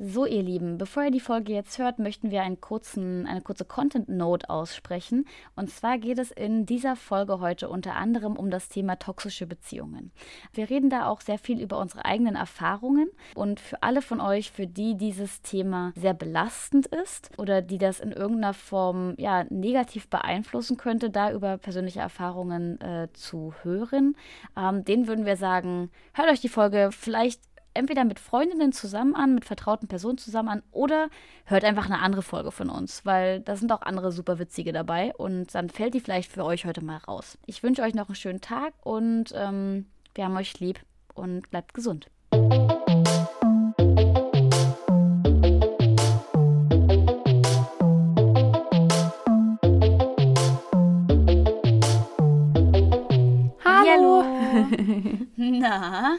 So, ihr Lieben, bevor ihr die Folge jetzt hört, möchten wir einen kurzen, eine kurze Content-Note aussprechen. Und zwar geht es in dieser Folge heute unter anderem um das Thema toxische Beziehungen. Wir reden da auch sehr viel über unsere eigenen Erfahrungen. Und für alle von euch, für die dieses Thema sehr belastend ist oder die das in irgendeiner Form ja, negativ beeinflussen könnte, da über persönliche Erfahrungen äh, zu hören, ähm, denen würden wir sagen, hört euch die Folge vielleicht entweder mit Freundinnen zusammen an, mit vertrauten Personen zusammen an oder hört einfach eine andere Folge von uns, weil da sind auch andere super witzige dabei und dann fällt die vielleicht für euch heute mal raus. Ich wünsche euch noch einen schönen Tag und ähm, wir haben euch lieb und bleibt gesund. Na?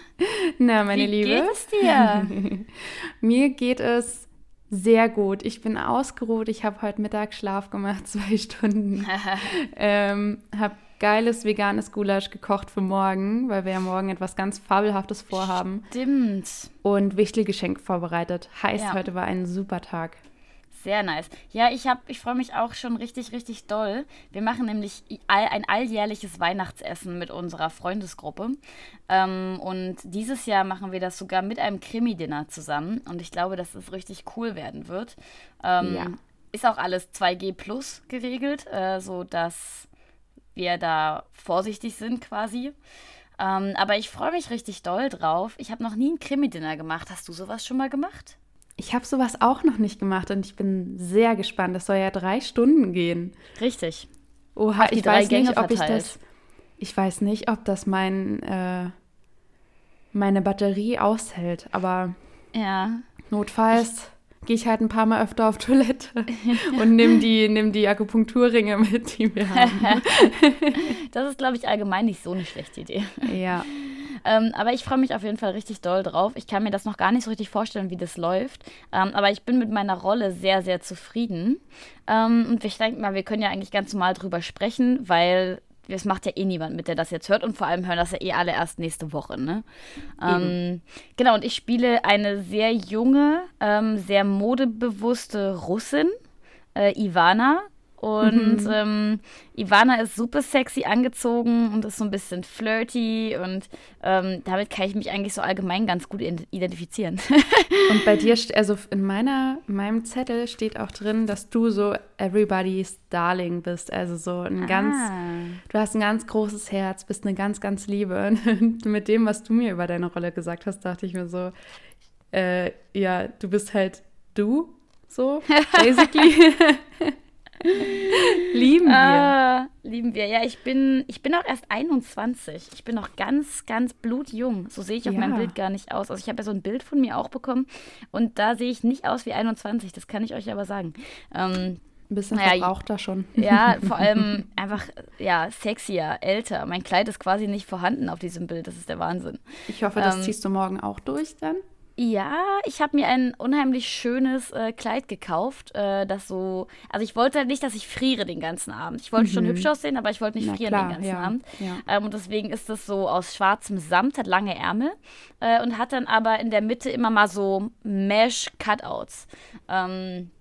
Na, meine Wie Liebe. Wie geht es dir? Mir geht es sehr gut. Ich bin ausgeruht. Ich habe heute Mittag Schlaf gemacht, zwei Stunden. ähm, habe geiles veganes Gulasch gekocht für morgen, weil wir ja morgen etwas ganz Fabelhaftes vorhaben. Stimmt. Und Wichtelgeschenk vorbereitet. Heißt, ja. heute war ein super Tag. Sehr nice. Ja, ich habe, ich freue mich auch schon richtig, richtig doll. Wir machen nämlich ein alljährliches Weihnachtsessen mit unserer Freundesgruppe. Ähm, und dieses Jahr machen wir das sogar mit einem Krimi-Dinner zusammen. Und ich glaube, dass es richtig cool werden wird. Ähm, ja. Ist auch alles 2G plus geregelt, äh, sodass wir da vorsichtig sind quasi. Ähm, aber ich freue mich richtig doll drauf. Ich habe noch nie ein Krimi-Dinner gemacht. Hast du sowas schon mal gemacht? Ich habe sowas auch noch nicht gemacht und ich bin sehr gespannt. Das soll ja drei Stunden gehen. Richtig. Oha, ich weiß Gänge nicht, ob verteilt. ich das. Ich weiß nicht, ob das mein äh, meine Batterie aushält, aber ja. notfalls gehe ich halt ein paar Mal öfter auf Toilette und nimm die, nimm die Akupunkturringe mit, die wir haben. das ist, glaube ich, allgemein nicht so eine schlechte Idee. Ja. Ähm, aber ich freue mich auf jeden Fall richtig doll drauf. Ich kann mir das noch gar nicht so richtig vorstellen, wie das läuft. Ähm, aber ich bin mit meiner Rolle sehr, sehr zufrieden. Ähm, und ich denke mal, wir können ja eigentlich ganz normal drüber sprechen, weil es macht ja eh niemand mit, der das jetzt hört. Und vor allem hören das ja eh alle erst nächste Woche. Ne? Ähm, genau, und ich spiele eine sehr junge, ähm, sehr modebewusste Russin, äh, Ivana, und mhm. ähm, Ivana ist super sexy angezogen und ist so ein bisschen flirty und ähm, damit kann ich mich eigentlich so allgemein ganz gut identifizieren. und bei dir, also in meiner, meinem Zettel steht auch drin, dass du so everybody's darling bist. Also so ein ah. ganz, du hast ein ganz großes Herz, bist eine ganz, ganz Liebe. Und mit dem, was du mir über deine Rolle gesagt hast, dachte ich mir so, äh, ja, du bist halt du, so, basically. lieben wir. Ah, lieben wir. Ja, ich bin, ich bin auch erst 21. Ich bin noch ganz, ganz blutjung. So sehe ich auf ja. meinem Bild gar nicht aus. Also ich habe ja so ein Bild von mir auch bekommen und da sehe ich nicht aus wie 21. Das kann ich euch aber sagen. Ähm, ein bisschen naja, verbraucht da schon. Ja, vor allem einfach, ja, sexier, älter. Mein Kleid ist quasi nicht vorhanden auf diesem Bild. Das ist der Wahnsinn. Ich hoffe, das ähm, ziehst du morgen auch durch dann. Ja, ich habe mir ein unheimlich schönes äh, Kleid gekauft, äh, das so, also ich wollte halt nicht, dass ich friere den ganzen Abend. Ich wollte mhm. schon hübsch aussehen, aber ich wollte nicht Na, frieren klar, den ganzen ja, Abend. Ja. Ähm, und deswegen ist das so aus schwarzem Samt, hat lange Ärmel äh, und hat dann aber in der Mitte immer mal so Mesh-Cutouts. Ähm,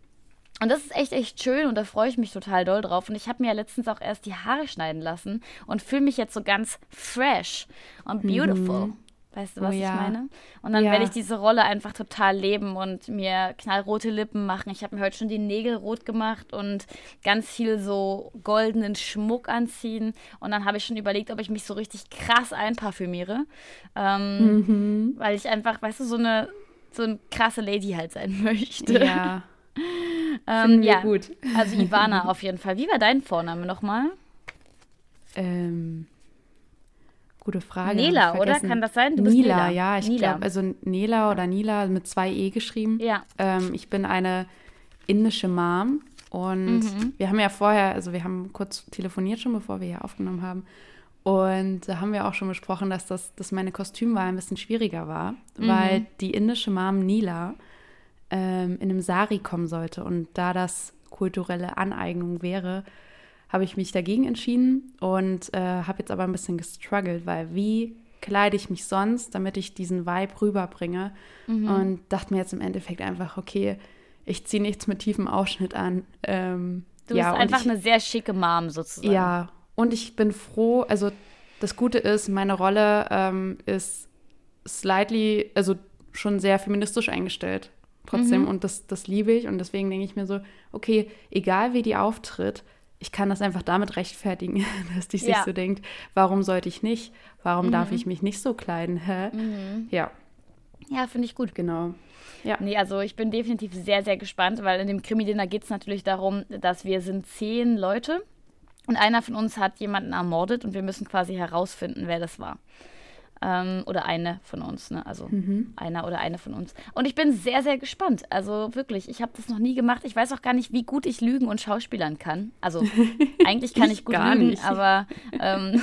und das ist echt, echt schön und da freue ich mich total doll drauf. Und ich habe mir ja letztens auch erst die Haare schneiden lassen und fühle mich jetzt so ganz fresh und beautiful. Mhm. Weißt du, was oh, ja. ich meine? Und dann ja. werde ich diese Rolle einfach total leben und mir knallrote Lippen machen. Ich habe mir heute schon die Nägel rot gemacht und ganz viel so goldenen Schmuck anziehen. Und dann habe ich schon überlegt, ob ich mich so richtig krass einparfümiere. Ähm, mhm. Weil ich einfach, weißt du, so eine, so eine krasse Lady halt sein möchte. Ja. ähm, ja, gut. Also Ivana auf jeden Fall. Wie war dein Vorname nochmal? Ähm. Gute Frage. Nela, oder? Kann das sein? Du bist Nila, Nila. ja, ich glaube, also Nela oder Nila mit zwei E geschrieben. Ja. Ähm, ich bin eine indische Mom und mhm. wir haben ja vorher, also wir haben kurz telefoniert schon, bevor wir hier aufgenommen haben. Und da haben wir auch schon besprochen, dass, das, dass meine Kostümwahl ein bisschen schwieriger war, mhm. weil die indische Mom Nila ähm, in einem Sari kommen sollte. Und da das kulturelle Aneignung wäre, habe ich mich dagegen entschieden und äh, habe jetzt aber ein bisschen gestruggelt, weil wie kleide ich mich sonst, damit ich diesen Vibe rüberbringe. Mhm. Und dachte mir jetzt im Endeffekt einfach, okay, ich ziehe nichts mit tiefem Ausschnitt an. Ähm, du ja, bist einfach ich, eine sehr schicke Mom sozusagen. Ja, und ich bin froh, also das Gute ist, meine Rolle ähm, ist slightly, also schon sehr feministisch eingestellt trotzdem mhm. und das, das liebe ich und deswegen denke ich mir so, okay, egal wie die auftritt, ich kann das einfach damit rechtfertigen, dass die sich ja. so denkt, warum sollte ich nicht? Warum mhm. darf ich mich nicht so kleiden? Hä? Mhm. Ja. Ja, finde ich gut. Genau. Ja. Nee, also ich bin definitiv sehr, sehr gespannt, weil in dem Krimi-Dinner geht es natürlich darum, dass wir sind zehn Leute und einer von uns hat jemanden ermordet und wir müssen quasi herausfinden, wer das war. Ähm, oder eine von uns, ne? Also mhm. einer oder eine von uns. Und ich bin sehr, sehr gespannt. Also wirklich, ich habe das noch nie gemacht. Ich weiß auch gar nicht, wie gut ich lügen und schauspielern kann. Also eigentlich kann ich, ich gut lügen, nicht. aber ähm,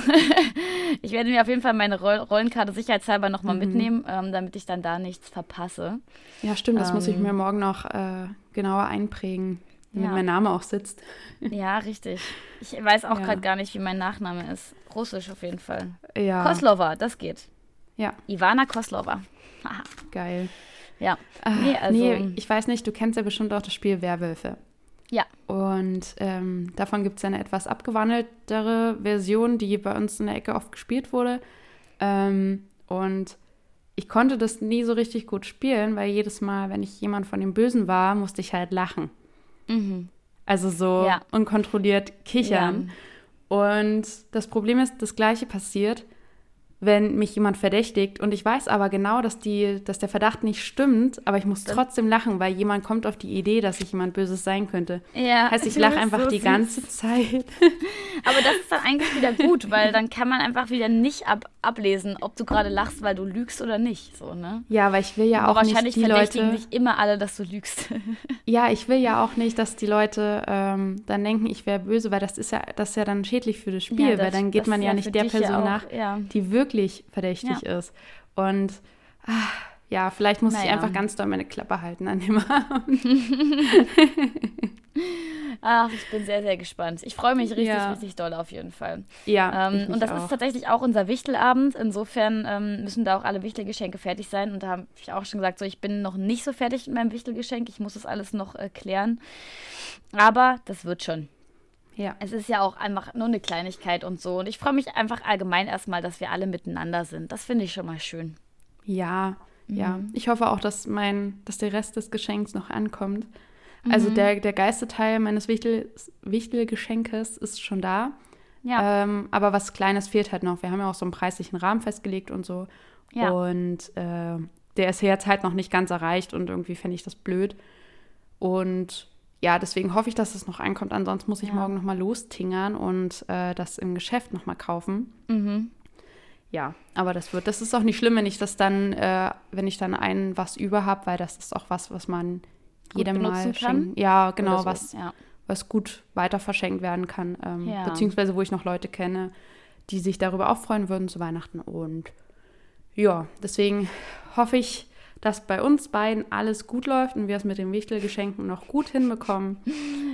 ich werde mir auf jeden Fall meine Roll Rollenkarte sicherheitshalber nochmal mhm. mitnehmen, ähm, damit ich dann da nichts verpasse. Ja, stimmt, das muss ich ähm, mir morgen noch äh, genauer einprägen. Damit ja. mein Name auch sitzt. Ja, richtig. Ich weiß auch ja. gerade gar nicht, wie mein Nachname ist. Russisch auf jeden Fall. Ja. Koslova, das geht. Ja. Ivana Koslova. Geil. Ja. Nee, also, nee, ich weiß nicht, du kennst ja bestimmt auch das Spiel Werwölfe. Ja. Und ähm, davon gibt es eine etwas abgewandeltere Version, die bei uns in der Ecke oft gespielt wurde. Ähm, und ich konnte das nie so richtig gut spielen, weil jedes Mal, wenn ich jemand von dem Bösen war, musste ich halt lachen. Mhm. Also so ja. unkontrolliert kichern. Ja. Und das Problem ist, das Gleiche passiert, wenn mich jemand verdächtigt und ich weiß aber genau, dass, die, dass der Verdacht nicht stimmt, aber ich muss trotzdem lachen, weil jemand kommt auf die Idee, dass ich jemand Böses sein könnte. Ja, heißt, ich lache einfach so die süß. ganze Zeit. Aber das ist dann eigentlich wieder gut, weil dann kann man einfach wieder nicht ab, ablesen, ob du gerade lachst, weil du lügst oder nicht. So, ne? Ja, weil ich will ja aber auch nicht die Leute... dich immer alle, dass du lügst. Ja, ich will ja auch nicht, dass die Leute ähm, dann denken, ich wäre böse, weil das ist ja, das ist ja dann schädlich für das Spiel, ja, das, weil dann geht man ja, ja nicht der Person auch, nach, die wirklich wirklich verdächtig ja. ist. Und ach, ja, vielleicht muss naja. ich einfach ganz doll meine Klappe halten an dem Abend. Ach, ich bin sehr, sehr gespannt. Ich freue mich richtig, ja. richtig doll auf jeden Fall. Ja. Ähm, und das auch. ist tatsächlich auch unser Wichtelabend. Insofern ähm, müssen da auch alle Wichtelgeschenke fertig sein. Und da habe ich auch schon gesagt, so ich bin noch nicht so fertig mit meinem Wichtelgeschenk. Ich muss das alles noch äh, klären. Aber das wird schon. Ja. Es ist ja auch einfach nur eine Kleinigkeit und so. Und ich freue mich einfach allgemein erstmal, dass wir alle miteinander sind. Das finde ich schon mal schön. Ja, mhm. ja. Ich hoffe auch, dass mein, dass der Rest des Geschenks noch ankommt. Also mhm. der, der geilste Teil meines Wichtel, Wichtelgeschenkes ist schon da. Ja. Ähm, aber was Kleines fehlt halt noch. Wir haben ja auch so einen preislichen Rahmen festgelegt und so. Ja. Und äh, der ist jetzt halt noch nicht ganz erreicht und irgendwie fände ich das blöd. Und ja, deswegen hoffe ich, dass es noch einkommt. Ansonsten muss ich ja. morgen noch mal lostingern und äh, das im Geschäft noch mal kaufen. Mhm. Ja, aber das wird, das ist auch nicht schlimm, wenn ich das dann, äh, wenn ich dann ein was über habe, weil das ist auch was, was man jedem mal schenken. Ja, genau, so. was, ja. was gut weiter verschenkt werden kann. Ähm, ja. Beziehungsweise wo ich noch Leute kenne, die sich darüber auch freuen würden zu Weihnachten. Und ja, deswegen hoffe ich, dass bei uns beiden alles gut läuft und wir es mit den Wichtelgeschenken noch gut hinbekommen.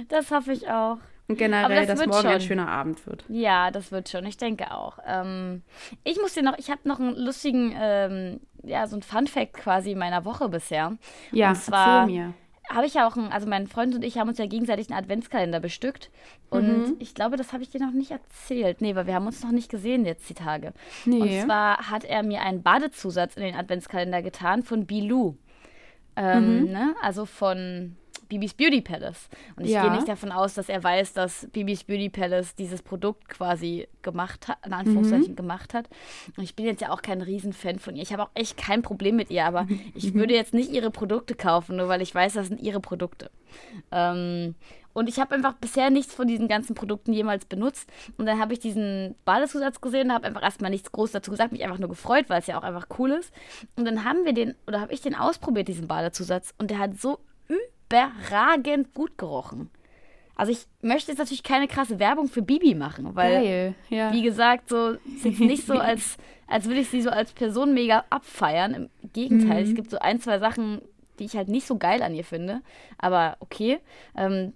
Das hoffe ich auch. Und generell, das dass morgen schon. ein schöner Abend wird. Ja, das wird schon. Ich denke auch. Ähm, ich muss dir noch, ich habe noch einen lustigen, ähm, ja, so ein Fun-Fact quasi meiner Woche bisher. Ja, und zwar, erzähl mir habe ich ja auch, ein, also mein Freund und ich haben uns ja gegenseitig einen Adventskalender bestückt. Und mhm. ich glaube, das habe ich dir noch nicht erzählt. Nee, weil wir haben uns noch nicht gesehen jetzt die Tage. Nee. Und zwar hat er mir einen Badezusatz in den Adventskalender getan von Bilou. Ähm, mhm. ne? Also von Bibis Beauty Palace. Und ich ja. gehe nicht davon aus, dass er weiß, dass Bibis Beauty Palace dieses Produkt quasi gemacht hat, in Anführungszeichen mhm. gemacht hat. Und ich bin jetzt ja auch kein Riesenfan von ihr. Ich habe auch echt kein Problem mit ihr, aber ich würde jetzt nicht ihre Produkte kaufen, nur weil ich weiß, das sind ihre Produkte. Ähm, und ich habe einfach bisher nichts von diesen ganzen Produkten jemals benutzt. Und dann habe ich diesen Badezusatz gesehen und habe einfach erstmal nichts groß dazu gesagt, mich einfach nur gefreut, weil es ja auch einfach cool ist. Und dann haben wir den, oder habe ich den ausprobiert, diesen Badezusatz. Und der hat so überragend gut gerochen. Also ich möchte jetzt natürlich keine krasse Werbung für Bibi machen, weil, Geil, ja. wie gesagt, so ist jetzt nicht so, als, als würde ich sie so als Person mega abfeiern. Im Gegenteil, mhm. es gibt so ein, zwei Sachen, die ich halt nicht so geil an ihr finde. Aber okay. Ähm,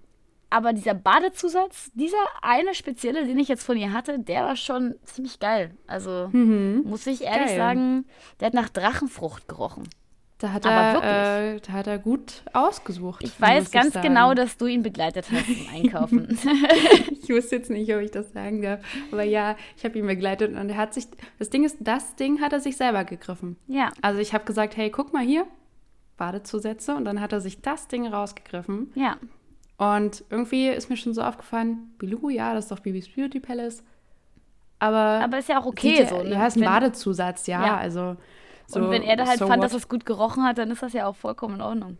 aber dieser Badezusatz, dieser eine spezielle, den ich jetzt von ihr hatte, der war schon ziemlich geil. Also mhm. muss ich ehrlich geil. sagen, der hat nach Drachenfrucht gerochen. Da hat, er, äh, da hat er gut ausgesucht. Ich weiß ganz ich genau, dass du ihn begleitet hast zum Einkaufen. ich wusste jetzt nicht, ob ich das sagen darf. Aber ja, ich habe ihn begleitet und er hat sich. Das Ding ist, das Ding hat er sich selber gegriffen. Ja. Also ich habe gesagt, hey, guck mal hier, Badezusätze. Und dann hat er sich das Ding rausgegriffen. Ja. Und irgendwie ist mir schon so aufgefallen, Bilou, ja, das ist doch Bibis Beauty Palace. Aber. Aber ist ja auch okay so. Ne? Ja, ist ein Badezusatz, ja. ja. Also. So, und wenn er da halt so fand, what? dass es gut gerochen hat, dann ist das ja auch vollkommen in Ordnung.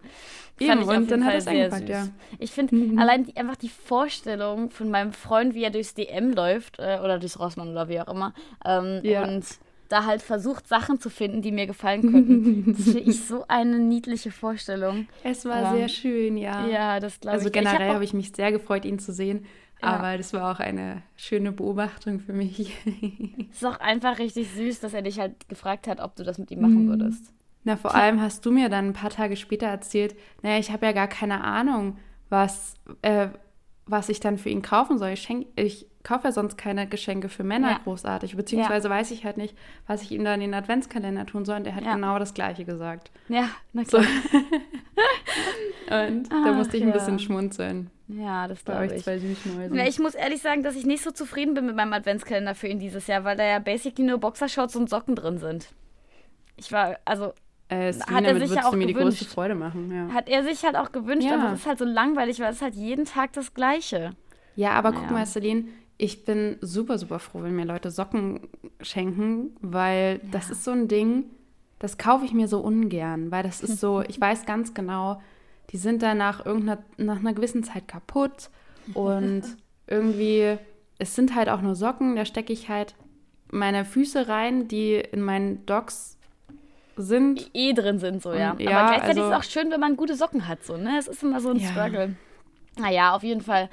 Eben, und dann Fall hat es eingepackt, ja. Ich finde mhm. allein die, einfach die Vorstellung von meinem Freund, wie er durchs DM läuft, äh, oder durchs Rossmann oder wie auch immer, ähm, ja. und da halt versucht, Sachen zu finden, die mir gefallen könnten. Das finde ich so eine niedliche Vorstellung. Es war ja. sehr schön, ja. Ja, das glaube also ich. Also generell habe hab ich mich sehr gefreut, ihn zu sehen. Ja. Aber das war auch eine schöne Beobachtung für mich. es ist auch einfach richtig süß, dass er dich halt gefragt hat, ob du das mit ihm machen mhm. würdest. Na, vor allem hast du mir dann ein paar Tage später erzählt, naja, ich habe ja gar keine Ahnung, was, äh, was ich dann für ihn kaufen soll. Ich, schenk, ich kaufe ja sonst keine Geschenke für Männer ja. großartig, beziehungsweise ja. weiß ich halt nicht, was ich ihm da in den Adventskalender tun soll. Und er hat ja. genau das Gleiche gesagt. Ja, na klar. So. und Ach, da musste ich ein bisschen schmunzeln. Ja, das glaube ich. Zwei Süßmäuse. Ja, ich muss ehrlich sagen, dass ich nicht so zufrieden bin mit meinem Adventskalender für ihn dieses Jahr, weil da ja basically nur Boxershorts und Socken drin sind. Ich war, also äh, hat er sich ja auch mir gewünscht. die größte Freude machen. Ja. Hat er sich halt auch gewünscht, ja. aber es ist halt so langweilig, weil es ist halt jeden Tag das Gleiche. Ja, aber naja. guck mal, Celine, ich bin super, super froh, wenn mir Leute Socken schenken, weil ja. das ist so ein Ding, das kaufe ich mir so ungern, weil das ist so, ich weiß ganz genau, die sind dann nach irgendeiner nach einer gewissen Zeit kaputt und irgendwie, es sind halt auch nur Socken, da stecke ich halt meine Füße rein, die in meinen Docs sind. Eh drin sind, so, ja. Und, ja Aber gleichzeitig also, ist es auch schön, wenn man gute Socken hat, so, ne? Es ist immer so ein ja. Struggle. Naja, auf jeden Fall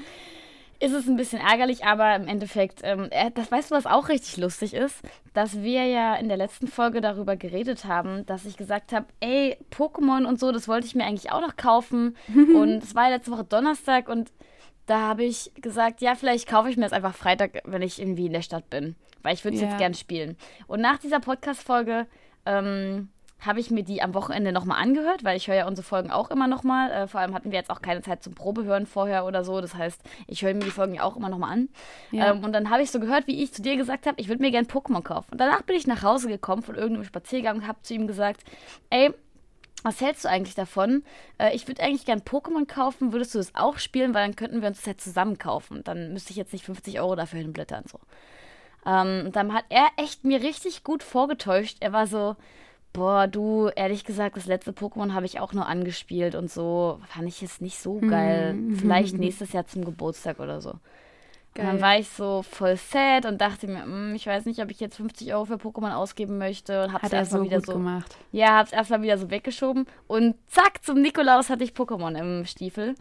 ist es ein bisschen ärgerlich, aber im Endeffekt, ähm, das weißt du, was auch richtig lustig ist, dass wir ja in der letzten Folge darüber geredet haben, dass ich gesagt habe, ey, Pokémon und so, das wollte ich mir eigentlich auch noch kaufen. und es war letzte Woche Donnerstag und da habe ich gesagt, ja, vielleicht kaufe ich mir das einfach Freitag, wenn ich irgendwie in der Stadt bin, weil ich würde es yeah. jetzt gern spielen. Und nach dieser Podcast-Folge ähm, habe ich mir die am Wochenende nochmal angehört, weil ich höre ja unsere Folgen auch immer nochmal. Äh, vor allem hatten wir jetzt auch keine Zeit zum Probehören vorher oder so. Das heißt, ich höre mir die Folgen ja auch immer nochmal an. Ja. Ähm, und dann habe ich so gehört, wie ich zu dir gesagt habe, ich würde mir gerne Pokémon kaufen. Und danach bin ich nach Hause gekommen von irgendeinem Spaziergang und habe zu ihm gesagt, ey, was hältst du eigentlich davon? Äh, ich würde eigentlich gerne Pokémon kaufen. Würdest du das auch spielen? Weil dann könnten wir uns das halt zusammen kaufen. Dann müsste ich jetzt nicht 50 Euro dafür hinblättern. So. Ähm, dann hat er echt mir richtig gut vorgetäuscht. Er war so, Boah, du, ehrlich gesagt, das letzte Pokémon habe ich auch nur angespielt und so fand ich es nicht so geil. Hm. Vielleicht nächstes Jahr zum Geburtstag oder so. Geil. Und dann war ich so voll sad und dachte mir, hm, ich weiß nicht, ob ich jetzt 50 Euro für Pokémon ausgeben möchte und hab's erstmal so wieder so gemacht. Ja, hab's erstmal wieder so weggeschoben und zack, zum Nikolaus hatte ich Pokémon im Stiefel.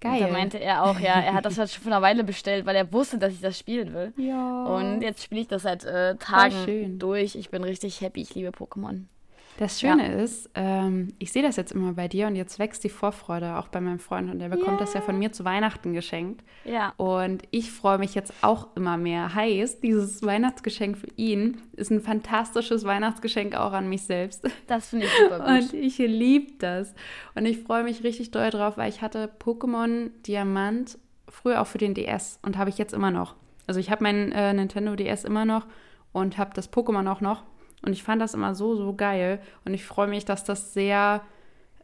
Geil. Und da meinte er auch, ja, er hat das halt schon vor einer Weile bestellt, weil er wusste, dass ich das spielen will. Ja. Und jetzt spiele ich das seit äh, Tagen durch. Ich bin richtig happy, ich liebe Pokémon. Das Schöne ja. ist, ähm, ich sehe das jetzt immer bei dir und jetzt wächst die Vorfreude auch bei meinem Freund und der bekommt yeah. das ja von mir zu Weihnachten geschenkt. Ja. Und ich freue mich jetzt auch immer mehr. Heißt, dieses Weihnachtsgeschenk für ihn ist ein fantastisches Weihnachtsgeschenk auch an mich selbst. Das finde ich super gut. Und ich liebe das. Und ich freue mich richtig doll drauf, weil ich hatte Pokémon Diamant früher auch für den DS und habe ich jetzt immer noch. Also ich habe meinen äh, Nintendo DS immer noch und habe das Pokémon auch noch und ich fand das immer so, so geil. Und ich freue mich, dass das sehr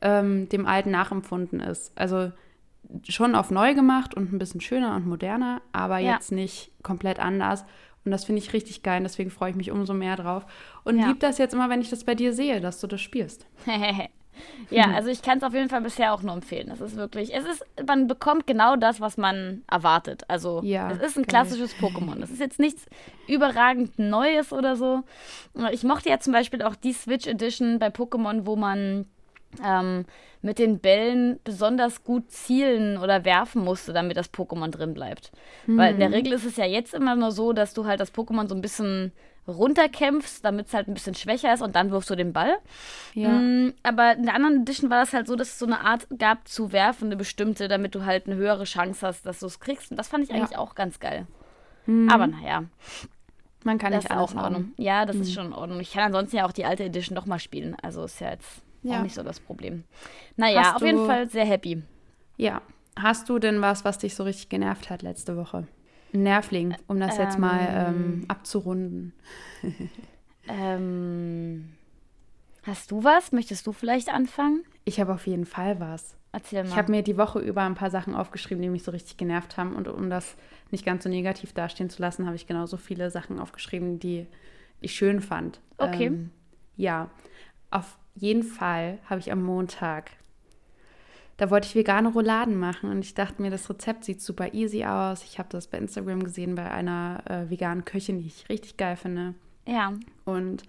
ähm, dem Alten nachempfunden ist. Also schon auf neu gemacht und ein bisschen schöner und moderner, aber ja. jetzt nicht komplett anders. Und das finde ich richtig geil. Deswegen freue ich mich umso mehr drauf. Und ja. lieb das jetzt immer, wenn ich das bei dir sehe, dass du das spielst. Ja, also ich kann es auf jeden Fall bisher auch nur empfehlen. Es ist wirklich, es ist, man bekommt genau das, was man erwartet. Also ja, es ist ein klassisches Pokémon. Es ist jetzt nichts überragend Neues oder so. Ich mochte ja zum Beispiel auch die Switch Edition bei Pokémon, wo man ähm, mit den Bällen besonders gut zielen oder werfen musste, damit das Pokémon drin bleibt. Mhm. Weil in der mhm. Regel ist es ja jetzt immer nur so, dass du halt das Pokémon so ein bisschen runterkämpfst, damit es halt ein bisschen schwächer ist und dann wirfst du den Ball. Ja. Mm, aber in der anderen Edition war das halt so, dass es so eine Art gab zu werfen, eine bestimmte, damit du halt eine höhere Chance hast, dass du es kriegst. Und das fand ich eigentlich ja. auch ganz geil. Mhm. Aber naja. Man kann das nicht alles auch in Ordnung. Ja, das mhm. ist schon in Ordnung. Ich kann ansonsten ja auch die alte Edition nochmal spielen. Also ist ja jetzt ja. auch nicht so das Problem. Naja, Hast auf jeden Fall sehr happy. Ja. Hast du denn was, was dich so richtig genervt hat letzte Woche? Nervling, um das ähm, jetzt mal ähm, ähm abzurunden. ähm, hast du was? Möchtest du vielleicht anfangen? Ich habe auf jeden Fall was. Erzähl mal. Ich habe mir die Woche über ein paar Sachen aufgeschrieben, die mich so richtig genervt haben. Und um das nicht ganz so negativ dastehen zu lassen, habe ich genauso viele Sachen aufgeschrieben, die ich schön fand. Okay. Ähm, ja, auf jeden Fall habe ich am Montag da wollte ich vegane Rouladen machen und ich dachte mir, das Rezept sieht super easy aus. Ich habe das bei Instagram gesehen bei einer äh, veganen Köchin, die ich richtig geil finde. Ja. Und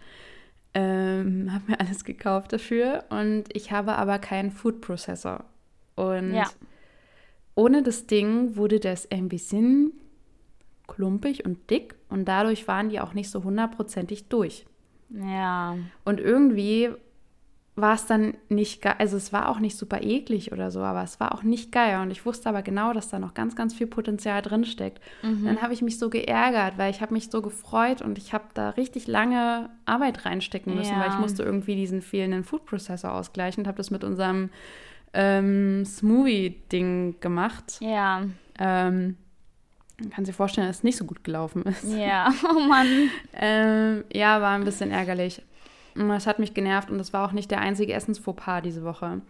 ähm, habe mir alles gekauft dafür und ich habe aber keinen Food Processor. Und ja. ohne das Ding wurde das ein bisschen klumpig und dick und dadurch waren die auch nicht so hundertprozentig durch. Ja. Und irgendwie war es dann nicht geil. Also es war auch nicht super eklig oder so, aber es war auch nicht geil. Und ich wusste aber genau, dass da noch ganz, ganz viel Potenzial drin steckt. Mhm. Dann habe ich mich so geärgert, weil ich habe mich so gefreut und ich habe da richtig lange Arbeit reinstecken müssen, ja. weil ich musste irgendwie diesen fehlenden Food Processor ausgleichen und habe das mit unserem ähm, Smoothie-Ding gemacht. Ja. Ähm, man kann sich vorstellen, dass es nicht so gut gelaufen ist. Ja, oh Mann. ähm, ja, war ein bisschen ärgerlich. Das hat mich genervt und das war auch nicht der einzige Essensfauxpas diese Woche.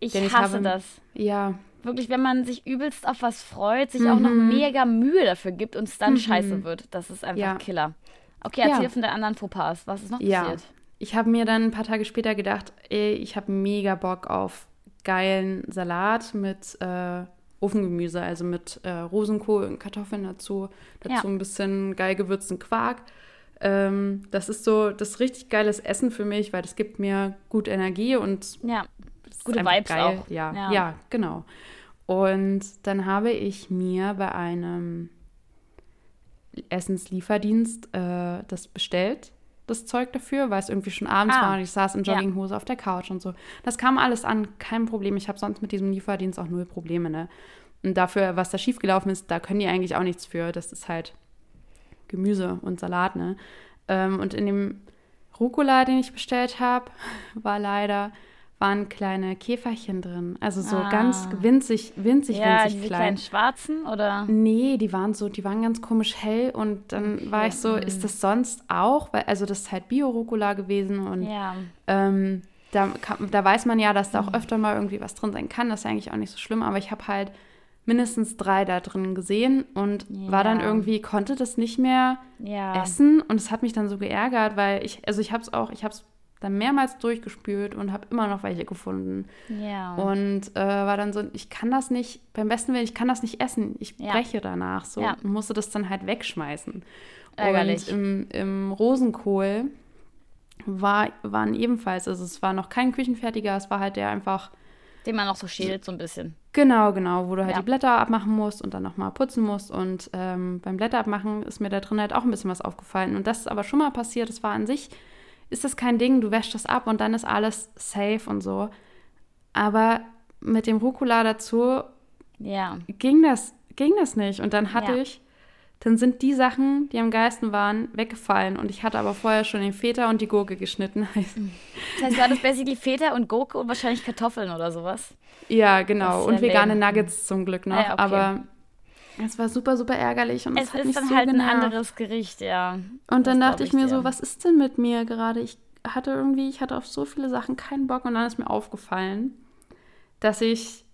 Ich Denn hasse habe, das. Ja. Wirklich, wenn man sich übelst auf was freut, sich mhm. auch noch mhm. mega Mühe dafür gibt und es dann mhm. scheiße wird. Das ist einfach ja. Killer. Okay, erzähl ja. von der anderen Fauxpas. Was ist noch ja. passiert? Ich habe mir dann ein paar Tage später gedacht, ey, ich habe mega Bock auf geilen Salat mit äh, Ofengemüse, also mit äh, Rosenkohl und Kartoffeln dazu. Dazu ja. ein bisschen geil gewürzten Quark. Ähm, das ist so das richtig geiles Essen für mich, weil das gibt mir gut Energie und ja, gute Vibes geil. auch. Ja, ja, ja, genau. Und dann habe ich mir bei einem Essenslieferdienst äh, das bestellt, das Zeug dafür, weil es irgendwie schon abends ah, war und ich saß in Jogginghose ja. auf der Couch und so. Das kam alles an, kein Problem. Ich habe sonst mit diesem Lieferdienst auch null Probleme, ne? Und dafür, was da schiefgelaufen ist, da können die eigentlich auch nichts für. Das ist halt Gemüse und Salat, ne? Ähm, und in dem Rucola, den ich bestellt habe, war leider waren kleine Käferchen drin. Also so ah. ganz winzig, winzig, ja, winzig diese klein. kleinen schwarzen oder? Nee, die waren so, die waren ganz komisch hell und dann okay. war ich so, ist das sonst auch? Weil, also das ist halt Bio-Rucola gewesen und ja. ähm, da, da weiß man ja, dass da auch mhm. öfter mal irgendwie was drin sein kann. Das ist eigentlich auch nicht so schlimm, aber ich habe halt mindestens drei da drin gesehen und ja. war dann irgendwie, konnte das nicht mehr ja. essen und es hat mich dann so geärgert, weil ich, also ich habe es auch, ich habe es dann mehrmals durchgespült und habe immer noch welche gefunden. Ja. Und äh, war dann so, ich kann das nicht, beim besten Willen, ich kann das nicht essen. Ich breche danach so und musste das dann halt wegschmeißen. Ärgerlich. Und im, im Rosenkohl war, waren ebenfalls, also es war noch kein Küchenfertiger, es war halt der einfach den man noch so schält, so ein bisschen. Genau, genau, wo du halt ja. die Blätter abmachen musst und dann nochmal putzen musst. Und ähm, beim Blätter abmachen ist mir da drin halt auch ein bisschen was aufgefallen. Und das ist aber schon mal passiert. Das war an sich, ist das kein Ding, du wäschst das ab und dann ist alles safe und so. Aber mit dem Rucola dazu ja. ging, das, ging das nicht. Und dann hatte ja. ich dann sind die Sachen, die am geilsten waren, weggefallen. Und ich hatte aber vorher schon den Feta und die Gurke geschnitten. Das heißt, war das basically Feta und Gurke und wahrscheinlich Kartoffeln oder sowas? Ja, genau. Und vegane lame. Nuggets zum Glück noch. Ah, ja, okay. Aber es war super, super ärgerlich. Und es ist dann so halt genervt. ein anderes Gericht, ja. Und dann dachte ich, mir so, was ist denn mit mir gerade? Ich hatte irgendwie, ich hatte auf so viele Sachen keinen Bock. Und dann ist mir aufgefallen, dass ich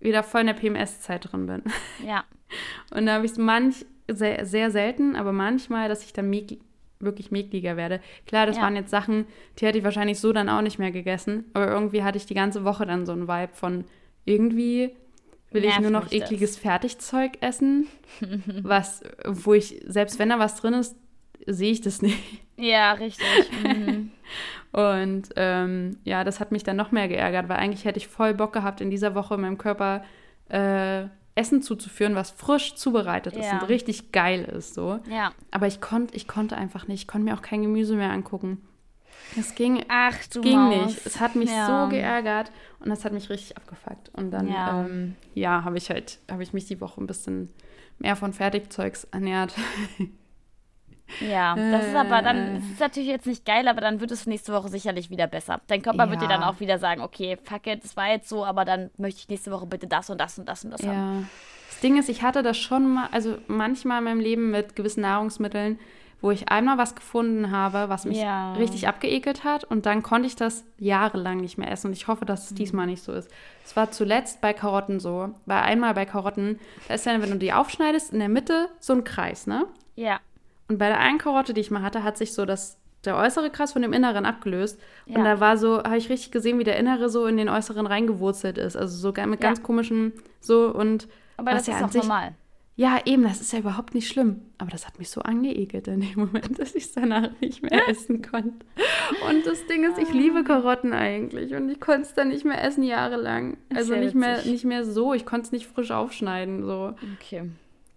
wieder voll in der PMS-Zeit drin bin. Ja. Und da habe ich manch sehr, sehr selten, aber manchmal, dass ich dann meg wirklich mekliger werde. Klar, das ja. waren jetzt Sachen, die hätte ich wahrscheinlich so dann auch nicht mehr gegessen, aber irgendwie hatte ich die ganze Woche dann so einen Vibe von irgendwie will Nerv ich nur noch ekliges das. Fertigzeug essen, was, wo ich, selbst wenn da was drin ist, sehe ich das nicht. Ja, richtig. Mhm. Und ähm, ja, das hat mich dann noch mehr geärgert, weil eigentlich hätte ich voll Bock gehabt, in dieser Woche meinem Körper äh, Essen zuzuführen, was frisch zubereitet ja. ist und richtig geil ist. So. Ja. Aber ich, konnt, ich konnte einfach nicht. Ich konnte mir auch kein Gemüse mehr angucken. Es ging, Ach, du ging Maus. nicht. Es hat mich ja. so geärgert und das hat mich richtig abgefuckt. Und dann, ja, ähm, ja habe ich halt, habe ich mich die Woche ein bisschen mehr von Fertigzeugs ernährt. Ja, das ist aber dann, das ist natürlich jetzt nicht geil, aber dann wird es nächste Woche sicherlich wieder besser. Dein Körper ja. wird dir dann auch wieder sagen, okay, fuck it, es war jetzt so, aber dann möchte ich nächste Woche bitte das und das und das und das ja. haben. Das Ding ist, ich hatte das schon mal, also manchmal in meinem Leben mit gewissen Nahrungsmitteln, wo ich einmal was gefunden habe, was mich ja. richtig abgeekelt hat und dann konnte ich das jahrelang nicht mehr essen und ich hoffe, dass es mhm. diesmal nicht so ist. Es war zuletzt bei Karotten so, weil einmal bei Karotten, da ist ja, wenn du die aufschneidest, in der Mitte so ein Kreis, ne? Ja. Und bei der einen Karotte, die ich mal hatte, hat sich so das, der äußere Kreis von dem inneren abgelöst. Ja. Und da war so, habe ich richtig gesehen, wie der innere so in den äußeren reingewurzelt ist. Also so mit ganz ja. komischen, so und. Aber das ist ja auch sich, normal. Ja, eben, das ist ja überhaupt nicht schlimm. Aber das hat mich so angeekelt in dem Moment, dass ich es danach nicht mehr essen konnte. Und das Ding ist, ich liebe Karotten eigentlich. Und ich konnte es dann nicht mehr essen jahrelang. Also nicht mehr, nicht mehr so. Ich konnte es nicht frisch aufschneiden. So. Okay.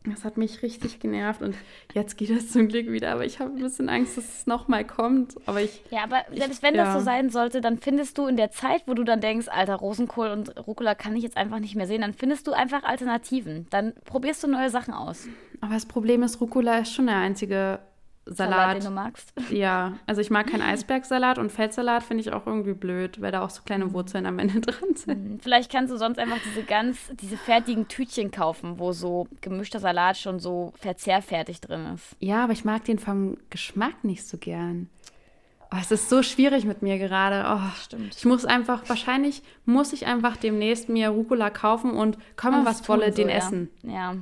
Das hat mich richtig genervt und jetzt geht es zum Glück wieder. Aber ich habe ein bisschen Angst, dass es nochmal kommt. Aber ich. Ja, aber selbst ich, wenn ja. das so sein sollte, dann findest du in der Zeit, wo du dann denkst, alter, Rosenkohl und Rucola kann ich jetzt einfach nicht mehr sehen, dann findest du einfach Alternativen. Dann probierst du neue Sachen aus. Aber das Problem ist, Rucola ist schon der einzige Salat. Salat, den du magst. Ja, also ich mag keinen Eisbergsalat und Feldsalat finde ich auch irgendwie blöd, weil da auch so kleine Wurzeln am Ende dran sind. Mhm. Vielleicht kannst du sonst einfach diese ganz, diese fertigen Tütchen kaufen, wo so gemischter Salat schon so verzehrfertig drin ist. Ja, aber ich mag den vom Geschmack nicht so gern. Oh, es ist so schwierig mit mir gerade. Oh, stimmt. Ich muss einfach, wahrscheinlich muss ich einfach demnächst mir Rucola kaufen und komme was wolle, den so, essen. Ja.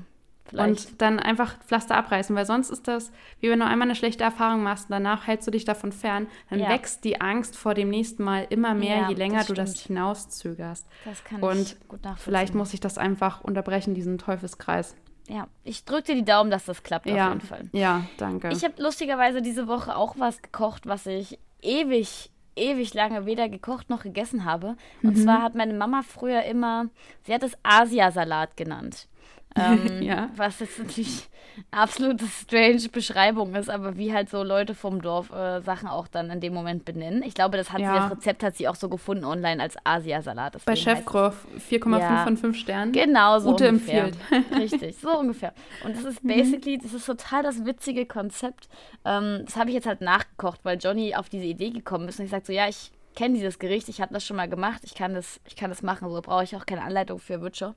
Vielleicht. Und dann einfach Pflaster abreißen, weil sonst ist das, wie wenn du einmal eine schlechte Erfahrung machst und danach hältst du dich davon fern, dann ja. wächst die Angst vor dem nächsten Mal immer mehr, ja, je länger das du das hinauszögerst. Das kann und ich gut nachvollziehen. Vielleicht muss ich das einfach unterbrechen, diesen Teufelskreis. Ja, ich drücke dir die Daumen, dass das klappt ja. auf jeden Fall. Ja, danke. Ich habe lustigerweise diese Woche auch was gekocht, was ich ewig ewig lange weder gekocht noch gegessen habe. Und mhm. zwar hat meine Mama früher immer, sie hat es Asiasalat genannt. Ähm, ja. Was jetzt natürlich absolute strange Beschreibung ist, aber wie halt so Leute vom Dorf äh, Sachen auch dann in dem Moment benennen. Ich glaube, das hat ja. sie, das Rezept hat sie auch so gefunden online als Asiasalat. Bei Chefkoch 4,5 ja. von 5 Sternen. Genau so. Ute ungefähr. empfiehlt. Richtig, so ungefähr. Und das ist basically, das ist total das witzige Konzept. Ähm, das habe ich jetzt halt nachgekocht, weil Johnny auf diese Idee gekommen ist und ich sage so, ja, ich kenne dieses Gericht, ich habe das schon mal gemacht, ich kann das, ich kann das machen, so brauche ich auch keine Anleitung für, schon.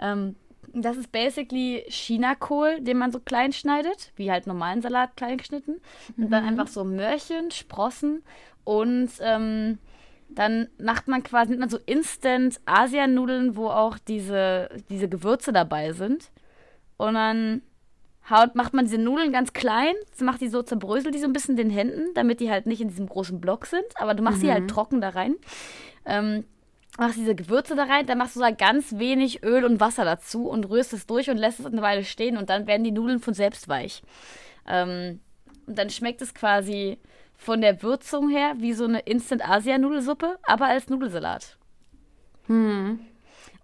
Ähm, das ist basically Chinakohl, den man so klein schneidet, wie halt normalen Salat klein geschnitten. Und dann mhm. einfach so Möhrchen, Sprossen und ähm, dann macht man quasi nimmt man so Instant Asianudeln, wo auch diese, diese Gewürze dabei sind. Und dann haut, macht man diese Nudeln ganz klein, macht die so, zerbröselt die so ein bisschen in den Händen, damit die halt nicht in diesem großen Block sind, aber du machst mhm. sie halt trocken da rein. Ähm, machst diese Gewürze da rein, dann machst du da ganz wenig Öl und Wasser dazu und rührst es durch und lässt es eine Weile stehen und dann werden die Nudeln von selbst weich. Ähm, und dann schmeckt es quasi von der Würzung her wie so eine Instant-Asia-Nudelsuppe, aber als Nudelsalat. Hm.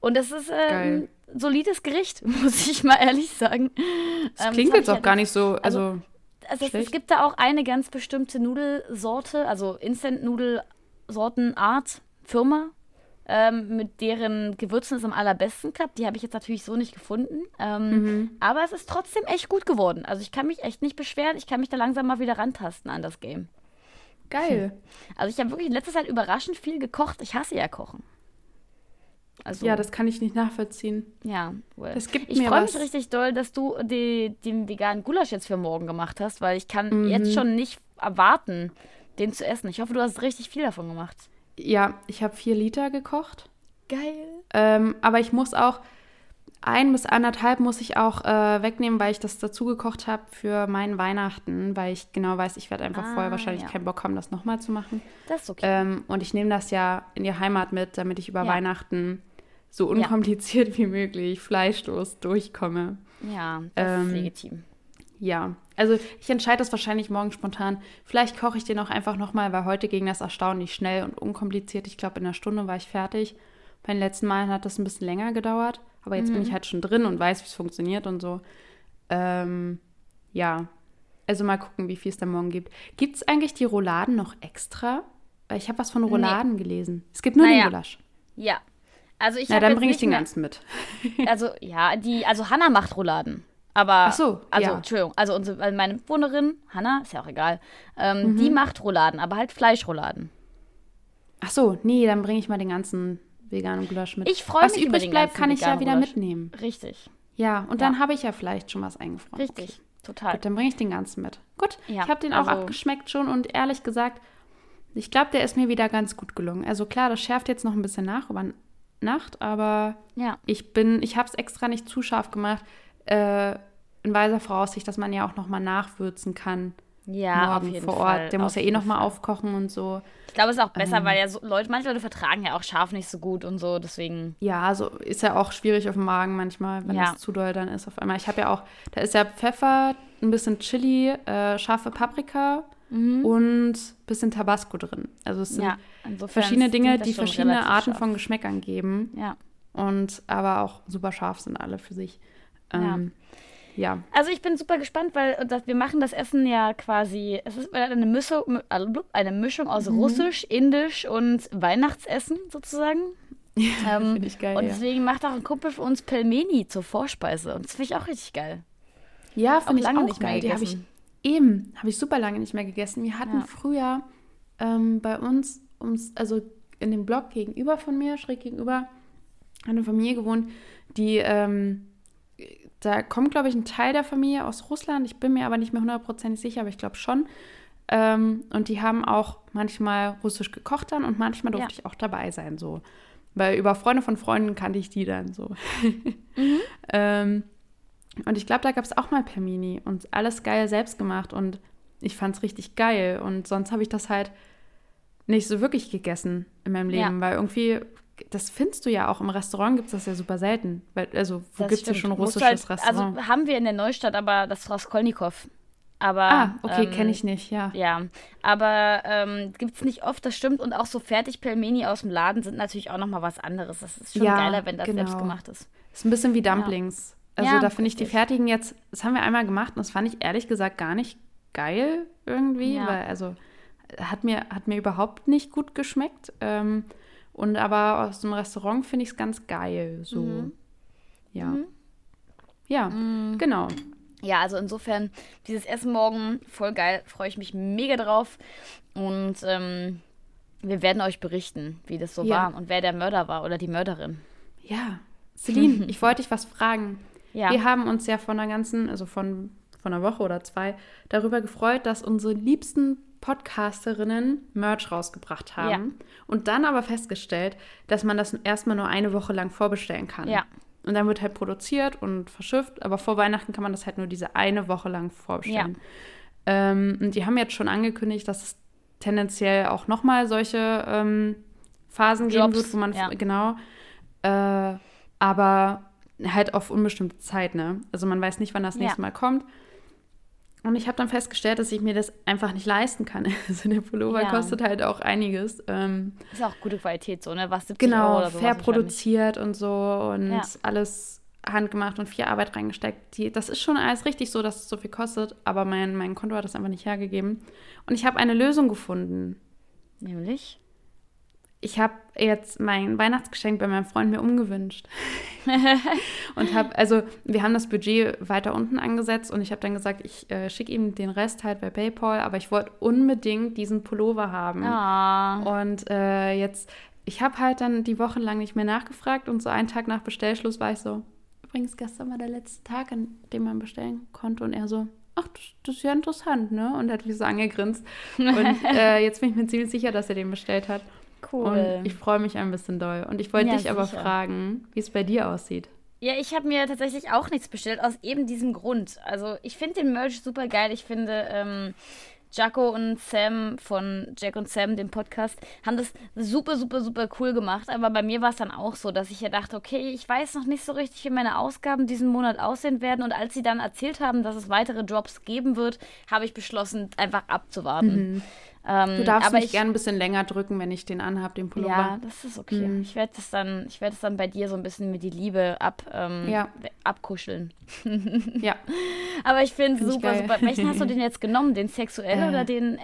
Und das ist ähm, ein solides Gericht, muss ich mal ehrlich sagen. Das ähm, klingt das jetzt auch halt gar nicht so, also, also, also es, es, gibt da auch eine ganz bestimmte Nudelsorte, also Instant-Nudelsortenart, Firma, ähm, mit deren Gewürzen es am allerbesten klappt. Die habe ich jetzt natürlich so nicht gefunden. Ähm, mhm. Aber es ist trotzdem echt gut geworden. Also ich kann mich echt nicht beschweren. Ich kann mich da langsam mal wieder rantasten an das Game. Geil. Also ich habe wirklich in letzter Zeit überraschend viel gekocht. Ich hasse ja Kochen. Also, ja, das kann ich nicht nachvollziehen. Ja, well. Das gibt ich freue mich richtig doll, dass du die, den veganen Gulasch jetzt für morgen gemacht hast, weil ich kann mhm. jetzt schon nicht erwarten, den zu essen. Ich hoffe, du hast richtig viel davon gemacht. Ja, ich habe vier Liter gekocht. Geil. Ähm, aber ich muss auch, ein bis anderthalb muss ich auch äh, wegnehmen, weil ich das dazu gekocht habe für meinen Weihnachten, weil ich genau weiß, ich werde einfach ah, vorher wahrscheinlich ja. keinen Bock haben, das nochmal zu machen. Das ist okay. Ähm, und ich nehme das ja in die Heimat mit, damit ich über ja. Weihnachten so unkompliziert ja. wie möglich fleischlos durchkomme. Ja, das ähm, ist legitim. Ja, also ich entscheide das wahrscheinlich morgen spontan. Vielleicht koche ich den auch einfach nochmal, weil heute ging das erstaunlich schnell und unkompliziert. Ich glaube, in einer Stunde war ich fertig. Bei den letzten Malen hat das ein bisschen länger gedauert. Aber jetzt mhm. bin ich halt schon drin und weiß, wie es funktioniert und so. Ähm, ja, also mal gucken, wie viel es da morgen gibt. Gibt es eigentlich die Rouladen noch extra? Ich habe was von Rouladen nee. gelesen. Es gibt nur naja. den Gulasch. Ja. Also ich Na, dann bringe ich den ganzen mit. Also, ja, die, also Hanna macht Rouladen. Aber, Ach so, also, ja. Entschuldigung, also unsere, meine Mitbewohnerin, Hanna, ist ja auch egal, ähm, mhm. die macht Rouladen, aber halt Fleischrouladen. Ach so, nee, dann bringe ich mal den ganzen veganen Gulasch mit. Ich freue mich Was übrig bleibt, kann ich ja wieder Gulasch. mitnehmen. Richtig. Ja, und ja. dann habe ich ja vielleicht schon was eingefroren. Richtig, okay. total. Gut, dann bringe ich den ganzen mit. Gut, ja, ich habe den also, auch abgeschmeckt schon und ehrlich gesagt, ich glaube, der ist mir wieder ganz gut gelungen. Also klar, das schärft jetzt noch ein bisschen nach über Nacht, aber ja. ich bin, ich habe es extra nicht zu scharf gemacht, äh, in weiser Voraussicht, dass man ja auch noch mal nachwürzen kann. Ja, auf jeden vor Ort. Fall. Der muss ja eh noch mal aufkochen und so. Ich glaube, es ist auch besser, ähm, weil ja so Leute, manche Leute vertragen ja auch scharf nicht so gut und so, deswegen. Ja, also ist ja auch schwierig auf dem Magen manchmal, wenn ja. es zu doll dann ist auf einmal. Ich habe ja auch, da ist ja Pfeffer, ein bisschen Chili, äh, scharfe Paprika mhm. und ein bisschen Tabasco drin. Also es sind ja, verschiedene Dinge, die verschiedene Arten scharf. von Geschmäckern geben. Ja. Und aber auch super scharf sind alle für sich. Ähm, ja. Ja. Also ich bin super gespannt, weil das, wir machen das Essen ja quasi, es ist eine Mischung, eine Mischung aus mhm. Russisch, Indisch und Weihnachtsessen sozusagen. Ja, ähm, finde ich geil. Und deswegen ja. macht auch ein Kumpel für uns Pelmeni zur Vorspeise. Und das finde ich auch richtig geil. Ja, finde ich lange auch nicht geil. Die habe ich Eben, habe ich super lange nicht mehr gegessen. Wir hatten ja. früher ähm, bei uns, ums, also in dem Block gegenüber von mir, schräg gegenüber, eine Familie gewohnt, die, ähm, da kommt, glaube ich, ein Teil der Familie aus Russland. Ich bin mir aber nicht mehr hundertprozentig sicher, aber ich glaube schon. Ähm, und die haben auch manchmal russisch gekocht dann und manchmal durfte ja. ich auch dabei sein, so. Weil über Freunde von Freunden kannte ich die dann so. mhm. ähm, und ich glaube, da gab es auch mal Permini und alles geil selbst gemacht und ich fand es richtig geil. Und sonst habe ich das halt nicht so wirklich gegessen in meinem Leben, ja. weil irgendwie, das findest du ja auch im Restaurant, gibt es das ja super selten. Weil, also, wo gibt es ja schon russisches halt, Restaurant? Also haben wir in der Neustadt, aber das Raskolnikow. Aber, ah, okay, ähm, kenne ich nicht, ja. Ja, aber ähm, gibt es nicht oft, das stimmt. Und auch so Fertig-Pelmeni aus dem Laden sind natürlich auch nochmal was anderes. Das ist schon ja, geiler, wenn das genau. selbst gemacht ist. Ist ein bisschen wie Dumplings. Ja. Also ja, da finde ich die fertigen jetzt, das haben wir einmal gemacht und das fand ich ehrlich gesagt gar nicht geil irgendwie, ja. weil also hat mir, hat mir überhaupt nicht gut geschmeckt. Ähm, und aber aus dem Restaurant finde ich es ganz geil. So. Mhm. Ja. Mhm. Ja, mhm. genau. Ja, also insofern, dieses Essen morgen, voll geil, freue ich mich mega drauf. Und ähm, wir werden euch berichten, wie das so ja. war und wer der Mörder war oder die Mörderin. Ja. Celine, ich wollte dich was fragen. Ja. Wir haben uns ja von einer ganzen, also von, von einer Woche oder zwei, darüber gefreut, dass unsere liebsten Podcasterinnen Merch rausgebracht haben. Ja. Und dann aber festgestellt, dass man das erstmal nur eine Woche lang vorbestellen kann. Ja. Und dann wird halt produziert und verschifft, aber vor Weihnachten kann man das halt nur diese eine Woche lang vorbestellen. Ja. Ähm, und die haben jetzt schon angekündigt, dass es tendenziell auch nochmal solche ähm, Phasen Jobs, geben wird, wo man ja. genau. Äh, aber halt auf unbestimmte Zeit, ne? Also man weiß nicht, wann das nächste. Mal kommt. Und ich habe dann festgestellt, dass ich mir das einfach nicht leisten kann. Also der Pullover ja. kostet halt auch einiges. Ähm, ist auch gute Qualität so, ne? Was 70 genau, Euro oder so. fair produziert und so und ja. alles handgemacht und viel Arbeit reingesteckt. Die, das ist schon alles richtig so, dass es so viel kostet, aber mein, mein Konto hat das einfach nicht hergegeben. Und ich habe eine Lösung gefunden. Nämlich? Ich habe jetzt mein Weihnachtsgeschenk bei meinem Freund mir umgewünscht. und habe, also wir haben das Budget weiter unten angesetzt und ich habe dann gesagt, ich äh, schicke ihm den Rest halt bei PayPal, aber ich wollte unbedingt diesen Pullover haben. Oh. Und äh, jetzt, ich habe halt dann die Woche lang nicht mehr nachgefragt und so einen Tag nach Bestellschluss war ich so, übrigens gestern war der letzte Tag, an dem man bestellen konnte und er so, ach, das, ist ja interessant, ne? Und hat mich so angegrinst. Und äh, jetzt bin ich mir ziemlich sicher, dass er den bestellt hat. Cool. Und ich freue mich ein bisschen doll. Und ich wollte ja, dich sicher. aber fragen, wie es bei dir aussieht. Ja, ich habe mir tatsächlich auch nichts bestellt, aus eben diesem Grund. Also ich finde den Merch super geil. Ich finde, ähm, Jaco und Sam von Jack und Sam, dem Podcast, haben das super, super, super cool gemacht. Aber bei mir war es dann auch so, dass ich ja dachte, okay, ich weiß noch nicht so richtig, wie meine Ausgaben diesen Monat aussehen werden. Und als sie dann erzählt haben, dass es weitere Drops geben wird, habe ich beschlossen, einfach abzuwarten. Mhm. Ähm, du darfst mich gerne ein bisschen länger drücken, wenn ich den anhabe, den Pullover. Ja, das ist okay. Mhm. Ich werde das dann, ich werde es dann bei dir so ein bisschen mit die Liebe ab, ähm, ja. abkuscheln. ja. Aber ich finde find super, super. Welchen hast du denn jetzt genommen? Den sexuell äh, oder den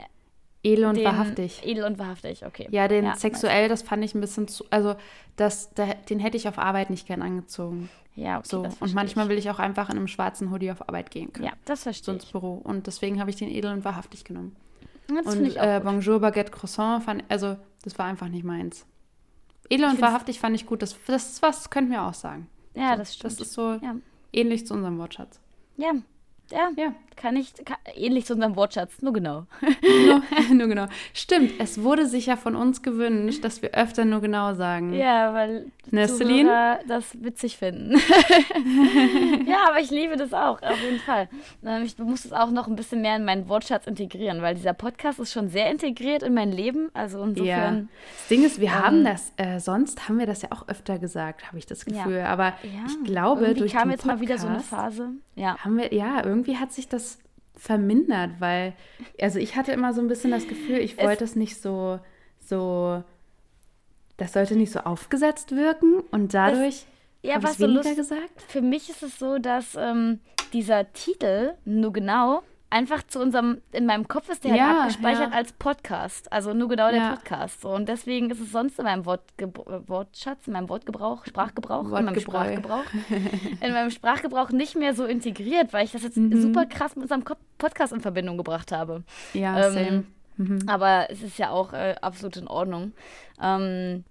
Edel und den, wahrhaftig. Edel und wahrhaftig, okay. Ja, den ja, sexuell, das fand ich ein bisschen zu, also das, den hätte ich auf Arbeit nicht gern angezogen. Ja, okay, so. Und manchmal ich. will ich auch einfach in einem schwarzen Hoodie auf Arbeit gehen können. Ja, das verstehe so ins Büro. Und deswegen habe ich den edel und wahrhaftig genommen. Das und ich auch äh, Bonjour Baguette Croissant fand, also das war einfach nicht meins. Edel und wahrhaftig fand ich gut. Das, das ist was, könnten wir auch sagen. Ja, so, das stimmt. Das ist so ja. ähnlich zu unserem Wortschatz. Ja, ja, ja. Kann ich, kann, ähnlich zu unserem Wortschatz, nur genau. nur, nur, genau. Stimmt, es wurde sich ja von uns gewünscht, dass wir öfter nur genau sagen. Ja, weil ne, Zuhörer das witzig finden. ja, aber ich liebe das auch, auf jeden Fall. Ähm, ich muss es auch noch ein bisschen mehr in meinen Wortschatz integrieren, weil dieser Podcast ist schon sehr integriert in mein Leben. Also insofern. Ja. Das Ding ist, wir ähm, haben das, äh, sonst haben wir das ja auch öfter gesagt, habe ich das Gefühl. Ja. Aber ja, ich glaube, Irgendwie durch kam jetzt Podcast mal wieder so eine Phase. Ja. Haben wir, ja, irgendwie hat sich das vermindert, weil, also ich hatte immer so ein bisschen das Gefühl, ich wollte es nicht so, so, das sollte nicht so aufgesetzt wirken und dadurch. Das, ja, was so lust, gesagt? Für mich ist es so, dass ähm, dieser Titel nur genau einfach zu unserem, in meinem Kopf ist der halt ja, abgespeichert ja. als Podcast. Also nur genau der Podcast. So. Und deswegen ist es sonst in meinem Wortge Wortschatz, in meinem Wortgebrauch, Sprachgebrauch, in meinem Sprachgebrauch, in meinem Sprachgebrauch nicht mehr so integriert, weil ich das jetzt mhm. super krass mit unserem Podcast in Verbindung gebracht habe. Ja, ähm. Mhm. Aber es ist ja auch äh, absolut in Ordnung. Ähm,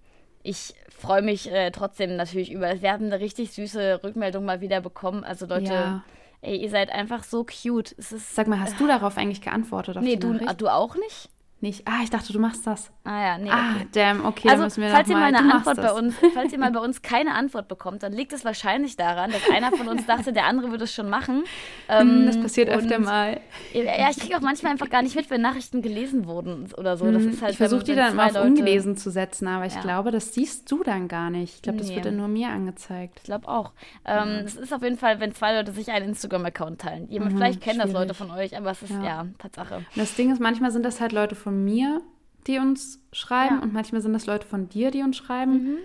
ich freue mich äh, trotzdem natürlich über. Wir haben eine richtig süße Rückmeldung mal wieder bekommen. Also Leute. Ja Ey, ihr seid einfach so cute. Sag mal, hast du darauf eigentlich geantwortet? nee, du, du auch nicht? Nicht. Ah, ich dachte, du machst das. Ah ja, nee. Ah, okay. damn, okay, also, falls ihr mal eine Antwort bei uns, falls ihr mal bei uns keine Antwort bekommt, dann liegt es wahrscheinlich daran, dass einer von uns dachte, der andere würde es schon machen. Ähm, das passiert öfter mal. Ja, ich kriege auch manchmal einfach gar nicht mit, wenn Nachrichten gelesen wurden oder so. Das mhm. ist halt, ich versuche die dann mal auf Leute, ungelesen zu setzen, aber ich ja. glaube, das siehst du dann gar nicht. Ich glaube, das nee. wird dann nur mir angezeigt. Ich glaube auch. Ähm, mhm. Es ist auf jeden Fall, wenn zwei Leute sich einen Instagram-Account teilen. Jemand, mhm, vielleicht kennen das Leute von euch, aber es ist ja, ja Tatsache. Und das Ding ist, manchmal sind das halt Leute von mir die uns schreiben ja. und manchmal sind das Leute von dir, die uns schreiben. Mhm.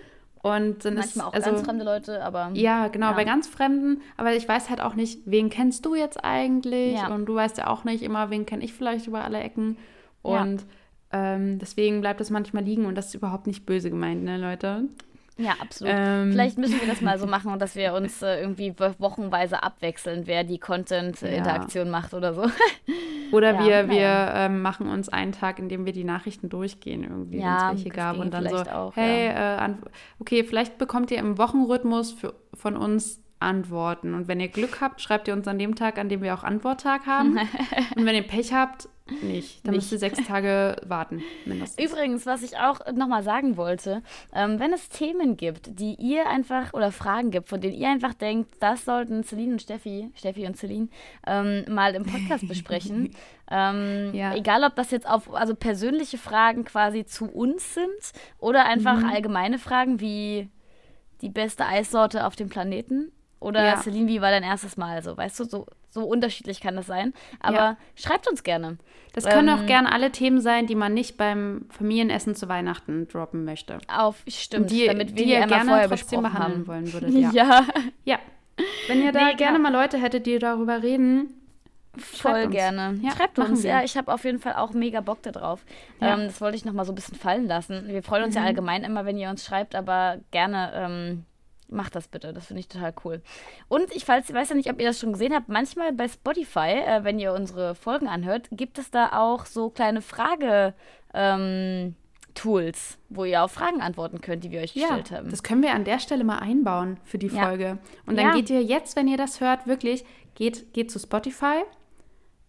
Und dann manchmal ist, auch also, ganz fremde Leute, aber. Ja, genau, ja. bei ganz Fremden. Aber ich weiß halt auch nicht, wen kennst du jetzt eigentlich? Ja. Und du weißt ja auch nicht immer, wen kenne ich vielleicht über alle Ecken. Und ähm, deswegen bleibt das manchmal liegen und das ist überhaupt nicht böse gemeint, ne, Leute? Ja, absolut. Ähm, Vielleicht müssen wir das mal so machen, dass wir uns äh, irgendwie wochenweise abwechseln, wer die Content-Interaktion ja. macht oder so. Oder ja, wir, wir ähm, machen uns einen Tag, in dem wir die Nachrichten durchgehen, irgendwie, ja, wenn es welche gab. Und dann so, auch, hey, äh, okay, vielleicht bekommt ihr im Wochenrhythmus für, von uns Antworten. Und wenn ihr Glück habt, schreibt ihr uns an dem Tag, an dem wir auch Antworttag haben. und wenn ihr Pech habt, nicht. Dann müsst ihr sechs Tage warten, mindestens. Übrigens, was ich auch nochmal sagen wollte, ähm, wenn es Themen gibt, die ihr einfach, oder Fragen gibt, von denen ihr einfach denkt, das sollten Celine und Steffi, Steffi und Celine, ähm, mal im Podcast besprechen. ähm, ja. Egal, ob das jetzt auf, also persönliche Fragen quasi zu uns sind oder einfach mhm. allgemeine Fragen wie die beste Eissorte auf dem Planeten. Oder ja. Celine, wie war dein erstes Mal? So, weißt du, so, so unterschiedlich kann das sein. Aber ja. schreibt uns gerne. Das können ähm, auch gerne alle Themen sein, die man nicht beim Familienessen zu Weihnachten droppen möchte. Auf, stimmt. Die, damit wir die, die ihr gerne trotzdem behandeln haben wollen würdet. Ja. ja. ja. Wenn ihr da nee, gerne mal Leute hättet, die darüber reden, Voll uns. gerne. Ja, Schreibt uns. Wir. Ja, ich habe auf jeden Fall auch mega Bock darauf. Ja. Ähm, das wollte ich noch mal so ein bisschen fallen lassen. Wir freuen uns mhm. ja allgemein immer, wenn ihr uns schreibt, aber gerne ähm, macht das bitte. Das finde ich total cool. Und ich weiß, weiß ja nicht, ob ihr das schon gesehen habt. Manchmal bei Spotify, äh, wenn ihr unsere Folgen anhört, gibt es da auch so kleine Frage. Ähm, Tools, wo ihr auf Fragen antworten könnt, die wir euch gestellt ja, haben. Das können wir an der Stelle mal einbauen für die Folge. Ja. Und dann ja. geht ihr jetzt, wenn ihr das hört, wirklich, geht, geht zu Spotify,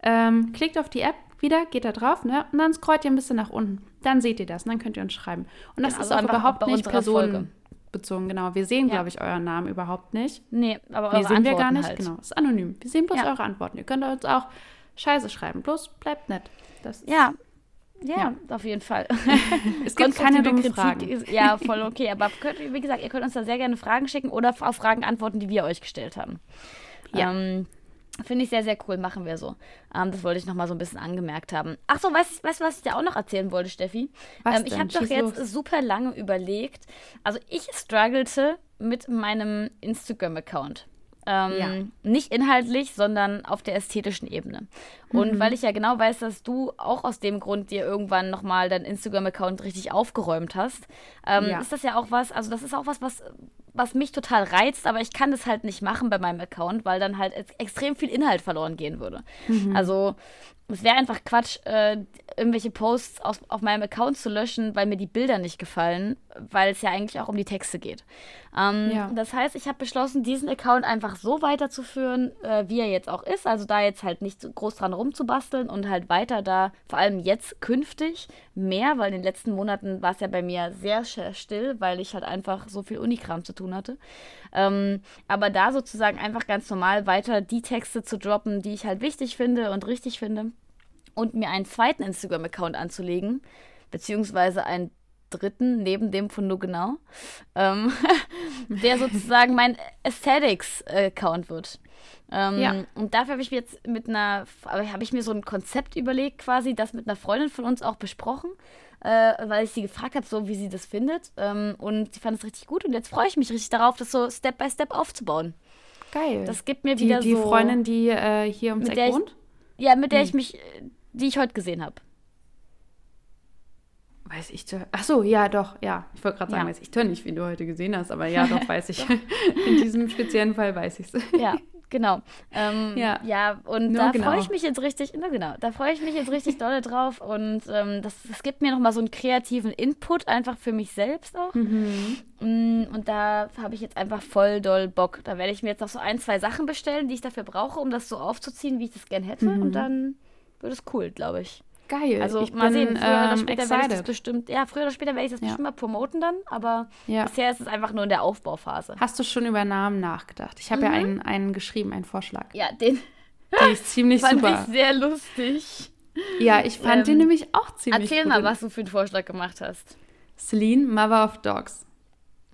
ähm, klickt auf die App wieder, geht da drauf, ne? Und dann scrollt ihr ein bisschen nach unten. Dann seht ihr das und dann könnt ihr uns schreiben. Und das ist also auch überhaupt nicht Personen, bezogen, genau. Wir sehen, ja. glaube ich, euren Namen überhaupt nicht. Nee, aber eure nee, sehen Antworten wir gar nicht. Halt. Genau, ist anonym. Wir sehen bloß ja. eure Antworten. Ihr könnt uns auch Scheiße schreiben. Bloß bleibt nett. Das ja. Ja, ja, auf jeden Fall. es gibt keine dummen Fragen. Ist, ja, voll okay. Aber könnt, wie gesagt, ihr könnt uns da sehr gerne Fragen schicken oder auf Fragen antworten, die wir euch gestellt haben. Ja. Ähm, Finde ich sehr, sehr cool. Machen wir so. Ähm, das wollte ich nochmal so ein bisschen angemerkt haben. Ach so, weißt du, was ich dir auch noch erzählen wollte, Steffi? Was ähm, ich habe doch jetzt los. super lange überlegt. Also, ich struggelte mit meinem Instagram-Account. Ähm, ja. Nicht inhaltlich, sondern auf der ästhetischen Ebene. Und mhm. weil ich ja genau weiß, dass du auch aus dem Grund dir irgendwann nochmal deinen Instagram-Account richtig aufgeräumt hast, ähm, ja. ist das ja auch was, also das ist auch was, was, was mich total reizt, aber ich kann das halt nicht machen bei meinem Account, weil dann halt extrem viel Inhalt verloren gehen würde. Mhm. Also es wäre einfach Quatsch, äh, irgendwelche Posts aus, auf meinem Account zu löschen, weil mir die Bilder nicht gefallen, weil es ja eigentlich auch um die Texte geht. Ähm, ja. Das heißt, ich habe beschlossen, diesen Account einfach so weiterzuführen, äh, wie er jetzt auch ist. Also da jetzt halt nicht groß dran rumzubasteln und halt weiter da, vor allem jetzt künftig, mehr, weil in den letzten Monaten war es ja bei mir sehr still, weil ich halt einfach so viel Unikram zu tun hatte. Ähm, aber da sozusagen einfach ganz normal weiter die Texte zu droppen, die ich halt wichtig finde und richtig finde und mir einen zweiten Instagram-Account anzulegen, beziehungsweise einen dritten neben dem von nur genau, ähm, der sozusagen mein Aesthetics-Account wird. Ähm, ja. Und dafür habe ich mir jetzt mit einer, habe ich mir so ein Konzept überlegt, quasi, das mit einer Freundin von uns auch besprochen, äh, weil ich sie gefragt habe, so wie sie das findet. Ähm, und sie fand es richtig gut und jetzt freue ich mich richtig darauf, das so Step by Step aufzubauen. Geil. Das gibt mir wieder die, die so. Die Freundin, die äh, hier ums Eck wohnt? ja, mit der hm. ich mich die ich heute gesehen habe. Weiß ich zu. Ach so, ja, doch, ja. Ich wollte gerade sagen, ja. weiß ich nicht, wie du heute gesehen hast, aber ja, doch, weiß ich. In diesem speziellen Fall weiß ich es. Ja, genau. Ähm, ja. ja, und no, da genau. freue ich mich jetzt richtig, no, genau, da freue ich mich jetzt richtig doll drauf und ähm, das, das gibt mir nochmal so einen kreativen Input, einfach für mich selbst auch. Mhm. Mm, und da habe ich jetzt einfach voll doll Bock. Da werde ich mir jetzt noch so ein, zwei Sachen bestellen, die ich dafür brauche, um das so aufzuziehen, wie ich das gern hätte. Mhm. Und dann wird es cool, glaube ich. Geil. Also ich mal bin, sehen, früher ähm, oder später werde ich das bestimmt, ja, früher oder später werde ich das ja. bestimmt mal promoten dann, aber ja. bisher ist es einfach nur in der Aufbauphase. Hast du schon über Namen nachgedacht? Ich habe mhm. ja einen, einen geschrieben, einen Vorschlag. Ja, den den ist ziemlich fand super. ich sehr lustig. Ja, ich fand ähm, den nämlich auch ziemlich Erzähl mal, was du für einen Vorschlag gemacht hast. Celine, Mother of Dogs.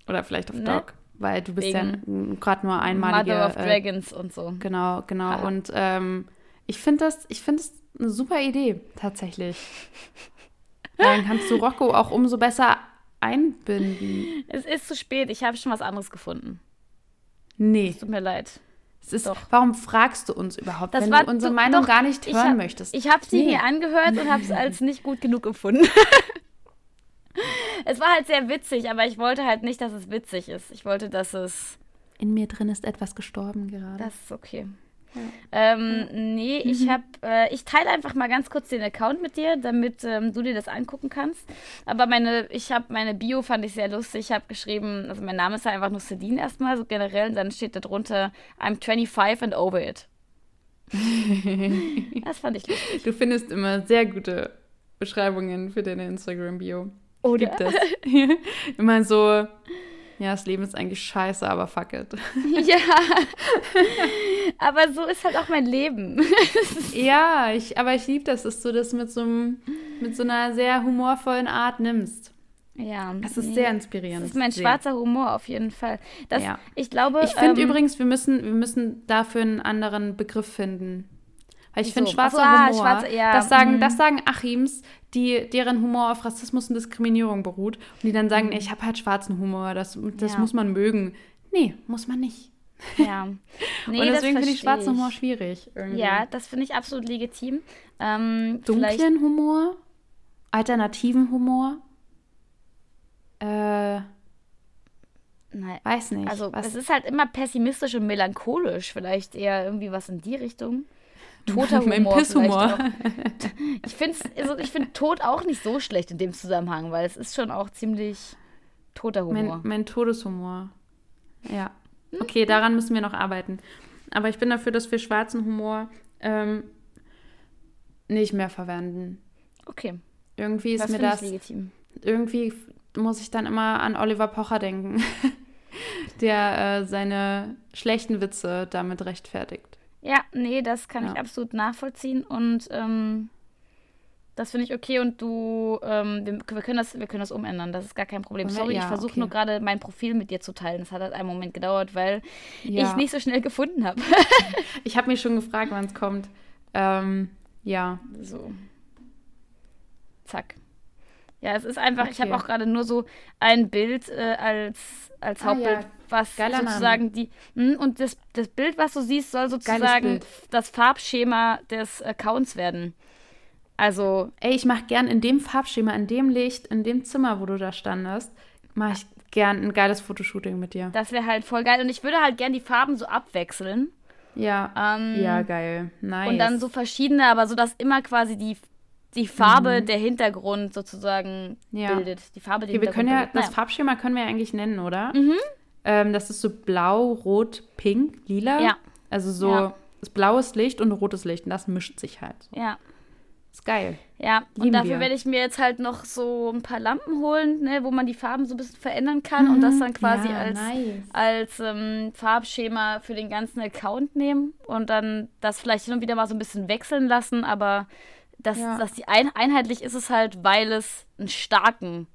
Oder vielleicht of ne? Dog, weil du bist Wegen ja gerade nur einmalige. Mother of äh, Dragons und so. Genau, genau. Aha. Und ähm, ich finde das, ich finde es eine super Idee, tatsächlich. Dann kannst du Rocco auch umso besser einbinden. Es ist zu spät, ich habe schon was anderes gefunden. Nee. Es tut mir leid. Es ist, doch. Warum fragst du uns überhaupt, das wenn war, du unsere Meinung doch, gar nicht hören hab, möchtest? Ich habe sie nee. mir angehört und habe es als nicht gut genug empfunden. es war halt sehr witzig, aber ich wollte halt nicht, dass es witzig ist. Ich wollte, dass es. In mir drin ist etwas gestorben gerade. Das ist okay. Ähm, nee, ich mhm. habe, äh, ich teile einfach mal ganz kurz den Account mit dir, damit ähm, du dir das angucken kannst. Aber meine, ich habe meine Bio fand ich sehr lustig. Ich habe geschrieben, also mein Name ist ja einfach nur Celine erstmal, so generell, und dann steht da drunter, I'm 25 and over it. das fand ich lustig. Du findest immer sehr gute Beschreibungen für deine Instagram-Bio. Oder? Gibt es. immer so, ja, das Leben ist eigentlich scheiße, aber fuck it. Ja. aber so ist halt auch mein Leben. ja, ich, aber ich liebe das, dass du das mit so, einem, mit so einer sehr humorvollen Art nimmst. Ja. Das ist nee. sehr inspirierend. Das ist mein schwarzer Humor auf jeden Fall. Das, ja. Ich glaube. Ich finde ähm, übrigens, wir müssen, wir müssen dafür einen anderen Begriff finden. Weil ich finde, schwarzer so, ah, Humor, schwarze, ja. das, sagen, mhm. das sagen Achims, die, deren Humor auf Rassismus und Diskriminierung beruht. Und die dann sagen, mhm. ich habe halt schwarzen Humor, das, das ja. muss man mögen. Nee, muss man nicht. Ja. Nee, und deswegen finde ich schwarzen Humor schwierig. Irgendwie. Ja, das finde ich absolut legitim. Ähm, Dunklen Humor? Alternativen Humor? Äh. Nein, weiß nicht. Also, was? es ist halt immer pessimistisch und melancholisch. Vielleicht eher irgendwie was in die Richtung toter Humor. Mein Pisshumor. Ich finde also ich find Tod auch nicht so schlecht in dem Zusammenhang, weil es ist schon auch ziemlich toter Humor. Mein, mein Todeshumor. Ja. Hm? Okay, daran müssen wir noch arbeiten. Aber ich bin dafür, dass wir schwarzen Humor ähm, nicht mehr verwenden. Okay. Irgendwie ist das mir das. Legitim. Irgendwie muss ich dann immer an Oliver Pocher denken, der äh, seine schlechten Witze damit rechtfertigt. Ja, nee, das kann ja. ich absolut nachvollziehen. Und ähm, Das finde ich okay und du, ähm, wir, wir, können das, wir können das umändern, das ist gar kein Problem. Sorry, ja, ich versuche okay. nur gerade mein Profil mit dir zu teilen. Das hat halt einen Moment gedauert, weil ja. ich nicht so schnell gefunden habe. ich habe mich schon gefragt, wann es kommt. Ähm, ja. So. Zack. Ja, es ist einfach, okay. ich habe auch gerade nur so ein Bild äh, als, als Hauptbild, ah, ja. was Geiler sozusagen Name. die. Mh, hm, und das, das Bild, was du siehst, soll sozusagen das Farbschema des Accounts werden. Also. Ey, ich mache gern in dem Farbschema, in dem Licht, in dem Zimmer, wo du da standest, mache ich gern ein geiles Fotoshooting mit dir. Das wäre halt voll geil. Und ich würde halt gern die Farben so abwechseln. Ja. Ähm, ja, geil. Nice. Und dann so verschiedene, aber so, dass immer quasi die, die Farbe mhm. der Hintergrund sozusagen ja. bildet. Die Farbe, der okay, wir können ja, Das Farbschema können wir ja eigentlich nennen, oder? Mhm. Ähm, das ist so blau, rot, pink, lila. Ja. Also so ja. blaues Licht und rotes Licht. Und das mischt sich halt. So. Ja. Ist geil. Ja, Lieben und dafür werde ich mir jetzt halt noch so ein paar Lampen holen, ne, wo man die Farben so ein bisschen verändern kann mhm. und das dann quasi ja, als, nice. als ähm, Farbschema für den ganzen Account nehmen und dann das vielleicht hin und wieder mal so ein bisschen wechseln lassen, aber dass, ja. dass die ein einheitlich ist es halt, weil es einen starken,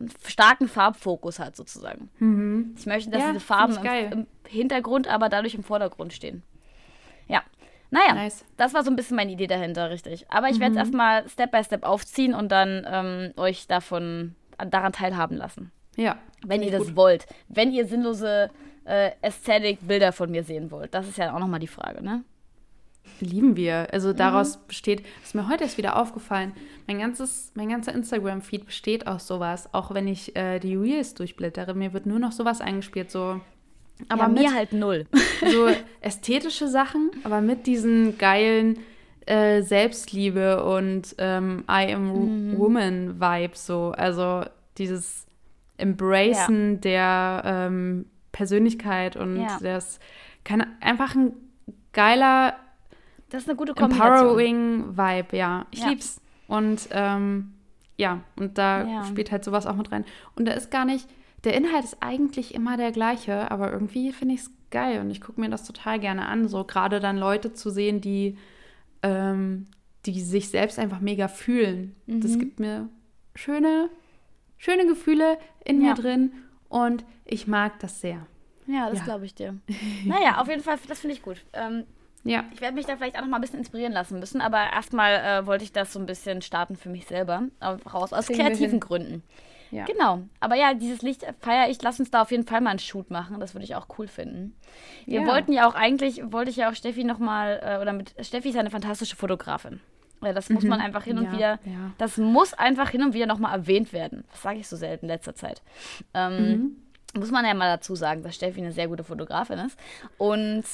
einen starken Farbfokus hat sozusagen. Mhm. Ich möchte, dass ja, diese Farben im, im Hintergrund, aber dadurch im Vordergrund stehen. Ja, naja, nice. das war so ein bisschen meine Idee dahinter, richtig. Aber ich mhm. werde es erstmal Step by Step aufziehen und dann ähm, euch davon daran teilhaben lassen. Ja. Wenn ihr das gut. wollt. Wenn ihr sinnlose äh, Ästhetik-Bilder von mir sehen wollt. Das ist ja auch nochmal die Frage, ne? Lieben wir. Also daraus mhm. besteht, ist mir heute erst wieder aufgefallen, mein ganzes, mein ganzer Instagram-Feed besteht aus sowas. Auch wenn ich äh, die Reels durchblättere, mir wird nur noch sowas eingespielt, so aber ja, mir halt null. So ästhetische Sachen, aber mit diesen geilen äh, Selbstliebe und ähm, I am mhm. Woman Vibes so. Also dieses Embracen ja. der ähm, Persönlichkeit und ja. das kann einfach ein geiler das ist eine gute Empowering Vibe, ja. Ich ja. lieb's. Und ähm, ja, und da spielt halt sowas auch mit rein. Und da ist gar nicht, der Inhalt ist eigentlich immer der gleiche, aber irgendwie finde ich es geil und ich gucke mir das total gerne an. So gerade dann Leute zu sehen, die, ähm, die sich selbst einfach mega fühlen. Mhm. Das gibt mir schöne, schöne Gefühle in ja. mir drin und ich mag das sehr. Ja, das ja. glaube ich dir. naja, auf jeden Fall, das finde ich gut. Ähm, ja. Ich werde mich da vielleicht auch noch mal ein bisschen inspirieren lassen müssen, aber erstmal äh, wollte ich das so ein bisschen starten für mich selber, raus aus kreativen Gründen. Ja. Genau. Aber ja, dieses Licht feiere ich. Lass uns da auf jeden Fall mal einen Shoot machen. Das würde ich auch cool finden. Wir ja. wollten ja auch eigentlich, wollte ich ja auch Steffi nochmal, äh, oder mit Steffi ist eine fantastische Fotografin. Ja, das muss mhm. man einfach hin und ja, wieder, ja. das muss einfach hin und wieder nochmal erwähnt werden. Das sage ich so selten in letzter Zeit. Ähm, mhm. Muss man ja mal dazu sagen, dass Steffi eine sehr gute Fotografin ist. Und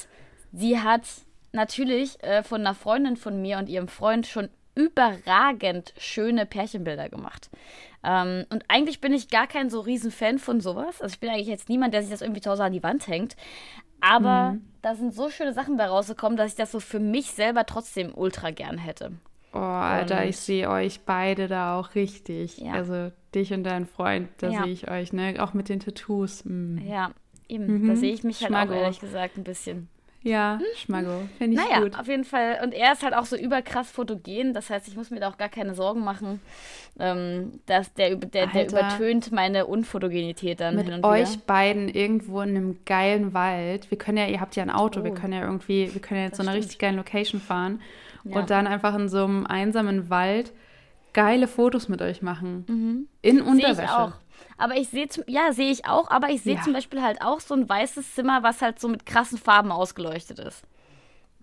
sie hat natürlich äh, von einer Freundin von mir und ihrem Freund schon überragend schöne Pärchenbilder gemacht. Ähm, und eigentlich bin ich gar kein so riesen Fan von sowas. Also ich bin eigentlich jetzt niemand, der sich das irgendwie zu Hause an die Wand hängt. Aber mhm. da sind so schöne Sachen bei rausgekommen, dass ich das so für mich selber trotzdem ultra gern hätte. Oh, Alter, und ich sehe euch beide da auch richtig. Ja. Also dich und dein Freund, da ja. sehe ich euch, ne? Auch mit den Tattoos. Mhm. Ja, eben. Mhm. Da sehe ich mich halt Schmago. auch ehrlich gesagt ein bisschen. Ja, Schmago. Finde ich naja, gut. auf jeden Fall. Und er ist halt auch so überkrass fotogen. Das heißt, ich muss mir da auch gar keine Sorgen machen, ähm, dass der, der, der übertönt meine Unfotogenität dann mit hin und euch wieder. beiden irgendwo in einem geilen Wald. Wir können ja, ihr habt ja ein Auto, oh. wir können ja irgendwie, wir können ja jetzt so eine richtig geile Location fahren ja. und dann einfach in so einem einsamen Wald geile Fotos mit euch machen. Mhm. In Unterwäsche. Aber ich sehe, ja, sehe ich auch, aber ich sehe ja. zum Beispiel halt auch so ein weißes Zimmer, was halt so mit krassen Farben ausgeleuchtet ist.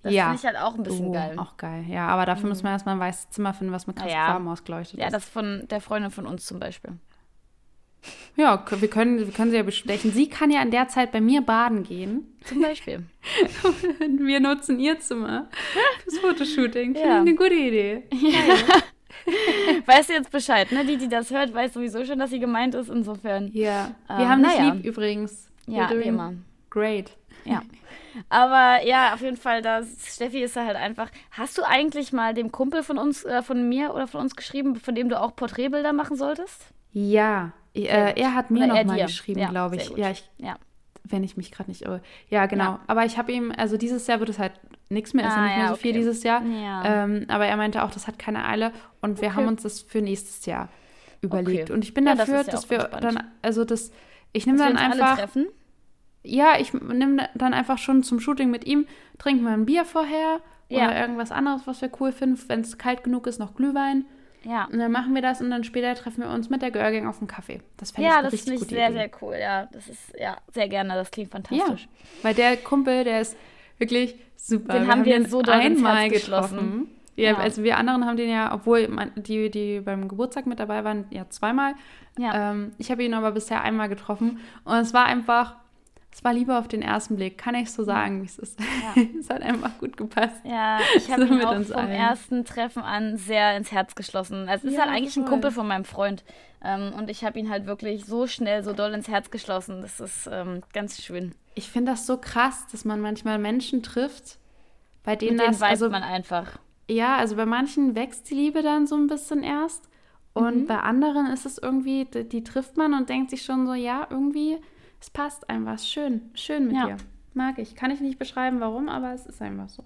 Das ja. finde ich halt auch ein bisschen oh, geil. Auch geil, ja. Aber dafür mhm. muss man erstmal ein weißes Zimmer finden, was mit krassen ja. Farben ausgeleuchtet ist. Ja, das von der Freundin von uns zum Beispiel. Ja, wir können, wir können sie ja besprechen. Sie kann ja in der Zeit bei mir baden gehen. Zum Beispiel. Wir nutzen ihr Zimmer fürs Fotoshooting. Finde ja. ich eine gute Idee. Ja. weißt du jetzt Bescheid, ne? Die, die das hört, weiß sowieso schon, dass sie gemeint ist, insofern. Ja. Wir ähm, haben dich naja. lieb übrigens. Ja, wie immer. Great. Ja. Aber ja, auf jeden Fall, das, Steffi ist da halt einfach. Hast du eigentlich mal dem Kumpel von uns, äh, von mir oder von uns geschrieben, von dem du auch Porträtbilder machen solltest? Ja. Äh, er hat mir nochmal geschrieben, ja, glaube ich. Ja, ich. Ja. Wenn ich mich gerade nicht irre. Ja, genau. Ja. Aber ich habe ihm, also dieses Jahr wird es halt nichts mehr, ist ah, ja nicht mehr so okay. viel dieses Jahr. Ja. Ähm, aber er meinte auch, das hat keine Eile und wir okay. haben uns das für nächstes Jahr überlegt. Und ich bin ja, dafür, das dass wir entspannt. dann, also das, ich nehme dann einfach. Ja, ich nehme dann einfach schon zum Shooting mit ihm, trinken wir ein Bier vorher ja. oder irgendwas anderes, was wir cool finden. Wenn es kalt genug ist, noch Glühwein. Ja. Und dann machen wir das und dann später treffen wir uns mit der Girl Gang auf einen Kaffee. Das fände ja, ich das finde ich sehr, Idee. sehr cool. Ja, das ist ja sehr gerne. Das klingt fantastisch. Ja, weil der Kumpel, der ist wirklich super. Den wir haben wir den so einmal getroffen. Ja, ja, also wir anderen haben den ja, obwohl man, die, die beim Geburtstag mit dabei waren, ja zweimal. Ja. Ähm, ich habe ihn aber bisher einmal getroffen und es war einfach es war lieber auf den ersten Blick, kann ich so sagen, wie es ist. Ja. es hat einfach gut gepasst. Ja, ich habe so ihn auch vom allen. ersten Treffen an sehr ins Herz geschlossen. Also es ja, ist halt eigentlich voll. ein Kumpel von meinem Freund. Ähm, und ich habe ihn halt wirklich so schnell, so doll ins Herz geschlossen. Das ist ähm, ganz schön. Ich finde das so krass, dass man manchmal Menschen trifft, bei denen Mit das... weiß also, man einfach. Ja, also bei manchen wächst die Liebe dann so ein bisschen erst. Und mhm. bei anderen ist es irgendwie, die, die trifft man und denkt sich schon so, ja, irgendwie es passt einfach. Schön, schön mit ja. dir. Mag ich. Kann ich nicht beschreiben, warum, aber es ist einfach so.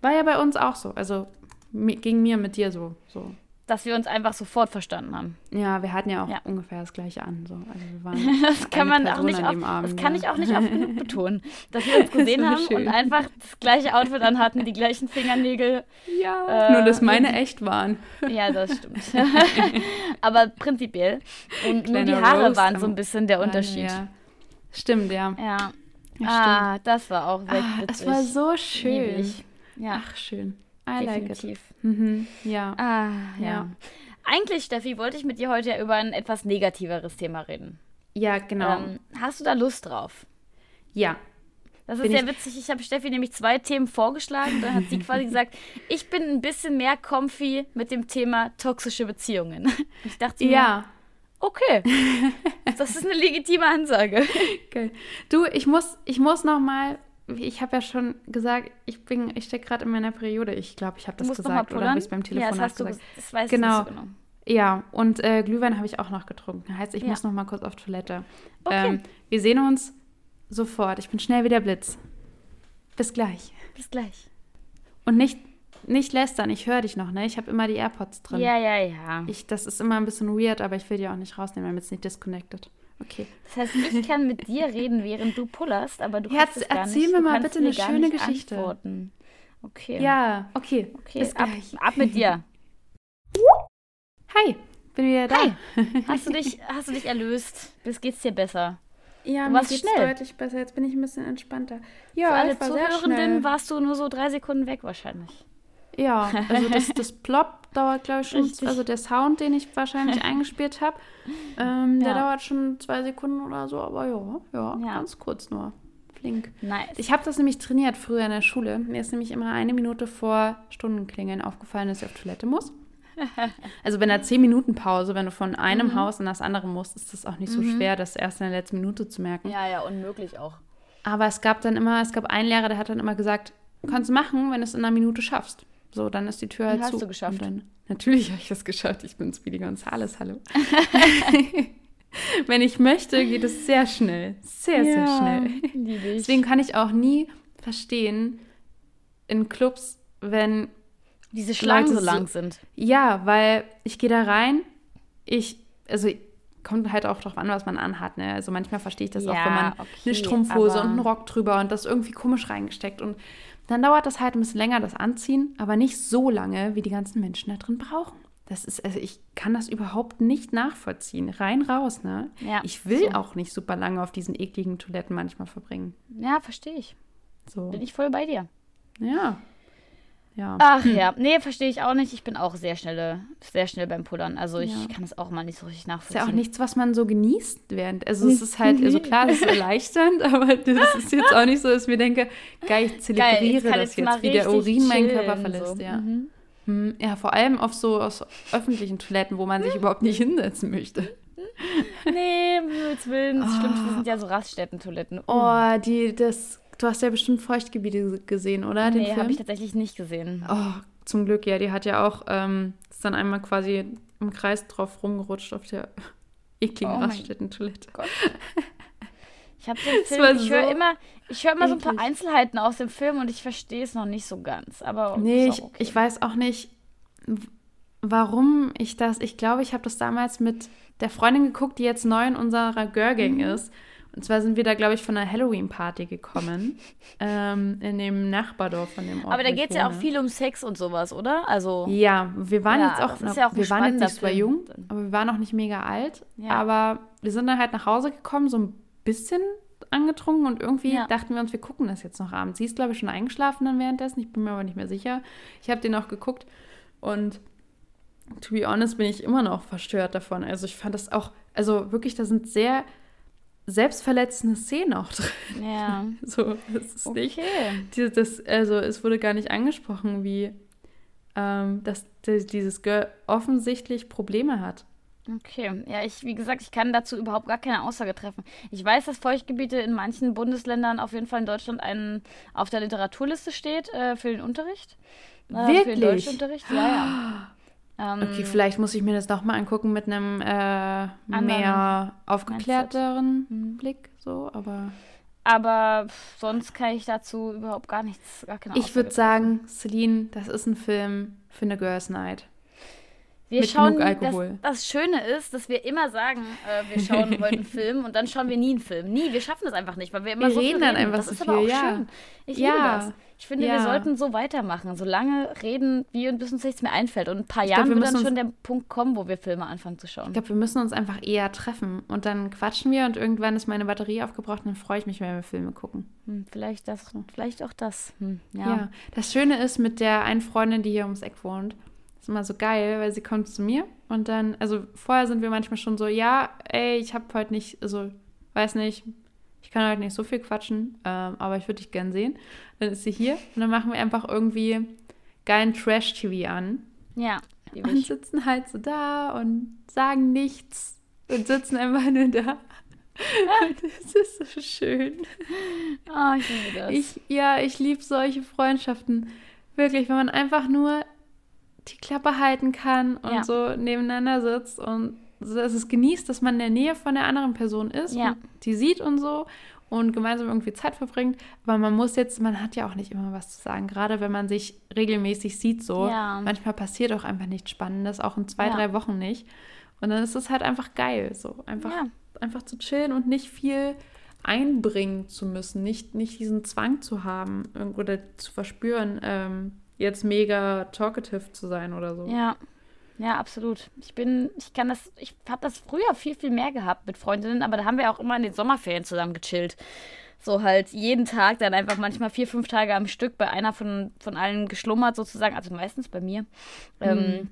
War ja bei uns auch so. Also ging mir mit dir so. so dass wir uns einfach sofort verstanden haben. Ja, wir hatten ja auch ja. ungefähr das gleiche an. So. Also das kann man auch nicht oft, Abend, das kann ja. ich auch nicht oft genug betonen, dass wir uns gesehen haben schön. und einfach das gleiche Outfit anhatten, die gleichen Fingernägel. Ja, äh, nur dass meine echt waren. Ja, das stimmt. Aber prinzipiell. Und nur die Haare Roast waren so ein bisschen der Unterschied. Ja. Stimmt, ja. Ja. ah, stimmt. das war auch wirklich ah, Es war so schön. Ja. Ach, schön. I Definitiv. Like mhm. Ja. Ah, ja. ja. Eigentlich, Steffi, wollte ich mit dir heute ja über ein etwas negativeres Thema reden. Ja, genau. Ähm, hast du da Lust drauf? Ja. Das ist sehr witzig. Ich habe Steffi nämlich zwei Themen vorgeschlagen. Dann hat sie quasi gesagt, ich bin ein bisschen mehr comfy mit dem Thema toxische Beziehungen. Ich dachte mir, ja. okay, das ist eine legitime Ansage. Okay. Du, ich muss, ich muss noch mal ich habe ja schon gesagt, ich bin, ich stecke gerade in meiner Periode. Ich glaube, ich habe das gesagt oder habe ich es beim Telefon ja, das gesagt? Du, das weiß genau. ich nicht so genau. Ja, und äh, Glühwein habe ich auch noch getrunken. Heißt, ich ja. muss noch mal kurz auf Toilette. Okay. Ähm, wir sehen uns sofort. Ich bin schnell wie der Blitz. Bis gleich. Bis gleich. Und nicht, nicht lästern, ich höre dich noch, ne? Ich habe immer die AirPods drin. Ja, ja, ja. Ich, das ist immer ein bisschen weird, aber ich will die auch nicht rausnehmen, damit es nicht disconnected. Okay. Das heißt, ich kann mit dir reden, während du pullerst, aber du kannst es gar erzähl nicht. mir mal bitte eine schöne Geschichte. Antworten. Okay. Ja, okay. Okay, Bis ab, ab mit dir. Hi, bin wieder da. Hi. Hast du dich, hast du dich erlöst? Bis geht's dir besser? Ja, du warst schnell. deutlich besser. Jetzt bin ich ein bisschen entspannter. Ja, Für alle Zuhörenden warst du nur so drei Sekunden weg wahrscheinlich. Ja, also das, das Plop dauert, glaube ich, schon, Richtig. also der Sound, den ich wahrscheinlich eingespielt habe, ähm, der dauert schon zwei Sekunden oder so, aber ja, ja, ja. ganz kurz nur. Flink. Nice. Ich habe das nämlich trainiert früher in der Schule. Mir ist nämlich immer eine Minute vor Stundenklingeln aufgefallen, dass ich auf Toilette muss. Also wenn da zehn Minuten Pause, wenn du von einem mhm. Haus in das andere musst, ist das auch nicht so mhm. schwer, das erst in der letzten Minute zu merken. Ja, ja, unmöglich auch. Aber es gab dann immer, es gab einen Lehrer, der hat dann immer gesagt, kannst du machen, wenn du es in einer Minute schaffst. So, dann ist die Tür halt hast zu. Hast du geschafft? Dann, natürlich habe ich das geschafft. Ich bin Speedy Gonzales, hallo. Wenn ich möchte, geht es sehr schnell. Sehr, ja, sehr schnell. Deswegen kann ich auch nie verstehen in Clubs, wenn diese Schlangen so lang sind. Ja, weil ich gehe da rein, ich, also kommt halt auch darauf an, was man anhat. Ne? Also manchmal verstehe ich das ja, auch, wenn man okay, eine Strumpfhose und einen Rock drüber und das irgendwie komisch reingesteckt und dann dauert das halt ein bisschen länger, das Anziehen, aber nicht so lange, wie die ganzen Menschen da drin brauchen. Das ist, also ich kann das überhaupt nicht nachvollziehen. Rein raus, ne? Ja, ich will so. auch nicht super lange auf diesen ekligen Toiletten manchmal verbringen. Ja, verstehe ich. So. Bin ich voll bei dir. Ja. Ja. Ach hm. ja, nee, verstehe ich auch nicht. Ich bin auch sehr schnell, sehr schnell beim Pullern. Also ich ja. kann es auch mal nicht so richtig nachvollziehen. Ist ja auch nichts, was man so genießt während. Also es ist halt, also klar, es ist erleichternd, aber das ist jetzt auch nicht so, dass ich mir denke, geil, ich zelebriere geil, das jetzt, jetzt wie der Urin meinen Körper verlässt. So. Ja. Mhm. Hm, ja, vor allem auf so aus öffentlichen Toiletten, wo man sich überhaupt nicht hinsetzen möchte. Nee, um Willen. Das oh. Schlimmste sind ja so Raststätten-Toiletten. Oh, die, das Du hast ja bestimmt Feuchtgebiete gesehen, oder? Den nee, habe ich tatsächlich nicht gesehen. Oh, zum Glück, ja. Die hat ja auch, ähm, ist dann einmal quasi im Kreis drauf rumgerutscht auf der ekligen oh Raststätten-Toilette. Ich habe den Film, ich so höre immer, ich höre immer so ein paar Einzelheiten aus dem Film und ich verstehe es noch nicht so ganz. Aber nee, ich, okay. ich weiß auch nicht, warum ich das. Ich glaube, ich habe das damals mit der Freundin geguckt, die jetzt neu in unserer Girl Gang mhm. ist. Und zwar sind wir da, glaube ich, von einer Halloween-Party gekommen. ähm, in dem Nachbardorf von dem Ort. Aber da geht es ja auch viel um Sex und sowas, oder? Also. Ja, wir waren ja, jetzt auch, noch, ja auch wir waren jetzt nicht super jung, aber wir waren auch nicht mega alt. Ja. Aber wir sind dann halt nach Hause gekommen, so ein bisschen angetrunken und irgendwie ja. dachten wir uns, wir gucken das jetzt noch abends. Sie ist, glaube ich, schon eingeschlafen dann währenddessen. Ich bin mir aber nicht mehr sicher. Ich habe den auch geguckt und to be honest bin ich immer noch verstört davon. Also ich fand das auch, also wirklich, da sind sehr selbstverletzende Szenen auch drin. Ja. So, das ist okay. nicht. Dieses, das, also es wurde gar nicht angesprochen, wie ähm, dass dieses Girl offensichtlich Probleme hat. Okay, ja, ich, wie gesagt, ich kann dazu überhaupt gar keine Aussage treffen. Ich weiß, dass Feuchtgebiete in manchen Bundesländern, auf jeden Fall in Deutschland, einen, auf der Literaturliste steht äh, für den Unterricht. Äh, Wirklich? Für den Deutschunterricht, ja, ja. Ähm, okay, vielleicht muss ich mir das nochmal angucken mit einem äh, mehr aufgeklärteren mhm. Blick, so, aber. Aber sonst kann ich dazu überhaupt gar nichts, gar Ich würde sagen, Celine, das ist ein Film für eine Girls Night. Wir mit schauen, Alkohol. Das, das, Schöne ist, dass wir immer sagen, äh, wir schauen heute einen Film und dann schauen wir nie einen Film. Nie, wir schaffen das einfach nicht, weil wir immer wir so reden. Dann einfach das so ist viel, aber auch ja. schön. Ich ja. liebe das. Ich finde, ja. wir sollten so weitermachen, so lange reden, wie bis uns nichts mehr einfällt. Und in ein paar Jahren glaub, wird dann schon der Punkt kommen, wo wir Filme anfangen zu schauen. Ich glaube, wir müssen uns einfach eher treffen und dann quatschen wir und irgendwann ist meine Batterie aufgebraucht und dann freue ich mich, wenn wir Filme gucken. Hm, vielleicht das, vielleicht auch das. Hm, ja. ja. Das Schöne ist mit der einen Freundin, die hier ums Eck wohnt, ist immer so geil, weil sie kommt zu mir und dann, also vorher sind wir manchmal schon so, ja, ey, ich habe heute nicht, also weiß nicht, ich kann heute nicht so viel quatschen, ähm, aber ich würde dich gern sehen. Dann ist sie hier und dann machen wir einfach irgendwie geilen Trash-TV an. Ja. Und sitzen halt so da und sagen nichts und sitzen einfach nur da. das ist so schön. Oh, ich liebe das. Ich, ja, ich liebe solche Freundschaften. Wirklich, wenn man einfach nur die Klappe halten kann und ja. so nebeneinander sitzt und dass es genießt, dass man in der Nähe von der anderen Person ist ja. und die sieht und so und gemeinsam irgendwie Zeit verbringt. Aber man muss jetzt, man hat ja auch nicht immer was zu sagen, gerade wenn man sich regelmäßig sieht so. Ja. Manchmal passiert auch einfach nichts Spannendes, auch in zwei, ja. drei Wochen nicht. Und dann ist es halt einfach geil, so einfach, einfach zu chillen und nicht viel einbringen zu müssen, nicht, nicht diesen Zwang zu haben oder zu verspüren, ähm, jetzt mega talkative zu sein oder so. Ja. Ja, absolut. Ich bin, ich kann das, ich habe das früher viel, viel mehr gehabt mit Freundinnen, aber da haben wir auch immer in den Sommerferien zusammen gechillt. So halt jeden Tag, dann einfach manchmal vier, fünf Tage am Stück bei einer von, von allen geschlummert sozusagen, also meistens bei mir. Ähm, mhm. Ähm,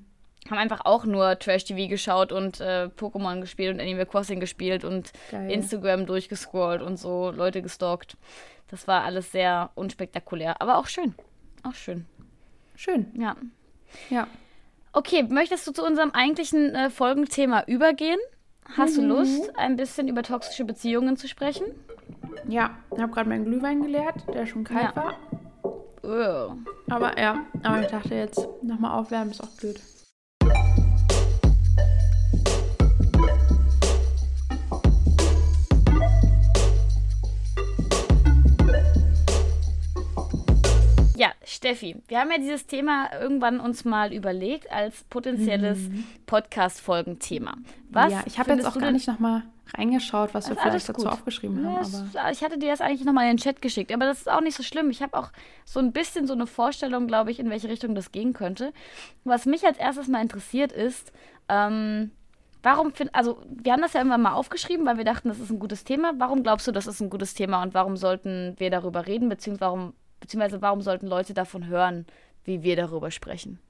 haben einfach auch nur Trash-TV geschaut und äh, Pokémon gespielt und Animal Crossing gespielt und Geil. Instagram durchgescrollt und so Leute gestalkt. Das war alles sehr unspektakulär, aber auch schön. Auch schön. Schön. Ja. Ja. Okay, möchtest du zu unserem eigentlichen äh, Folgenthema übergehen? Hast mhm. du Lust, ein bisschen über toxische Beziehungen zu sprechen? Ja, ich habe gerade meinen Glühwein geleert, der schon kalt ja. war. Oh. Aber ja, aber ich dachte jetzt nochmal aufwärmen ist auch blöd. Steffi, wir haben ja dieses Thema irgendwann uns mal überlegt als potenzielles mhm. Podcast-Folgenthema. Was ja, ich habe jetzt auch gar nicht nochmal reingeschaut, was wir vielleicht dazu aufgeschrieben ja, haben. Aber ich hatte dir das eigentlich nochmal in den Chat geschickt, aber das ist auch nicht so schlimm. Ich habe auch so ein bisschen so eine Vorstellung, glaube ich, in welche Richtung das gehen könnte. Was mich als erstes mal interessiert ist, ähm, warum find, also wir haben das ja irgendwann mal aufgeschrieben, weil wir dachten, das ist ein gutes Thema. Warum glaubst du, das ist ein gutes Thema und warum sollten wir darüber reden, beziehungsweise warum Beziehungsweise warum sollten Leute davon hören, wie wir darüber sprechen?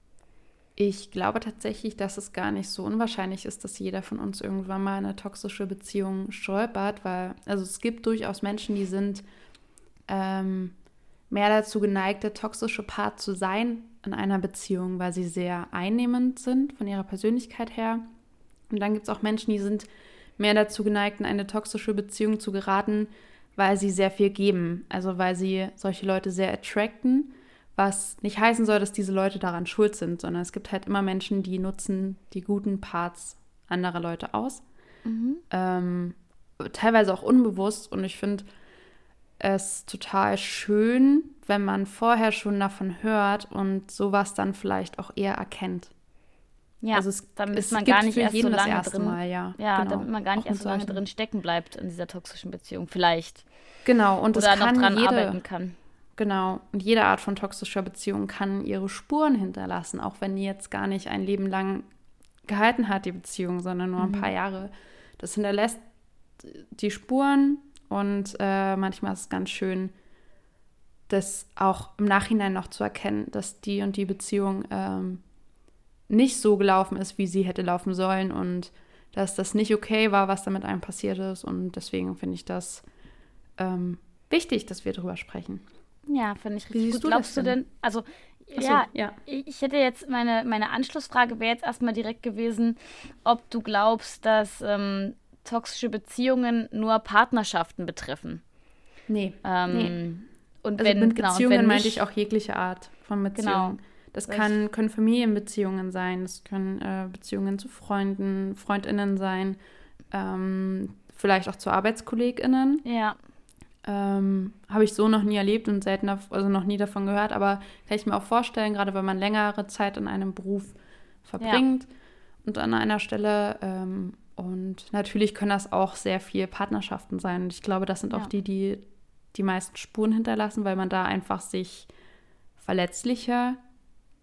Ich glaube tatsächlich, dass es gar nicht so unwahrscheinlich ist, dass jeder von uns irgendwann mal eine toxische Beziehung stolpert, weil also es gibt durchaus Menschen, die sind ähm, mehr dazu geneigt, der toxische Part zu sein in einer Beziehung, weil sie sehr einnehmend sind von ihrer Persönlichkeit her. Und dann gibt es auch Menschen, die sind mehr dazu geneigt, in eine toxische Beziehung zu geraten, weil sie sehr viel geben. Also weil sie solche Leute sehr attracten, was nicht heißen soll, dass diese Leute daran schuld sind, sondern es gibt halt immer Menschen, die nutzen die guten Parts anderer Leute aus. Mhm. Ähm, teilweise auch unbewusst. Und ich finde es total schön, wenn man vorher schon davon hört und sowas dann vielleicht auch eher erkennt. Ja, also es, damit es man gar nicht erst so lange drin, Mal, ja, ja genau. damit man gar nicht erst so lange drin stecken bleibt in dieser toxischen Beziehung, vielleicht. Genau, und Oder das kann noch dran jede, arbeiten kann. Genau, und jede Art von toxischer Beziehung kann ihre Spuren hinterlassen, auch wenn die jetzt gar nicht ein Leben lang gehalten hat, die Beziehung, sondern nur ein mhm. paar Jahre. Das hinterlässt die Spuren und äh, manchmal ist es ganz schön, das auch im Nachhinein noch zu erkennen, dass die und die Beziehung ähm, nicht so gelaufen ist, wie sie hätte laufen sollen und dass das nicht okay war, was da mit einem passiert ist. Und deswegen finde ich das ähm, wichtig, dass wir darüber sprechen. Ja, finde ich richtig gut. Du Glaubst du denn, also so, ja, ja, ich hätte jetzt meine, meine Anschlussfrage wäre jetzt erstmal direkt gewesen, ob du glaubst, dass ähm, toxische Beziehungen nur Partnerschaften betreffen. Nee. Ähm, nee. Und also wenn, mit genau, Beziehungen genau, meinte ich auch jegliche Art von Beziehungen. Genau. Das kann, können Familienbeziehungen sein, das können äh, Beziehungen zu Freunden, Freundinnen sein, ähm, vielleicht auch zu ArbeitskollegInnen. Ja. Ähm, Habe ich so noch nie erlebt und selten, also noch nie davon gehört, aber kann ich mir auch vorstellen, gerade wenn man längere Zeit in einem Beruf verbringt ja. und an einer Stelle. Ähm, und natürlich können das auch sehr viel Partnerschaften sein. Und ich glaube, das sind ja. auch die, die die meisten Spuren hinterlassen, weil man da einfach sich verletzlicher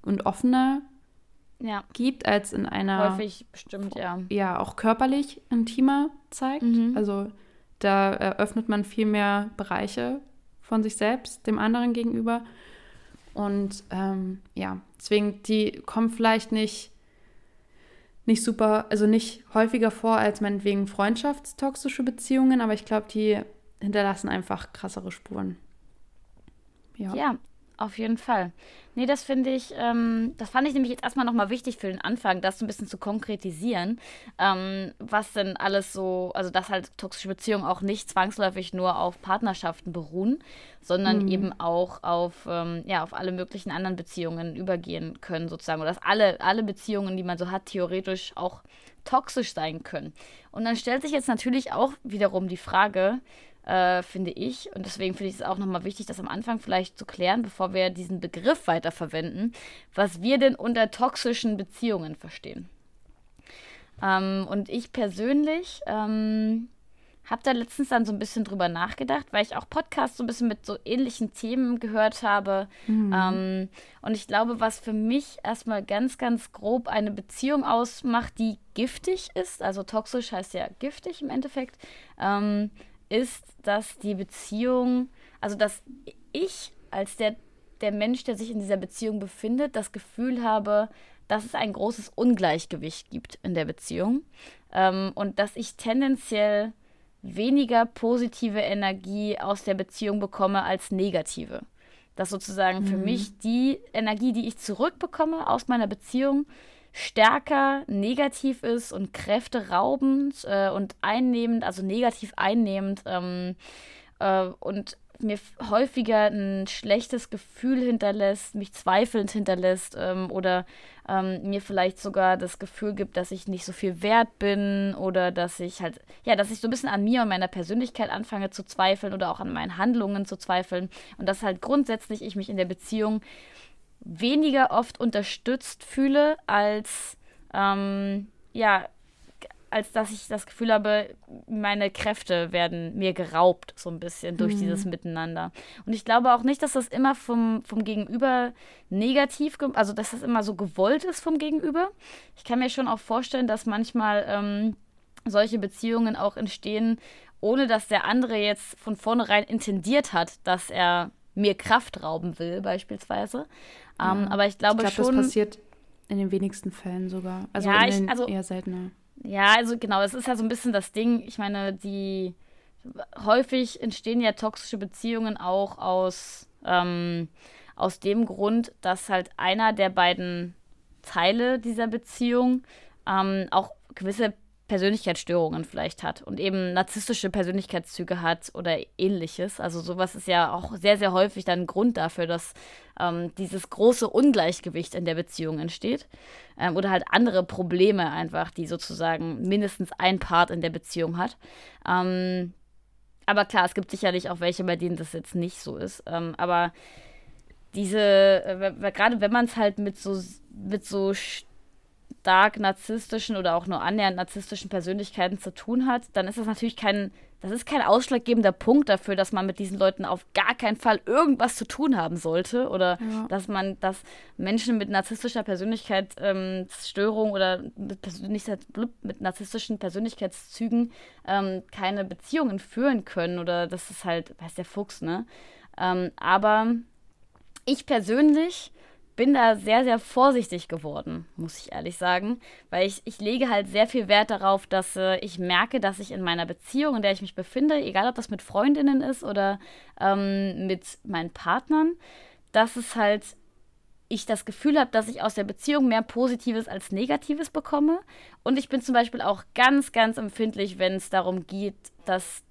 und offener ja. gibt, als in einer. Häufig bestimmt, ja. Ja, auch körperlich intimer zeigt. Mhm. Also da eröffnet man viel mehr Bereiche von sich selbst, dem anderen gegenüber. Und ähm, ja, deswegen, die kommen vielleicht nicht, nicht super, also nicht häufiger vor als meinetwegen freundschaftstoxische Beziehungen, aber ich glaube, die hinterlassen einfach krassere Spuren. Ja. ja, auf jeden Fall. Nee, das finde ich, ähm, das fand ich nämlich jetzt erstmal nochmal wichtig für den Anfang, das so ein bisschen zu konkretisieren, ähm, was denn alles so, also dass halt toxische Beziehungen auch nicht zwangsläufig nur auf Partnerschaften beruhen, sondern mhm. eben auch auf, ähm, ja, auf alle möglichen anderen Beziehungen übergehen können, sozusagen. Oder dass alle, alle Beziehungen, die man so hat, theoretisch auch toxisch sein können. Und dann stellt sich jetzt natürlich auch wiederum die Frage, äh, finde ich. Und deswegen finde ich es auch nochmal wichtig, das am Anfang vielleicht zu klären, bevor wir diesen Begriff weiterverwenden, was wir denn unter toxischen Beziehungen verstehen. Ähm, und ich persönlich ähm, habe da letztens dann so ein bisschen drüber nachgedacht, weil ich auch Podcasts so ein bisschen mit so ähnlichen Themen gehört habe. Mhm. Ähm, und ich glaube, was für mich erstmal ganz, ganz grob eine Beziehung ausmacht, die giftig ist, also toxisch heißt ja giftig im Endeffekt, ähm, ist, dass die Beziehung, also dass ich als der, der Mensch, der sich in dieser Beziehung befindet, das Gefühl habe, dass es ein großes Ungleichgewicht gibt in der Beziehung ähm, und dass ich tendenziell weniger positive Energie aus der Beziehung bekomme als negative. Dass sozusagen mhm. für mich die Energie, die ich zurückbekomme aus meiner Beziehung, stärker negativ ist und kräfteraubend äh, und einnehmend, also negativ einnehmend ähm, äh, und mir häufiger ein schlechtes Gefühl hinterlässt, mich zweifelnd hinterlässt ähm, oder ähm, mir vielleicht sogar das Gefühl gibt, dass ich nicht so viel wert bin oder dass ich halt, ja, dass ich so ein bisschen an mir und meiner Persönlichkeit anfange zu zweifeln oder auch an meinen Handlungen zu zweifeln. Und dass halt grundsätzlich ich mich in der Beziehung weniger oft unterstützt fühle, als ähm, ja, als dass ich das Gefühl habe, meine Kräfte werden mir geraubt, so ein bisschen durch mhm. dieses Miteinander. Und ich glaube auch nicht, dass das immer vom, vom Gegenüber negativ, also dass das immer so gewollt ist vom Gegenüber. Ich kann mir schon auch vorstellen, dass manchmal ähm, solche Beziehungen auch entstehen, ohne dass der andere jetzt von vornherein intendiert hat, dass er mir Kraft rauben will, beispielsweise. Ähm, ja. Aber ich glaube ich glaub, schon. Das passiert in den wenigsten Fällen sogar. Also, ja, ich, also eher seltener. Ja, also genau, es ist ja so ein bisschen das Ding. Ich meine, die häufig entstehen ja toxische Beziehungen auch aus, ähm, aus dem Grund, dass halt einer der beiden Teile dieser Beziehung ähm, auch gewisse Persönlichkeitsstörungen vielleicht hat und eben narzisstische Persönlichkeitszüge hat oder ähnliches. Also sowas ist ja auch sehr, sehr häufig dann Grund dafür, dass ähm, dieses große Ungleichgewicht in der Beziehung entsteht. Ähm, oder halt andere Probleme einfach, die sozusagen mindestens ein Part in der Beziehung hat. Ähm, aber klar, es gibt sicherlich auch welche, bei denen das jetzt nicht so ist. Ähm, aber diese, äh, gerade wenn man es halt mit so, mit so stark narzisstischen oder auch nur annähernd narzisstischen Persönlichkeiten zu tun hat, dann ist das natürlich kein, das ist kein ausschlaggebender Punkt dafür, dass man mit diesen Leuten auf gar keinen Fall irgendwas zu tun haben sollte oder ja. dass man, dass Menschen mit narzisstischer Persönlichkeitsstörung ähm, oder mit, Persönlichkeit, mit narzisstischen Persönlichkeitszügen ähm, keine Beziehungen führen können oder das ist halt, weiß der Fuchs, ne? Ähm, aber ich persönlich bin da sehr, sehr vorsichtig geworden, muss ich ehrlich sagen, weil ich, ich lege halt sehr viel Wert darauf, dass äh, ich merke, dass ich in meiner Beziehung, in der ich mich befinde, egal ob das mit Freundinnen ist oder ähm, mit meinen Partnern, dass es halt ich das Gefühl habe, dass ich aus der Beziehung mehr Positives als Negatives bekomme. Und ich bin zum Beispiel auch ganz, ganz empfindlich, wenn es darum geht, dass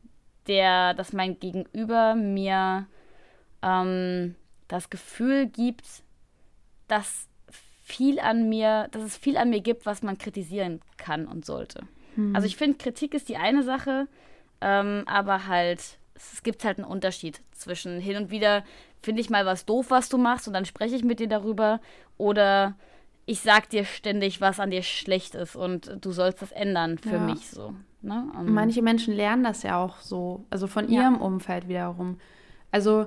der, dass mein Gegenüber mir ähm, das Gefühl gibt, dass viel an mir, dass es viel an mir gibt, was man kritisieren kann und sollte. Hm. Also ich finde, Kritik ist die eine Sache, ähm, aber halt, es gibt halt einen Unterschied zwischen hin und wieder finde ich mal was doof, was du machst und dann spreche ich mit dir darüber oder ich sag dir ständig, was an dir schlecht ist und du sollst das ändern für ja. mich so. Ne? Um, ähm. Manche Menschen lernen das ja auch so, also von ihrem ja. Umfeld wiederum. Also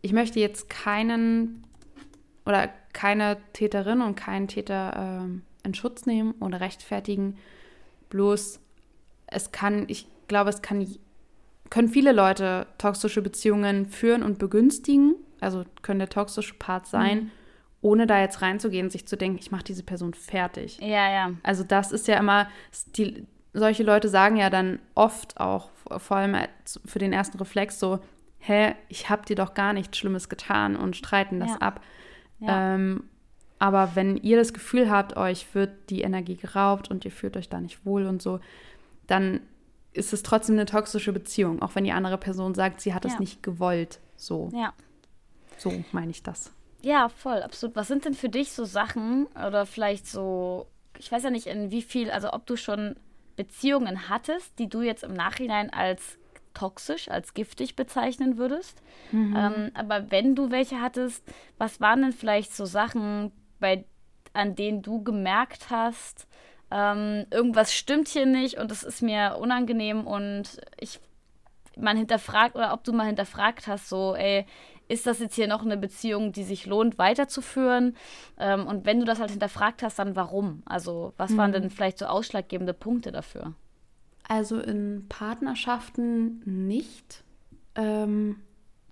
ich möchte jetzt keinen oder keine Täterin und keinen Täter äh, in Schutz nehmen oder rechtfertigen. Bloß es kann, ich glaube, es kann, können viele Leute toxische Beziehungen führen und begünstigen. Also können der toxische Part sein, mhm. ohne da jetzt reinzugehen sich zu denken, ich mache diese Person fertig. Ja, ja. Also das ist ja immer, die, solche Leute sagen ja dann oft auch, vor allem für den ersten Reflex so, hä, ich habe dir doch gar nichts Schlimmes getan und streiten das ja. ab. Ja. Ähm, aber wenn ihr das Gefühl habt, euch wird die Energie geraubt und ihr fühlt euch da nicht wohl und so, dann ist es trotzdem eine toxische Beziehung, auch wenn die andere Person sagt, sie hat es ja. nicht gewollt. So. Ja. So meine ich das. Ja, voll, absolut. Was sind denn für dich so Sachen oder vielleicht so, ich weiß ja nicht, in wie viel, also ob du schon Beziehungen hattest, die du jetzt im Nachhinein als toxisch, als giftig bezeichnen würdest. Mhm. Ähm, aber wenn du welche hattest, was waren denn vielleicht so Sachen, bei, an denen du gemerkt hast, ähm, irgendwas stimmt hier nicht und es ist mir unangenehm und ich man hinterfragt oder ob du mal hinterfragt hast, so, ey, ist das jetzt hier noch eine Beziehung, die sich lohnt, weiterzuführen? Ähm, und wenn du das halt hinterfragt hast, dann warum? Also, was mhm. waren denn vielleicht so ausschlaggebende Punkte dafür? Also in Partnerschaften nicht. Ähm,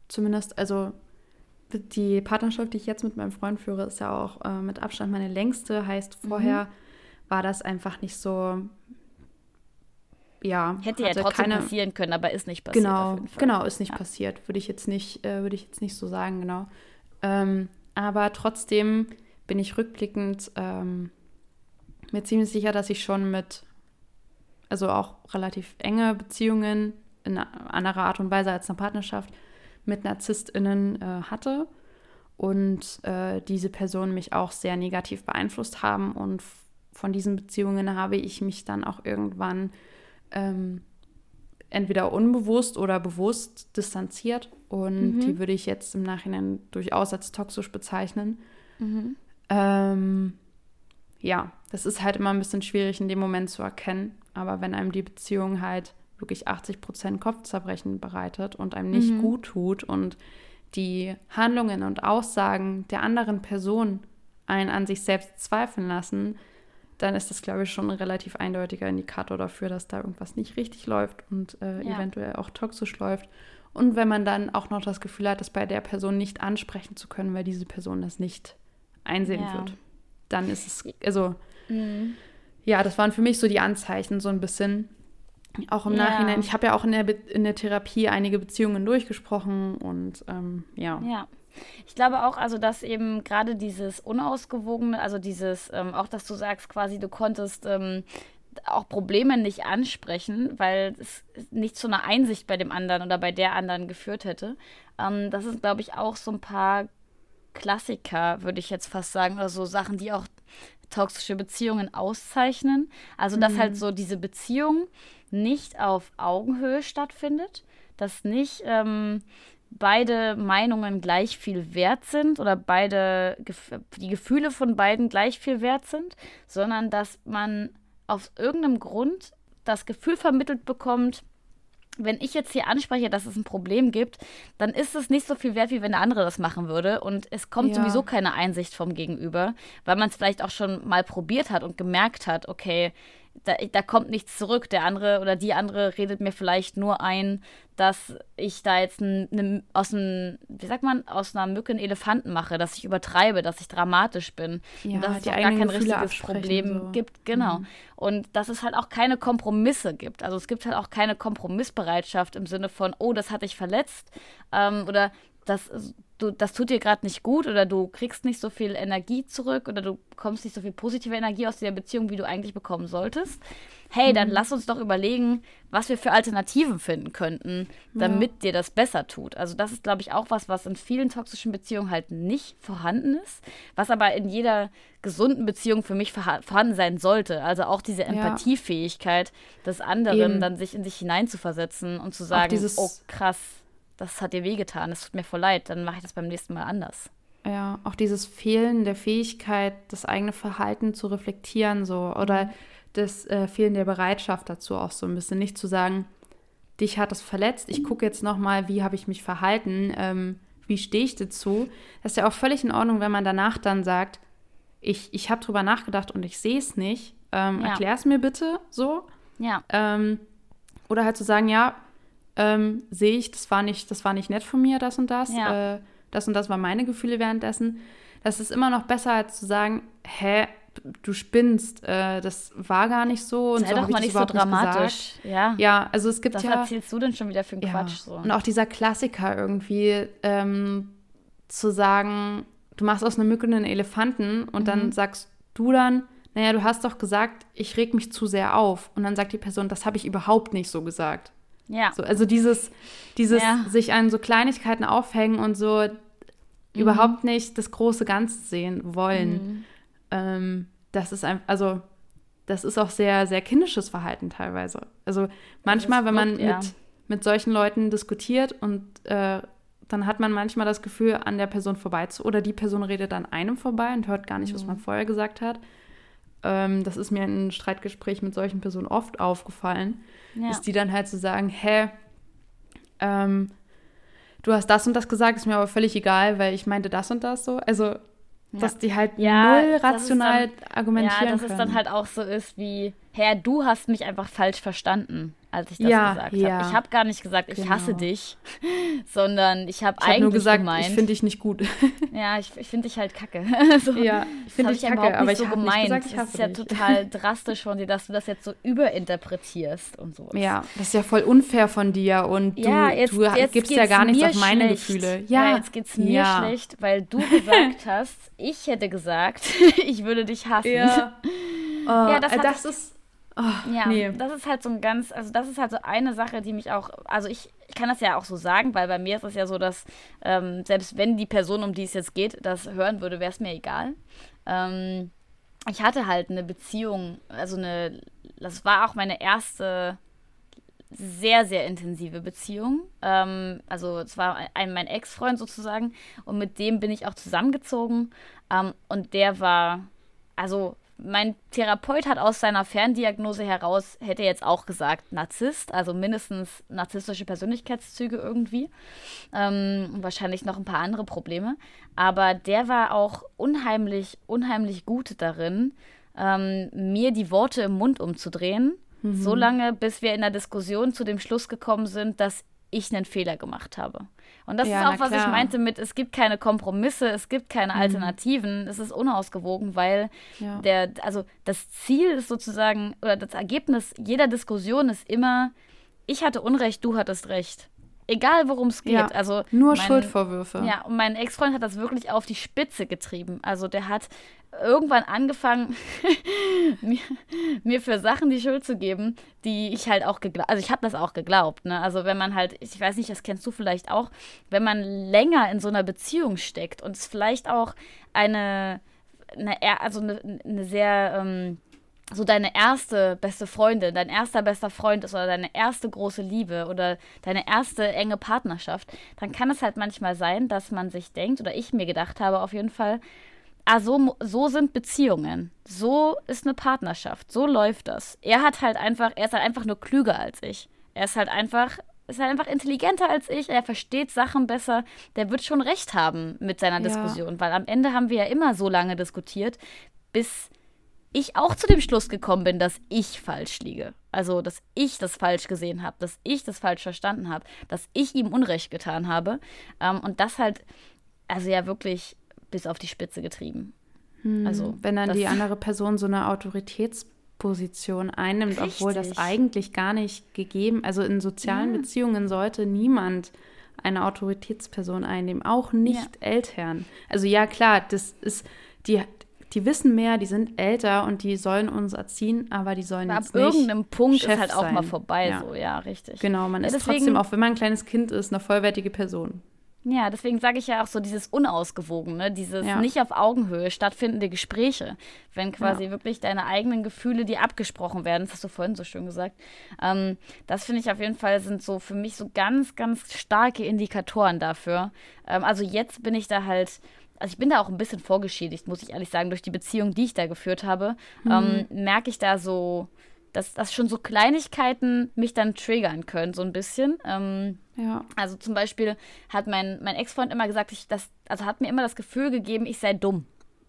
zumindest, also die Partnerschaft, die ich jetzt mit meinem Freund führe, ist ja auch äh, mit Abstand meine längste. Heißt, mhm. vorher mhm. war das einfach nicht so. Ja, hätte ja trotzdem keine, passieren können, aber ist nicht passiert. Genau, genau, ist nicht ja. passiert. Würde ich jetzt nicht, äh, würde ich jetzt nicht so sagen, genau. Ähm, aber trotzdem bin ich rückblickend ähm, mir ziemlich sicher, dass ich schon mit also auch relativ enge Beziehungen in anderer Art und Weise als eine Partnerschaft mit NarzisstInnen äh, hatte und äh, diese Personen mich auch sehr negativ beeinflusst haben und von diesen Beziehungen habe ich mich dann auch irgendwann ähm, entweder unbewusst oder bewusst distanziert und mhm. die würde ich jetzt im Nachhinein durchaus als toxisch bezeichnen. Mhm. Ähm, ja, das ist halt immer ein bisschen schwierig in dem Moment zu erkennen. Aber wenn einem die Beziehung halt wirklich 80 Prozent Kopfzerbrechen bereitet und einem nicht mhm. gut tut und die Handlungen und Aussagen der anderen Person einen an sich selbst zweifeln lassen, dann ist das, glaube ich, schon ein relativ eindeutiger Indikator dafür, dass da irgendwas nicht richtig läuft und äh, ja. eventuell auch toxisch läuft. Und wenn man dann auch noch das Gefühl hat, das bei der Person nicht ansprechen zu können, weil diese Person das nicht einsehen ja. wird, dann ist es, also mhm ja, das waren für mich so die Anzeichen, so ein bisschen. Auch im ja. Nachhinein. Ich habe ja auch in der, in der Therapie einige Beziehungen durchgesprochen und ähm, ja. Ja. Ich glaube auch, also dass eben gerade dieses unausgewogene, also dieses, ähm, auch dass du sagst, quasi du konntest ähm, auch Probleme nicht ansprechen, weil es nicht zu einer Einsicht bei dem anderen oder bei der anderen geführt hätte. Ähm, das ist, glaube ich, auch so ein paar Klassiker, würde ich jetzt fast sagen, oder so Sachen, die auch toxische Beziehungen auszeichnen. Also, dass halt mhm. so diese Beziehung nicht auf Augenhöhe stattfindet, dass nicht ähm, beide Meinungen gleich viel wert sind oder beide die Gefühle von beiden gleich viel wert sind, sondern dass man aus irgendeinem Grund das Gefühl vermittelt bekommt, wenn ich jetzt hier anspreche, dass es ein Problem gibt, dann ist es nicht so viel wert, wie wenn der andere das machen würde. Und es kommt ja. sowieso keine Einsicht vom Gegenüber, weil man es vielleicht auch schon mal probiert hat und gemerkt hat, okay, da, da kommt nichts zurück. Der andere oder die andere redet mir vielleicht nur ein, dass ich da jetzt ein, ne, aus einem, wie sagt man, aus einer Mücke einen Elefanten mache, dass ich übertreibe, dass ich dramatisch bin. Ja, und dass es auch gar kein Gefühle richtiges Problem so. gibt. Genau. Mhm. Und dass es halt auch keine Kompromisse gibt. Also es gibt halt auch keine Kompromissbereitschaft im Sinne von, oh, das hat dich verletzt. Ähm, oder das du, das tut dir gerade nicht gut oder du kriegst nicht so viel Energie zurück oder du bekommst nicht so viel positive Energie aus der Beziehung, wie du eigentlich bekommen solltest. Hey, mhm. dann lass uns doch überlegen, was wir für Alternativen finden könnten, damit ja. dir das besser tut. Also das ist, glaube ich, auch was, was in vielen toxischen Beziehungen halt nicht vorhanden ist, was aber in jeder gesunden Beziehung für mich vorhanden sein sollte. Also auch diese Empathiefähigkeit des anderen, Eben. dann sich in sich hineinzuversetzen und zu sagen, oh krass, das hat dir wehgetan, es tut mir voll leid, dann mache ich das beim nächsten Mal anders. Ja, auch dieses Fehlen der Fähigkeit, das eigene Verhalten zu reflektieren, so oder mhm. das äh, Fehlen der Bereitschaft dazu auch so ein bisschen. Nicht zu sagen, dich hat das verletzt, ich gucke jetzt nochmal, wie habe ich mich verhalten, ähm, wie stehe ich dazu. Das ist ja auch völlig in Ordnung, wenn man danach dann sagt, ich, ich habe drüber nachgedacht und ich sehe es nicht. Ähm, ja. Erklär es mir bitte so. Ja. Ähm, oder halt zu sagen, ja, ähm, sehe ich, das war, nicht, das war nicht nett von mir, das und das. Ja. Äh, das und das waren meine Gefühle währenddessen. Das ist immer noch besser, als zu sagen, hä, du spinnst, äh, das war gar nicht so und Sei so doch mal nicht so dramatisch. Nicht ja. ja, also es gibt Was ja. Was erzählst du denn schon wieder für einen ja. Quatsch? So? Und auch dieser Klassiker irgendwie ähm, zu sagen, du machst aus einer Mücke einen Elefanten und mhm. dann sagst du dann, naja, du hast doch gesagt, ich reg mich zu sehr auf. Und dann sagt die Person, das habe ich überhaupt nicht so gesagt. Ja. So, also dieses, dieses ja. sich an so Kleinigkeiten aufhängen und so mhm. überhaupt nicht das große Ganze sehen wollen. Mhm. Ähm, das ist einfach, also das ist auch sehr, sehr kindisches Verhalten teilweise. Also manchmal, wenn man ja. mit, mit solchen Leuten diskutiert und äh, dann hat man manchmal das Gefühl, an der Person vorbei zu, oder die Person redet an einem vorbei und hört gar nicht, mhm. was man vorher gesagt hat. Ähm, das ist mir in Streitgesprächen mit solchen Personen oft aufgefallen, ja. ist die dann halt zu so sagen, hä, ähm, du hast das und das gesagt, ist mir aber völlig egal, weil ich meinte das und das so. Also, dass die halt ja, null rational dann, argumentieren Ja, dass können. es dann halt auch so ist wie, Herr, du hast mich einfach falsch verstanden als ich das ja, gesagt ja. habe. Ich habe gar nicht gesagt, ich genau. hasse dich, sondern ich habe eigentlich hab nur gesagt, gemeint, ich finde dich nicht gut. ja, ich, ich finde dich halt kacke. so, ja, ich finde dich kacke, aber ich so habe nicht gesagt, ich hasse Das ist ja dich. total drastisch von dir, dass du das jetzt so überinterpretierst und so. Ja, das ist ja voll unfair von dir und du, ja, jetzt, du jetzt gibst ja gar nichts auf meine schlecht. Gefühle. Ja, jetzt geht's mir ja. schlecht, weil du gesagt hast, ich hätte gesagt, ich würde dich hassen. Ja, oh, ja das, das ist Oh, ja, nee. das ist halt so ein ganz, also das ist halt so eine Sache, die mich auch, also ich, ich kann das ja auch so sagen, weil bei mir ist es ja so, dass ähm, selbst wenn die Person, um die es jetzt geht, das hören würde, wäre es mir egal. Ähm, ich hatte halt eine Beziehung, also eine, das war auch meine erste sehr, sehr intensive Beziehung. Ähm, also es war ein, mein Ex-Freund sozusagen und mit dem bin ich auch zusammengezogen ähm, und der war, also mein Therapeut hat aus seiner Ferndiagnose heraus, hätte jetzt auch gesagt, Narzisst, also mindestens narzisstische Persönlichkeitszüge irgendwie. Ähm, wahrscheinlich noch ein paar andere Probleme. Aber der war auch unheimlich, unheimlich gut darin, ähm, mir die Worte im Mund umzudrehen. Mhm. So lange, bis wir in der Diskussion zu dem Schluss gekommen sind, dass ich einen Fehler gemacht habe. Und das ja, ist auch, was ich meinte mit, es gibt keine Kompromisse, es gibt keine mhm. Alternativen, es ist unausgewogen, weil ja. der, also das Ziel ist sozusagen, oder das Ergebnis jeder Diskussion ist immer, ich hatte Unrecht, du hattest Recht. Egal, worum es geht. Ja, also nur mein, Schuldvorwürfe. Ja, und mein Ex-Freund hat das wirklich auf die Spitze getrieben. Also der hat irgendwann angefangen, mir, mir, für Sachen die Schuld zu geben, die ich halt auch geglaubt, also ich habe das auch geglaubt, ne? Also wenn man halt, ich weiß nicht, das kennst du vielleicht auch, wenn man länger in so einer Beziehung steckt und es vielleicht auch eine, eine also eine, eine sehr ähm, so deine erste beste Freundin, dein erster bester Freund ist oder deine erste große Liebe oder deine erste enge Partnerschaft, dann kann es halt manchmal sein, dass man sich denkt, oder ich mir gedacht habe auf jeden Fall, ah, so, so sind Beziehungen. So ist eine Partnerschaft. So läuft das. Er hat halt einfach, er ist halt einfach nur klüger als ich. Er ist halt einfach, ist halt einfach intelligenter als ich. Er versteht Sachen besser. Der wird schon recht haben mit seiner ja. Diskussion, weil am Ende haben wir ja immer so lange diskutiert, bis ich auch zu dem Schluss gekommen bin, dass ich falsch liege. Also, dass ich das falsch gesehen habe, dass ich das falsch verstanden habe, dass ich ihm Unrecht getan habe. Ähm, und das halt, also ja wirklich bis auf die Spitze getrieben. Hm, also, wenn dann die andere Person so eine Autoritätsposition einnimmt, richtig. obwohl das eigentlich gar nicht gegeben, also in sozialen ja. Beziehungen sollte niemand eine Autoritätsperson einnehmen, auch nicht ja. Eltern. Also ja, klar, das ist die die wissen mehr, die sind älter und die sollen uns erziehen, aber die sollen aber jetzt ab nicht irgendeinem Punkt Chef ist halt auch sein. mal vorbei, ja. so ja, richtig. Genau, man ja, ist deswegen, trotzdem, auch wenn man ein kleines Kind ist, eine vollwertige Person. Ja, deswegen sage ich ja auch so dieses Unausgewogene, dieses ja. nicht auf Augenhöhe stattfindende Gespräche, wenn quasi ja. wirklich deine eigenen Gefühle, die abgesprochen werden, das hast du vorhin so schön gesagt, ähm, das finde ich auf jeden Fall sind so für mich so ganz, ganz starke Indikatoren dafür. Ähm, also jetzt bin ich da halt, also ich bin da auch ein bisschen vorgeschädigt, muss ich ehrlich sagen, durch die Beziehung, die ich da geführt habe, mhm. ähm, merke ich da so, dass, dass schon so Kleinigkeiten mich dann triggern können, so ein bisschen. Ähm, ja. Also zum Beispiel hat mein, mein Ex-Freund immer gesagt, ich, das, also hat mir immer das Gefühl gegeben, ich sei dumm.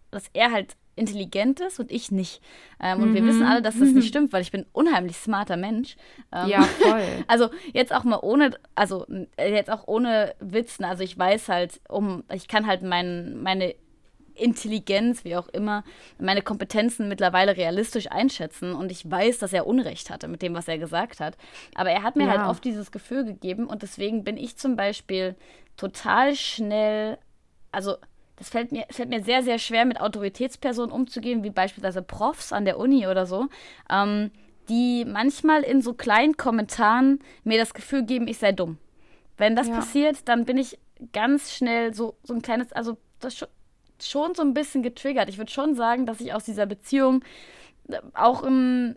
Dass er halt intelligent ist und ich nicht. Ähm, mhm. Und wir wissen alle, dass das nicht stimmt, weil ich bin ein unheimlich smarter Mensch. Ähm, ja, voll. Also jetzt auch mal ohne, also jetzt auch ohne Witzen. Also ich weiß halt, um, ich kann halt mein, meine Intelligenz, wie auch immer, meine Kompetenzen mittlerweile realistisch einschätzen und ich weiß, dass er Unrecht hatte mit dem, was er gesagt hat. Aber er hat mir halt ja. halt oft dieses Gefühl gegeben und deswegen bin ich zum Beispiel total schnell, also das fällt mir, fällt mir sehr, sehr schwer, mit Autoritätspersonen umzugehen, wie beispielsweise Profs an der Uni oder so, ähm, die manchmal in so kleinen Kommentaren mir das Gefühl geben, ich sei dumm. Wenn das ja. passiert, dann bin ich ganz schnell so, so ein kleines, also das schon so ein bisschen getriggert. Ich würde schon sagen, dass ich aus dieser Beziehung äh, auch im,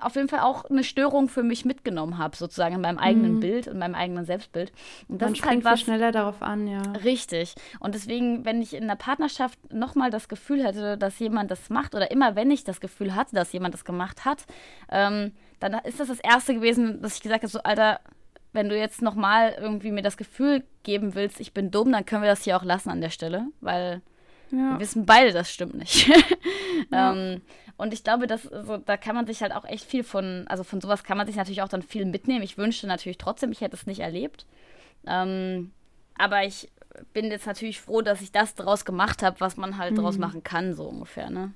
auf jeden Fall auch eine Störung für mich mitgenommen habe, sozusagen in meinem eigenen mhm. Bild, in meinem eigenen Selbstbild. Und das Man ist halt was schneller darauf an, ja. Richtig. Und deswegen, wenn ich in einer Partnerschaft nochmal das Gefühl hätte, dass jemand das macht, oder immer wenn ich das Gefühl hatte, dass jemand das gemacht hat, ähm, dann ist das das Erste gewesen, dass ich gesagt habe, so, Alter, wenn du jetzt nochmal irgendwie mir das Gefühl geben willst, ich bin dumm, dann können wir das hier auch lassen an der Stelle, weil ja. Wir wissen beide, das stimmt nicht. ja. ähm, und ich glaube, dass so, da kann man sich halt auch echt viel von, also von sowas kann man sich natürlich auch dann viel mitnehmen. Ich wünschte natürlich trotzdem, ich hätte es nicht erlebt. Ähm, aber ich bin jetzt natürlich froh, dass ich das daraus gemacht habe, was man halt mhm. daraus machen kann, so ungefähr, ne?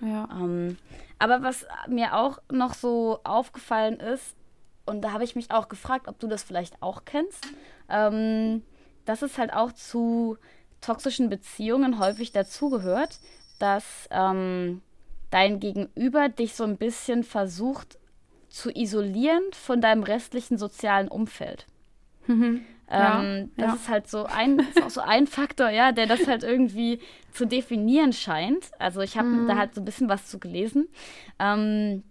Ja. Ähm, aber was mir auch noch so aufgefallen ist, und da habe ich mich auch gefragt, ob du das vielleicht auch kennst, ähm, dass es halt auch zu toxischen Beziehungen häufig dazugehört, dass ähm, dein Gegenüber dich so ein bisschen versucht zu isolieren von deinem restlichen sozialen Umfeld. Mhm. Ähm, ja, das ja. ist halt so ein, ist auch so ein Faktor, ja, der das halt irgendwie zu definieren scheint. Also ich habe mhm. da halt so ein bisschen was zu gelesen. Ähm,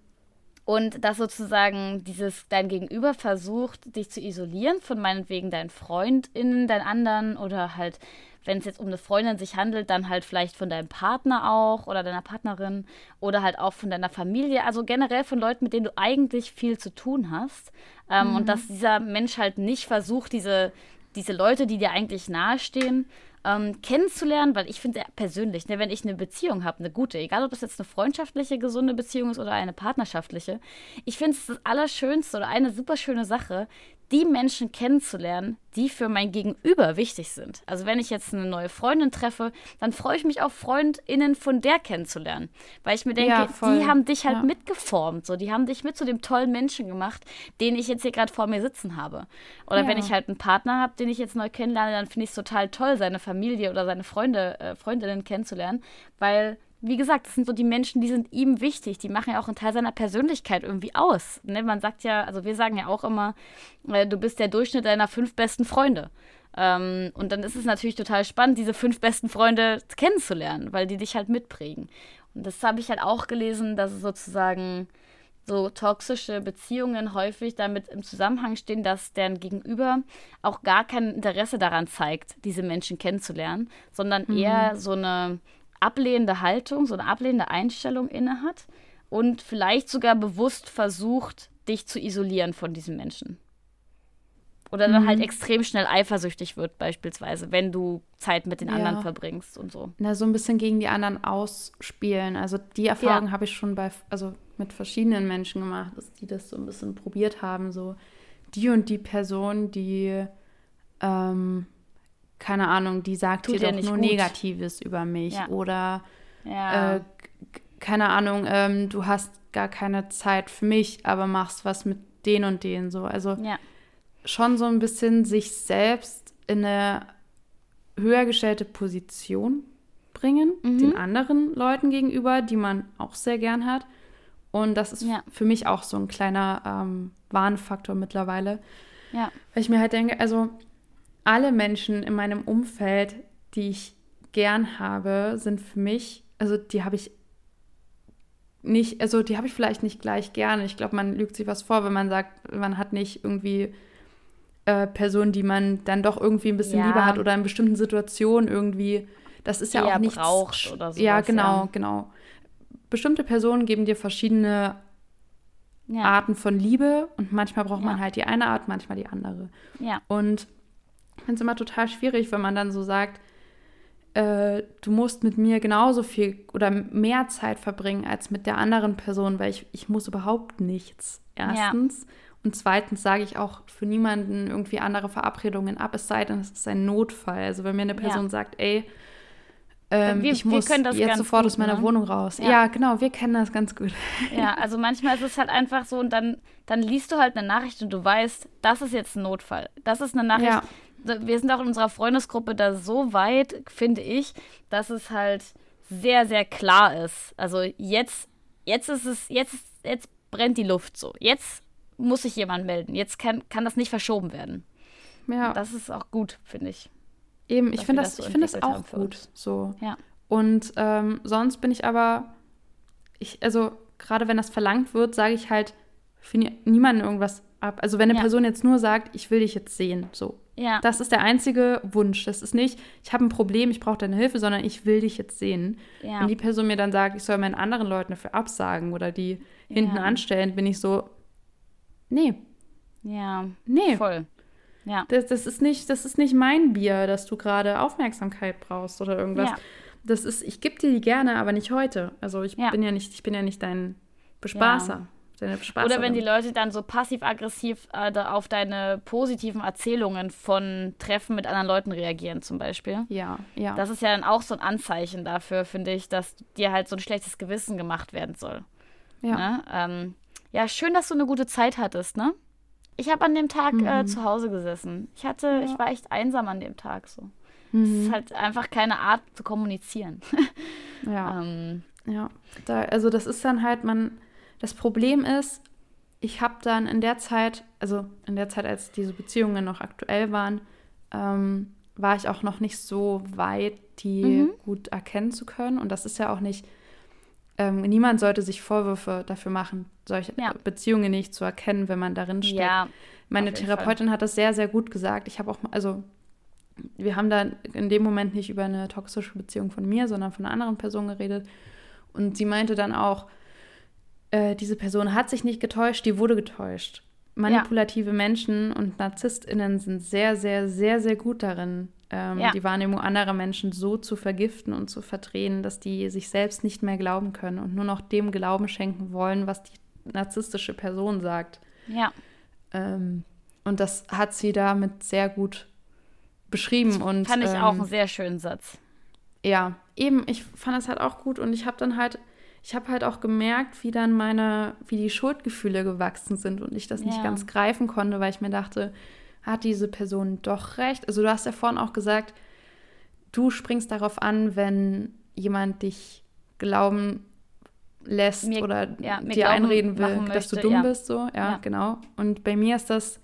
und dass sozusagen dieses dein Gegenüber versucht, dich zu isolieren von meinetwegen deinen FreundInnen, deinen anderen oder halt wenn es jetzt um eine Freundin sich handelt, dann halt vielleicht von deinem Partner auch oder deiner Partnerin oder halt auch von deiner Familie. Also generell von Leuten, mit denen du eigentlich viel zu tun hast. Ähm, mhm. Und dass dieser Mensch halt nicht versucht, diese, diese Leute, die dir eigentlich nahestehen, ähm, kennenzulernen, weil ich finde persönlich, ne, wenn ich eine Beziehung habe, eine gute, egal ob das jetzt eine freundschaftliche, gesunde Beziehung ist oder eine partnerschaftliche, ich finde es das Allerschönste oder eine super schöne Sache, die Menschen kennenzulernen, die für mein Gegenüber wichtig sind. Also wenn ich jetzt eine neue Freundin treffe, dann freue ich mich auch FreundInnen von der kennenzulernen. Weil ich mir denke, ja, die haben dich halt ja. mitgeformt. So, die haben dich mit zu dem tollen Menschen gemacht, den ich jetzt hier gerade vor mir sitzen habe. Oder ja. wenn ich halt einen Partner habe, den ich jetzt neu kennenlerne, dann finde ich es total toll, seine Familie oder seine Freunde, äh, Freundinnen kennenzulernen, weil wie gesagt, das sind so die Menschen, die sind ihm wichtig. Die machen ja auch einen Teil seiner Persönlichkeit irgendwie aus. Ne? Man sagt ja, also wir sagen ja auch immer, äh, du bist der Durchschnitt deiner fünf besten Freunde. Ähm, und dann ist es natürlich total spannend, diese fünf besten Freunde kennenzulernen, weil die dich halt mitprägen. Und das habe ich halt auch gelesen, dass es sozusagen so toxische Beziehungen häufig damit im Zusammenhang stehen, dass deren Gegenüber auch gar kein Interesse daran zeigt, diese Menschen kennenzulernen, sondern mhm. eher so eine ablehnende Haltung, so eine ablehnende Einstellung innehat und vielleicht sogar bewusst versucht, dich zu isolieren von diesem Menschen. Oder dann halt mhm. halt extrem schnell eifersüchtig wird, beispielsweise, wenn du Zeit mit den ja. anderen verbringst und so. Na, so ein bisschen gegen die anderen ausspielen. Also die Erfahrung ja. habe ich schon bei, also mit verschiedenen Menschen gemacht, dass die das so ein bisschen probiert haben. So die und die Person, die ähm, keine Ahnung, die sagt Tut dir doch nur gut. Negatives über mich ja. oder ja. Äh, keine Ahnung, ähm, du hast gar keine Zeit für mich, aber machst was mit den und denen so. Also ja. schon so ein bisschen sich selbst in eine höher gestellte Position bringen, mhm. den anderen Leuten gegenüber, die man auch sehr gern hat. Und das ist ja. für mich auch so ein kleiner ähm, Warnfaktor mittlerweile. Ja. Weil ich mir halt denke, also alle Menschen in meinem Umfeld, die ich gern habe, sind für mich, also die habe ich nicht, also die habe ich vielleicht nicht gleich gerne. Ich glaube, man lügt sich was vor, wenn man sagt, man hat nicht irgendwie äh, Personen, die man dann doch irgendwie ein bisschen ja. lieber hat oder in bestimmten Situationen irgendwie. Das ist ja auch nichts. braucht oder so. Ja, genau, ja. genau. Bestimmte Personen geben dir verschiedene ja. Arten von Liebe und manchmal braucht man halt die eine Art, manchmal die andere. Ja. Und ich finde es immer total schwierig, wenn man dann so sagt, äh, du musst mit mir genauso viel oder mehr Zeit verbringen als mit der anderen Person, weil ich, ich muss überhaupt nichts. Erstens. Ja. Und zweitens sage ich auch für niemanden irgendwie andere Verabredungen ab, es sei denn, es ist ein Notfall. Also wenn mir eine Person ja. sagt, ey, ähm, wir, ich muss jetzt sofort gut, aus meiner ne? Wohnung raus. Ja. ja. genau, wir kennen das ganz gut. Ja, also manchmal ist es halt einfach so und dann, dann liest du halt eine Nachricht und du weißt, das ist jetzt ein Notfall. Das ist eine Nachricht, ja wir sind auch in unserer Freundesgruppe da so weit, finde ich, dass es halt sehr, sehr klar ist. Also jetzt, jetzt ist es, jetzt, jetzt brennt die Luft so. Jetzt muss sich jemand melden. Jetzt kann, kann das nicht verschoben werden. Ja. Das ist auch gut, finde ich. Eben, ich finde das, das, so find das auch gut. So. Ja. Und ähm, sonst bin ich aber, ich, also gerade wenn das verlangt wird, sage ich halt für niemanden irgendwas ab. Also wenn eine ja. Person jetzt nur sagt, ich will dich jetzt sehen, so. Ja. Das ist der einzige Wunsch. Das ist nicht, ich habe ein Problem, ich brauche deine Hilfe, sondern ich will dich jetzt sehen. Ja. Wenn die Person mir dann sagt, ich soll meinen anderen Leuten dafür absagen oder die ja. hinten anstellen, bin ich so, nee. Ja. Nee. Voll. Ja. Das, das, ist nicht, das ist nicht mein Bier, dass du gerade Aufmerksamkeit brauchst oder irgendwas. Ja. Das ist, ich gebe dir die gerne, aber nicht heute. Also ich bin ja nicht, ich bin ja nicht dein Bespaßer. Oder wenn die Leute dann so passiv-aggressiv äh, auf deine positiven Erzählungen von Treffen mit anderen Leuten reagieren, zum Beispiel. Ja, ja. Das ist ja dann auch so ein Anzeichen dafür, finde ich, dass dir halt so ein schlechtes Gewissen gemacht werden soll. Ja. Ne? Ähm, ja, schön, dass du eine gute Zeit hattest, ne? Ich habe an dem Tag äh, mhm. äh, zu Hause gesessen. Ich hatte, ja. ich war echt einsam an dem Tag so. Es mhm. ist halt einfach keine Art zu kommunizieren. ja. ähm, ja. Da, also das ist dann halt, man das Problem ist, ich habe dann in der Zeit, also in der Zeit, als diese Beziehungen noch aktuell waren, ähm, war ich auch noch nicht so weit, die mhm. gut erkennen zu können. Und das ist ja auch nicht, ähm, niemand sollte sich Vorwürfe dafür machen, solche ja. Beziehungen nicht zu erkennen, wenn man darin steckt. Ja, Meine Therapeutin Fall. hat das sehr, sehr gut gesagt. Ich habe auch, also wir haben da in dem Moment nicht über eine toxische Beziehung von mir, sondern von einer anderen Person geredet. Und sie meinte dann auch, äh, diese Person hat sich nicht getäuscht, die wurde getäuscht. Manipulative ja. Menschen und NarzisstInnen sind sehr, sehr, sehr, sehr gut darin, ähm, ja. die Wahrnehmung anderer Menschen so zu vergiften und zu verdrehen, dass die sich selbst nicht mehr glauben können und nur noch dem Glauben schenken wollen, was die narzisstische Person sagt. Ja. Ähm, und das hat sie damit sehr gut beschrieben. Und, fand ich ähm, auch einen sehr schönen Satz. Ja, eben, ich fand das halt auch gut und ich habe dann halt, ich habe halt auch gemerkt, wie dann meine, wie die Schuldgefühle gewachsen sind und ich das ja. nicht ganz greifen konnte, weil ich mir dachte, hat diese Person doch recht? Also du hast ja vorhin auch gesagt, du springst darauf an, wenn jemand dich glauben lässt mir, oder ja, dir einreden will, dass du dumm ja. bist, so, ja, genau. Und bei mir ist das,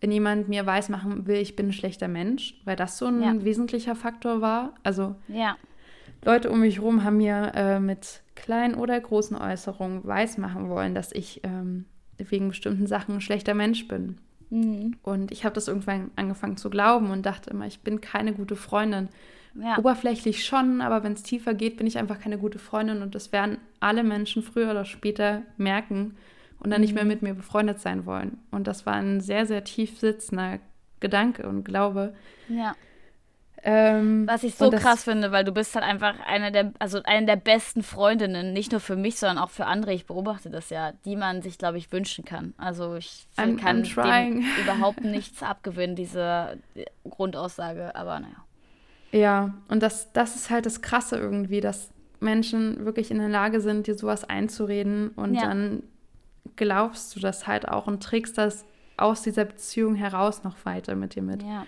wenn jemand mir weiß machen will, ich bin ein schlechter Mensch, weil das so ein wesentlicher Faktor war. Also Leute um mich herum haben mir äh, mit kleinen oder großen Äußerungen weismachen wollen, dass ich ähm, wegen bestimmten Sachen ein schlechter Mensch bin. Mhm. Und ich habe das irgendwann angefangen zu glauben und dachte immer, ich bin keine gute Freundin. Ja. Oberflächlich schon, aber wenn es tiefer geht, bin ich einfach keine gute Freundin und das werden alle Menschen früher oder später merken und dann mhm. nicht mehr mhm. mit mir befreundet sein wollen. Und das war ein sehr, sehr tief sitzender Gedanke und Glaube. Ja. Ähm, Was ich so krass finde, weil du bist halt einfach eine der, also eine der besten Freundinnen, nicht nur für mich, sondern auch für andere. Ich beobachte das ja, die man sich, glaube ich, wünschen kann. Also ich I'm, kann I'm überhaupt nichts abgewinnen, diese Grundaussage, aber naja. Ja, und das, das ist halt das Krasse irgendwie, dass Menschen wirklich in der Lage sind, dir sowas einzureden und ja. dann glaubst du das halt auch und trägst das aus dieser Beziehung heraus noch weiter mit dir mit. Ja.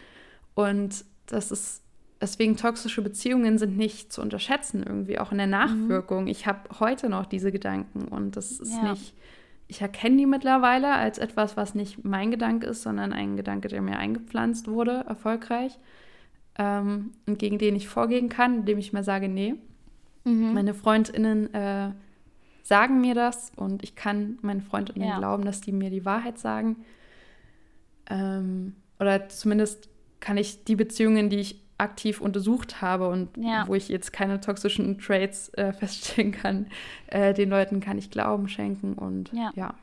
Und das ist, deswegen toxische Beziehungen sind nicht zu unterschätzen, irgendwie auch in der mhm. Nachwirkung. Mhm. Ich habe heute noch diese Gedanken und das ist ja. nicht, ich erkenne die mittlerweile als etwas, was nicht mein Gedanke ist, sondern ein Gedanke, der mir eingepflanzt wurde, erfolgreich ähm, und gegen den ich vorgehen kann, indem ich mir sage, nee. Mhm. Meine FreundInnen äh, sagen mir das und ich kann meinen FreundInnen ja. glauben, dass die mir die Wahrheit sagen. Ähm, oder zumindest kann ich die Beziehungen, die ich aktiv untersucht habe und ja. wo ich jetzt keine toxischen Traits äh, feststellen kann, äh, den Leuten kann ich Glauben schenken und ja. ja.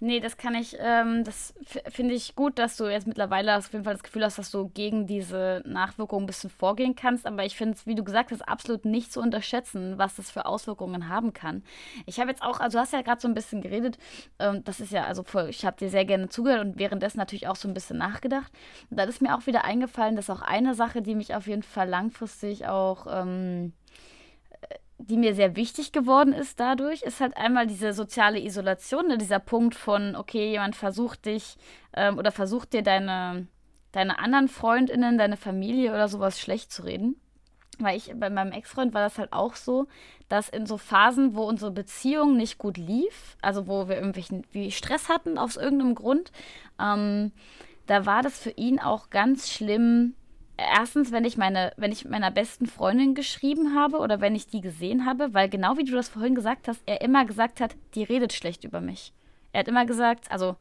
Nee, das kann ich, ähm, das finde ich gut, dass du jetzt mittlerweile auf jeden Fall das Gefühl hast, dass du gegen diese Nachwirkungen ein bisschen vorgehen kannst. Aber ich finde es, wie du gesagt hast, absolut nicht zu unterschätzen, was das für Auswirkungen haben kann. Ich habe jetzt auch, also du hast ja gerade so ein bisschen geredet, ähm, das ist ja, also voll, ich habe dir sehr gerne zugehört und währenddessen natürlich auch so ein bisschen nachgedacht. Und dann ist mir auch wieder eingefallen, dass auch eine Sache, die mich auf jeden Fall langfristig auch ähm, die mir sehr wichtig geworden ist dadurch, ist halt einmal diese soziale Isolation, ne? dieser Punkt von, okay, jemand versucht dich ähm, oder versucht dir deine, deine anderen Freundinnen, deine Familie oder sowas schlecht zu reden. Weil ich, bei meinem Ex-Freund war das halt auch so, dass in so Phasen, wo unsere Beziehung nicht gut lief, also wo wir irgendwelchen wie Stress hatten aus irgendeinem Grund, ähm, da war das für ihn auch ganz schlimm, erstens, wenn ich meine, wenn ich meiner besten Freundin geschrieben habe oder wenn ich die gesehen habe, weil genau wie du das vorhin gesagt hast, er immer gesagt hat, die redet schlecht über mich. Er hat immer gesagt, also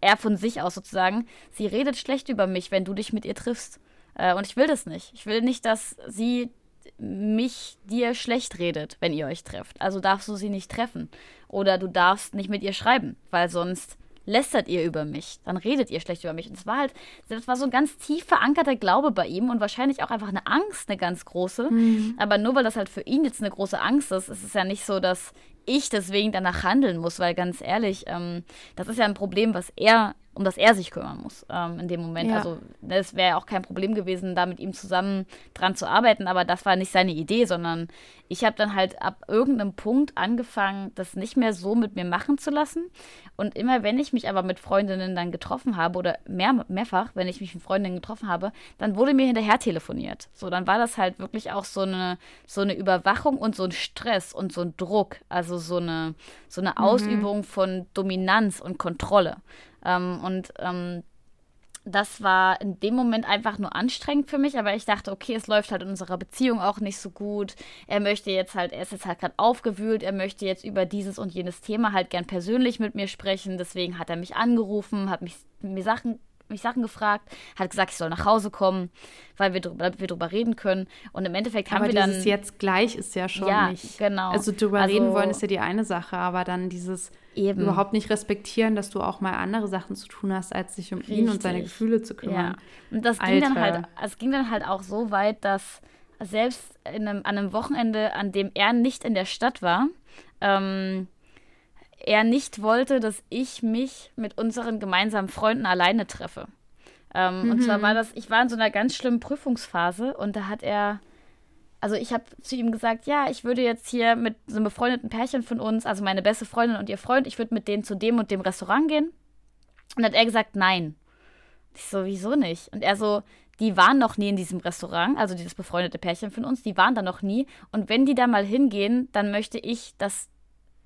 er von sich aus sozusagen, sie redet schlecht über mich, wenn du dich mit ihr triffst. Äh, und ich will das nicht. Ich will nicht, dass sie mich dir schlecht redet, wenn ihr euch trefft. Also darfst du sie nicht treffen. Oder du darfst nicht mit ihr schreiben, weil sonst lästert ihr über mich, dann redet ihr schlecht über mich. Und es war halt, das war so ein ganz tief verankerter Glaube bei ihm und wahrscheinlich auch einfach eine Angst, eine ganz große. Mhm. Aber nur weil das halt für ihn jetzt eine große Angst ist, ist es ja nicht so, dass ich deswegen danach handeln muss, weil ganz ehrlich, ähm, das ist ja ein Problem, was er um das er sich kümmern muss ähm, in dem Moment. Ja. Also es wäre auch kein Problem gewesen, da mit ihm zusammen dran zu arbeiten, aber das war nicht seine Idee, sondern ich habe dann halt ab irgendeinem Punkt angefangen, das nicht mehr so mit mir machen zu lassen. Und immer wenn ich mich aber mit Freundinnen dann getroffen habe oder mehr, mehrfach, wenn ich mich mit Freundinnen getroffen habe, dann wurde mir hinterher telefoniert. So, dann war das halt wirklich auch so eine, so eine Überwachung und so ein Stress und so ein Druck, also so eine, so eine mhm. Ausübung von Dominanz und Kontrolle. Ähm, und ähm, das war in dem Moment einfach nur anstrengend für mich, aber ich dachte, okay, es läuft halt in unserer Beziehung auch nicht so gut. Er möchte jetzt halt, er ist jetzt halt gerade aufgewühlt, er möchte jetzt über dieses und jenes Thema halt gern persönlich mit mir sprechen. Deswegen hat er mich angerufen, hat mich mir Sachen mich Sachen gefragt, hat gesagt, ich soll nach Hause kommen, weil wir, drüber, wir drüber reden können. Und im Endeffekt haben aber wir dann. Dieses jetzt gleich ist ja schon ja, nicht. Genau. Also drüber also, reden wollen ist ja die eine Sache, aber dann dieses eben. überhaupt nicht respektieren, dass du auch mal andere Sachen zu tun hast, als sich um Richtig. ihn und seine Gefühle zu kümmern. Ja. Und das ging dann halt, es ging dann halt auch so weit, dass selbst einem, an einem Wochenende, an dem er nicht in der Stadt war, ähm, er nicht wollte, dass ich mich mit unseren gemeinsamen Freunden alleine treffe. Ähm, mhm. Und zwar mhm. war das, ich war in so einer ganz schlimmen Prüfungsphase und da hat er, also ich habe zu ihm gesagt, ja, ich würde jetzt hier mit so einem befreundeten Pärchen von uns, also meine beste Freundin und ihr Freund, ich würde mit denen zu dem und dem Restaurant gehen. Und dann hat er gesagt, nein. Ich so, wieso nicht? Und er so, die waren noch nie in diesem Restaurant, also dieses befreundete Pärchen von uns, die waren da noch nie. Und wenn die da mal hingehen, dann möchte ich, dass,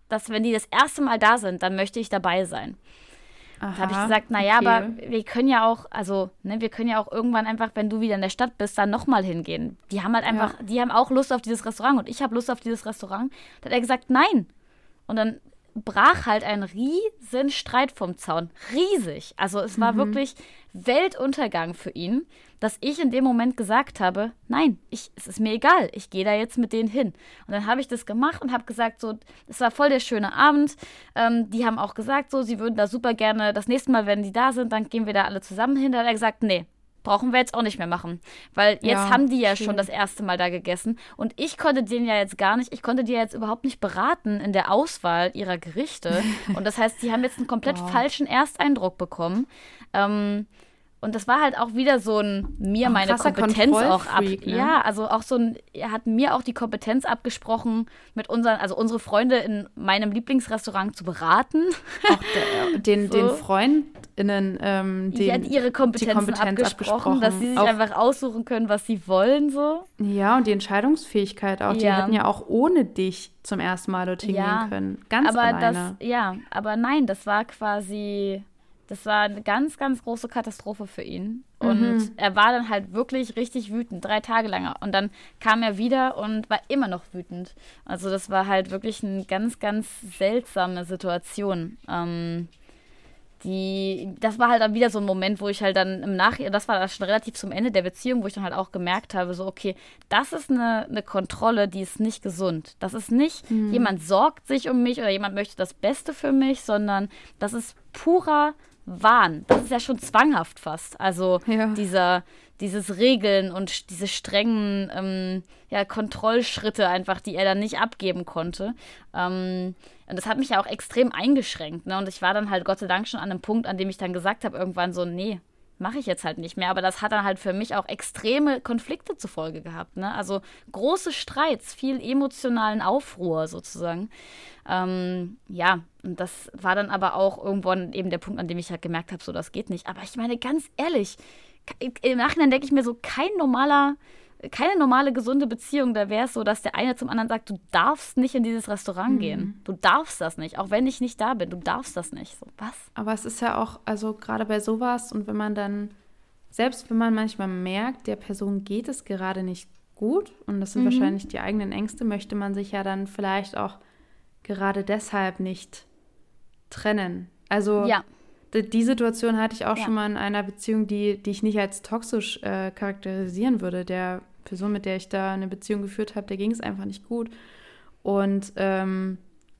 dass wenn die das erste Mal da sind, dann möchte ich dabei sein. Aha, da habe ich gesagt, naja, okay. aber wir können ja auch, also, ne, wir können ja auch irgendwann einfach, wenn du wieder in der Stadt bist, dann nochmal hingehen. Die haben halt einfach, ja. die haben auch Lust auf dieses Restaurant und ich habe Lust auf dieses Restaurant. Da hat er gesagt, nein. Und dann brach halt ein riesen Streit vom Zaun. Riesig. Also es war mhm. wirklich Weltuntergang für ihn, dass ich in dem Moment gesagt habe, nein, ich, es ist mir egal, ich gehe da jetzt mit denen hin. Und dann habe ich das gemacht und habe gesagt, so, es war voll der schöne Abend. Ähm, die haben auch gesagt, so, sie würden da super gerne, das nächste Mal, wenn die da sind, dann gehen wir da alle zusammen hin. Da hat er gesagt, nee, brauchen wir jetzt auch nicht mehr machen. Weil jetzt ja, haben die ja schön. schon das erste Mal da gegessen. Und ich konnte denen ja jetzt gar nicht, ich konnte die ja jetzt überhaupt nicht beraten in der Auswahl ihrer Gerichte. und das heißt, die haben jetzt einen komplett wow. falschen Ersteindruck bekommen. Ähm, und das war halt auch wieder so ein mir meine Kompetenz auch ab. Ne? Ja, also auch so ein, er hat mir auch die Kompetenz abgesprochen, mit unseren, also unsere Freunde in meinem Lieblingsrestaurant zu beraten. Auch der, den, so. den FreundInnen, ähm, den, die hat ihre Kompetenzen Kompetenz abgesprochen, abgesprochen, dass sie sich auch, einfach aussuchen können, was sie wollen, so. Ja, und die Entscheidungsfähigkeit auch. Ja. Die hätten ja auch ohne dich zum ersten Mal dorthin ja, gehen können. Ganz aber alleine. Das, ja, aber nein, das war quasi das war eine ganz, ganz große Katastrophe für ihn. Und mhm. er war dann halt wirklich richtig wütend, drei Tage lang. Und dann kam er wieder und war immer noch wütend. Also das war halt wirklich eine ganz, ganz seltsame Situation. Ähm, die, das war halt dann wieder so ein Moment, wo ich halt dann im Nachhinein, das war schon relativ zum Ende der Beziehung, wo ich dann halt auch gemerkt habe, so, okay, das ist eine, eine Kontrolle, die ist nicht gesund. Das ist nicht, mhm. jemand sorgt sich um mich oder jemand möchte das Beste für mich, sondern das ist purer Wahn. Das ist ja schon zwanghaft fast. Also ja. dieser, dieses Regeln und diese strengen ähm, ja, Kontrollschritte einfach, die er dann nicht abgeben konnte. Ähm, und das hat mich ja auch extrem eingeschränkt. Ne? Und ich war dann halt Gott sei Dank schon an einem Punkt, an dem ich dann gesagt habe, irgendwann so, nee, mache ich jetzt halt nicht mehr. Aber das hat dann halt für mich auch extreme Konflikte zur Folge gehabt. Ne? Also große Streits, viel emotionalen Aufruhr sozusagen. Ähm, ja, und das war dann aber auch irgendwann eben der Punkt, an dem ich halt gemerkt habe, so das geht nicht. Aber ich meine, ganz ehrlich, im Nachhinein denke ich mir so, kein normaler keine normale, gesunde Beziehung, da wäre es so, dass der eine zum anderen sagt, du darfst nicht in dieses Restaurant mhm. gehen. Du darfst das nicht, auch wenn ich nicht da bin. Du darfst das nicht. So, was? Aber es ist ja auch, also gerade bei sowas und wenn man dann, selbst wenn man manchmal merkt, der Person geht es gerade nicht gut und das sind mhm. wahrscheinlich die eigenen Ängste, möchte man sich ja dann vielleicht auch gerade deshalb nicht trennen. Also ja. Die Situation hatte ich auch ja. schon mal in einer Beziehung, die, die ich nicht als toxisch äh, charakterisieren würde. Der Person, mit der ich da eine Beziehung geführt habe, der ging es einfach nicht gut. Und ähm,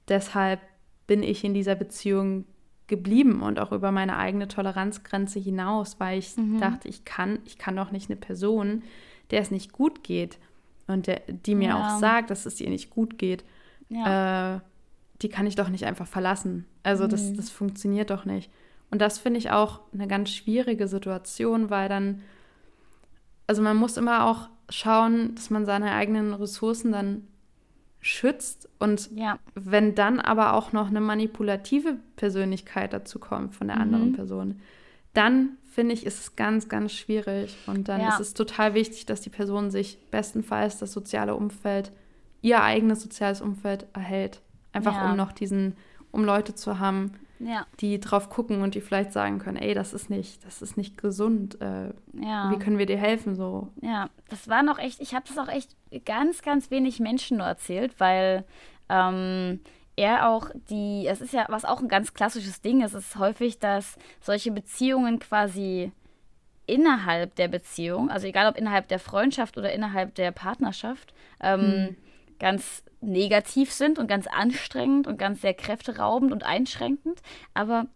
deshalb bin ich in dieser Beziehung geblieben und auch über meine eigene Toleranzgrenze hinaus, weil ich mhm. dachte, ich kann, ich kann doch nicht eine Person, der es nicht gut geht und der, die mir ja. auch sagt, dass es ihr nicht gut geht, ja. äh, die kann ich doch nicht einfach verlassen. Also mhm. das, das funktioniert doch nicht. Und das finde ich auch eine ganz schwierige Situation, weil dann, also man muss immer auch schauen, dass man seine eigenen Ressourcen dann schützt und ja. wenn dann aber auch noch eine manipulative Persönlichkeit dazu kommt von der mhm. anderen Person, dann finde ich, ist es ganz, ganz schwierig und dann ja. ist es total wichtig, dass die Person sich bestenfalls das soziale Umfeld, ihr eigenes soziales Umfeld erhält. Einfach ja. um noch diesen, um Leute zu haben, ja. die drauf gucken und die vielleicht sagen können, ey, das ist nicht, das ist nicht gesund. Äh, ja. Wie können wir dir helfen? So. Ja, das war noch echt, ich habe das auch echt ganz, ganz wenig Menschen nur erzählt, weil ähm, er auch die, es ist ja, was auch ein ganz klassisches Ding ist, ist häufig, dass solche Beziehungen quasi innerhalb der Beziehung, also egal ob innerhalb der Freundschaft oder innerhalb der Partnerschaft, ähm, hm. Ganz negativ sind und ganz anstrengend und ganz sehr kräfteraubend und einschränkend. Aber